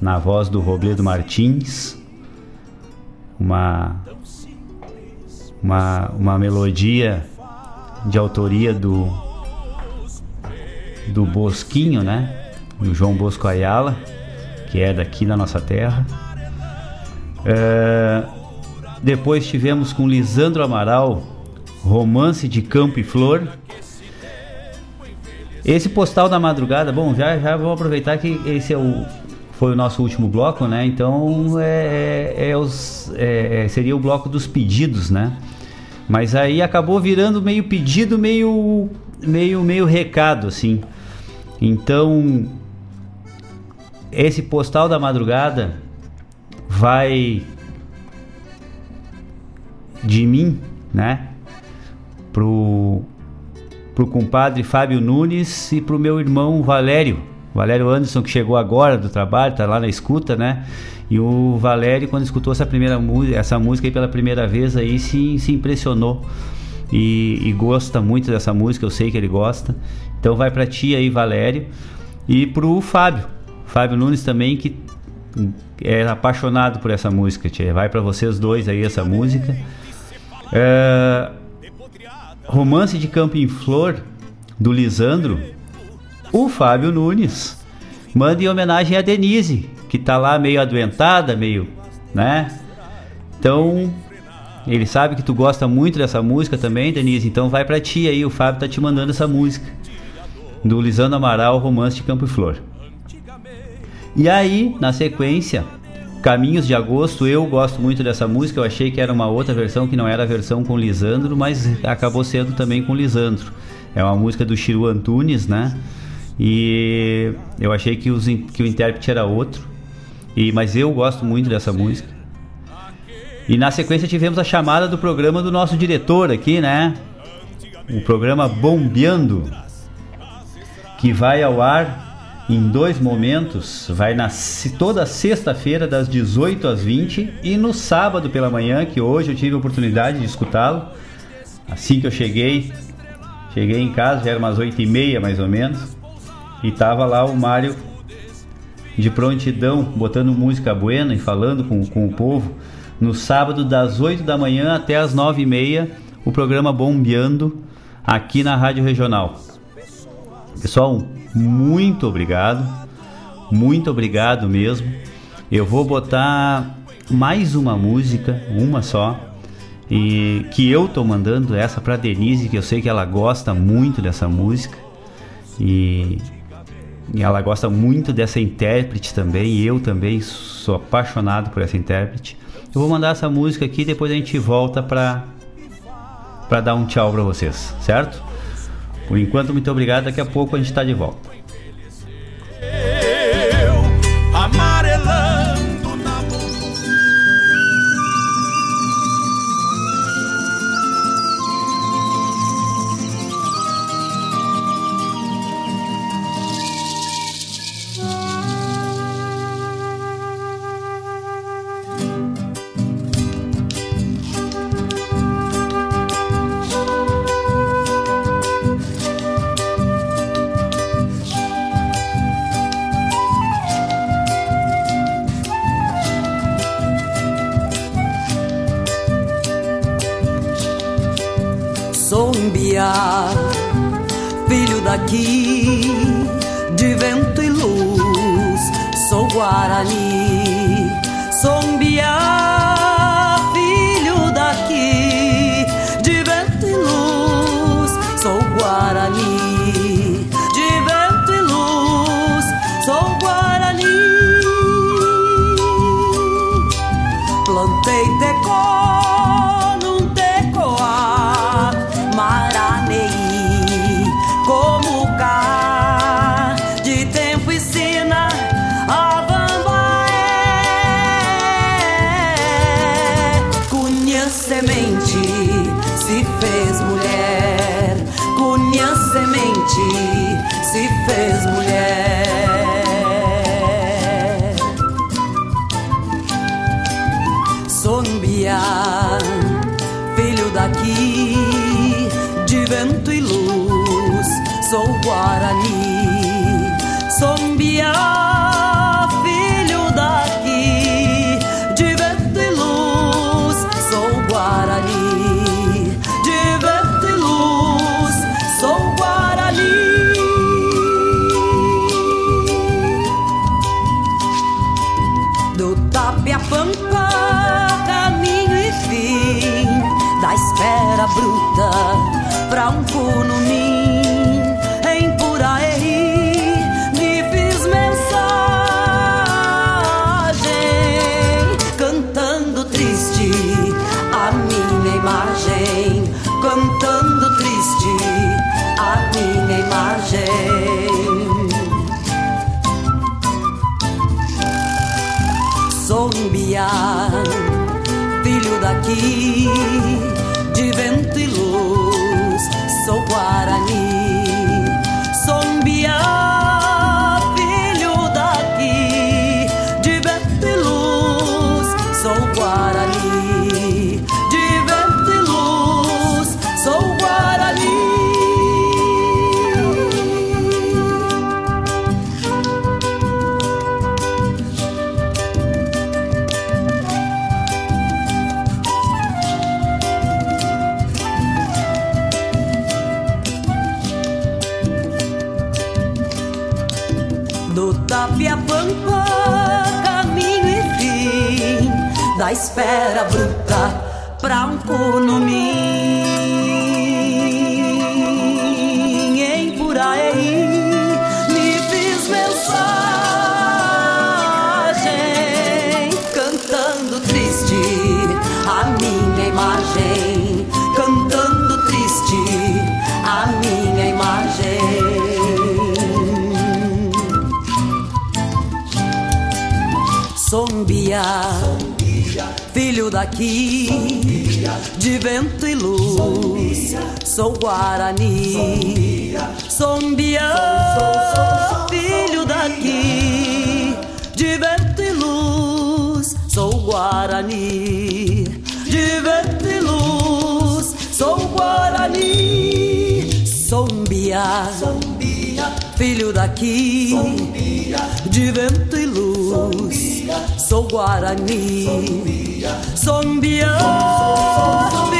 na voz do Robledo Martins. Uma, uma, uma melodia de autoria do, do Bosquinho, né? Do João Bosco Ayala, que é daqui da nossa terra. É, depois tivemos com Lisandro Amaral, Romance de Campo e Flor. Esse postal da madrugada, bom, já, já vou aproveitar que esse é o, foi o nosso último bloco, né? Então é, é, é os, é, seria o bloco dos pedidos, né? Mas aí acabou virando meio pedido, meio, meio, meio recado, assim. Então esse postal da madrugada vai de mim, né? Pro pro compadre Fábio Nunes e pro meu irmão Valério. Valério Anderson, que chegou agora do trabalho, tá lá na escuta, né? E o Valério, quando escutou essa primeira música, essa música aí pela primeira vez, aí se, se impressionou. E, e, gosta muito dessa música, eu sei que ele gosta. Então vai para ti aí, Valério. E pro Fábio. Fábio Nunes também, que é apaixonado por essa música, tia. Vai para vocês dois aí essa música. É, Romance de Campo em Flor, do Lisandro, o Fábio Nunes manda em homenagem a Denise, que tá lá meio adoentada, meio, né? Então, ele sabe que tu gosta muito dessa música também, Denise, então vai para ti aí, o Fábio tá te mandando essa música. Do Lisandro Amaral, Romance de Campo e Flor. E aí, na sequência, Caminhos de Agosto, eu gosto muito dessa música. Eu achei que era uma outra versão que não era a versão com Lisandro, mas acabou sendo também com Lisandro. É uma música do Chiru Antunes, né? E eu achei que, os, que o intérprete era outro. E, mas eu gosto muito dessa música. E na sequência tivemos a chamada do programa do nosso diretor aqui, né? O programa Bombeando, que vai ao ar em dois momentos. Vai na toda sexta-feira das 18 às 20 e no sábado pela manhã, que hoje eu tive a oportunidade de escutá-lo. Assim que eu cheguei, cheguei em casa, já era umas 8 e meia mais ou menos, e tava lá o Mário de prontidão, botando música buena e falando com, com o povo. No sábado, das 8 da manhã até as 9 e meia, o programa Bombeando aqui na Rádio Regional. Pessoal, muito obrigado. Muito obrigado mesmo. Eu vou botar mais uma música, uma só, e que eu tô mandando essa para Denise, que eu sei que ela gosta muito dessa música. E, e ela gosta muito dessa intérprete também, e eu também sou apaixonado por essa intérprete. Eu vou mandar essa música aqui, depois a gente volta para para dar um tchau para vocês, certo? Por enquanto, muito obrigado. Daqui a pouco a gente está de volta. fera bruta pra um corno aqui de vento e luz. Sou Guarani, sombiano, filho daqui de vento e luz. Sou Guarani, de vento e luz. Sou Guarani, sombia, filho daqui de vento e luz. Sou Guarani. zombie, zombie.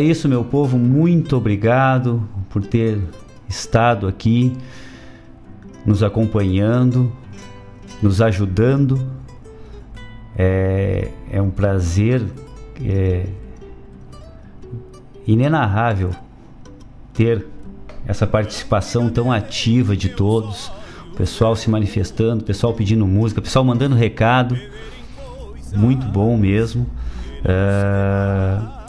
é isso, meu povo. Muito obrigado por ter estado aqui nos acompanhando, nos ajudando. É, é um prazer é, inenarrável ter essa participação tão ativa de todos, o pessoal se manifestando, o pessoal pedindo música, o pessoal mandando recado, muito bom mesmo. É,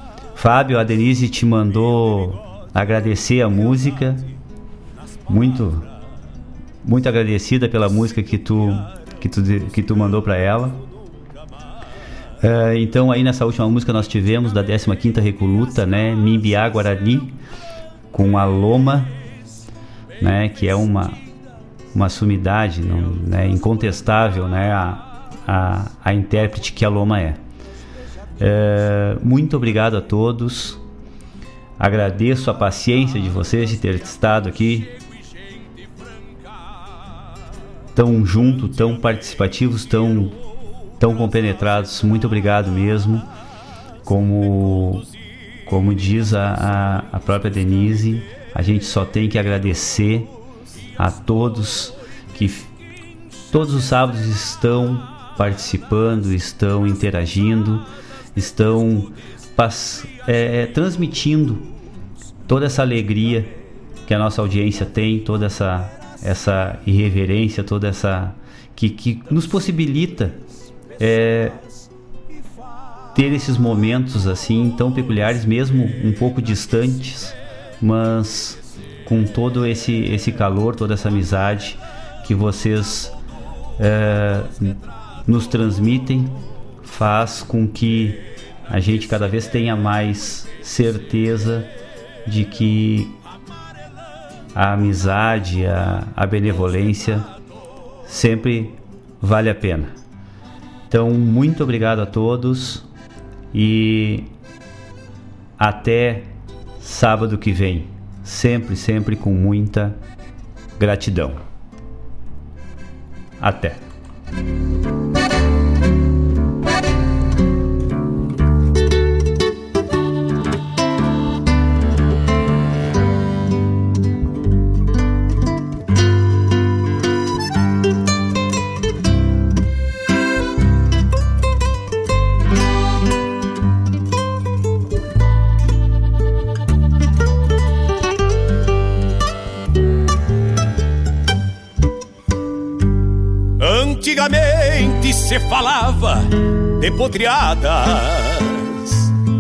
Fábio, a Denise te mandou agradecer a música. Muito muito agradecida pela música que tu que tu, que tu mandou para ela. Uh, então aí nessa última música nós tivemos da 15ª Recoluta, né, Mimbiá Guarani com a Loma, né, que é uma uma sumidade, não, né, incontestável, né, a, a, a intérprete que a Loma é. Uh, muito obrigado a todos. Agradeço a paciência de vocês de ter estado aqui tão junto, tão participativos, tão tão compenetrados. Muito obrigado mesmo. Como como diz a, a, a própria Denise, a gente só tem que agradecer a todos que todos os sábados estão participando, estão interagindo, estão é, transmitindo toda essa alegria que a nossa audiência tem, toda essa essa irreverência, toda essa que, que nos possibilita é, ter esses momentos assim tão peculiares, mesmo um pouco distantes, mas com todo esse esse calor, toda essa amizade que vocês é, nos transmitem, faz com que a gente cada vez tenha mais certeza de que a amizade, a, a benevolência sempre vale a pena. Então, muito obrigado a todos e até sábado que vem. Sempre, sempre com muita gratidão. Até. Se falava de podreada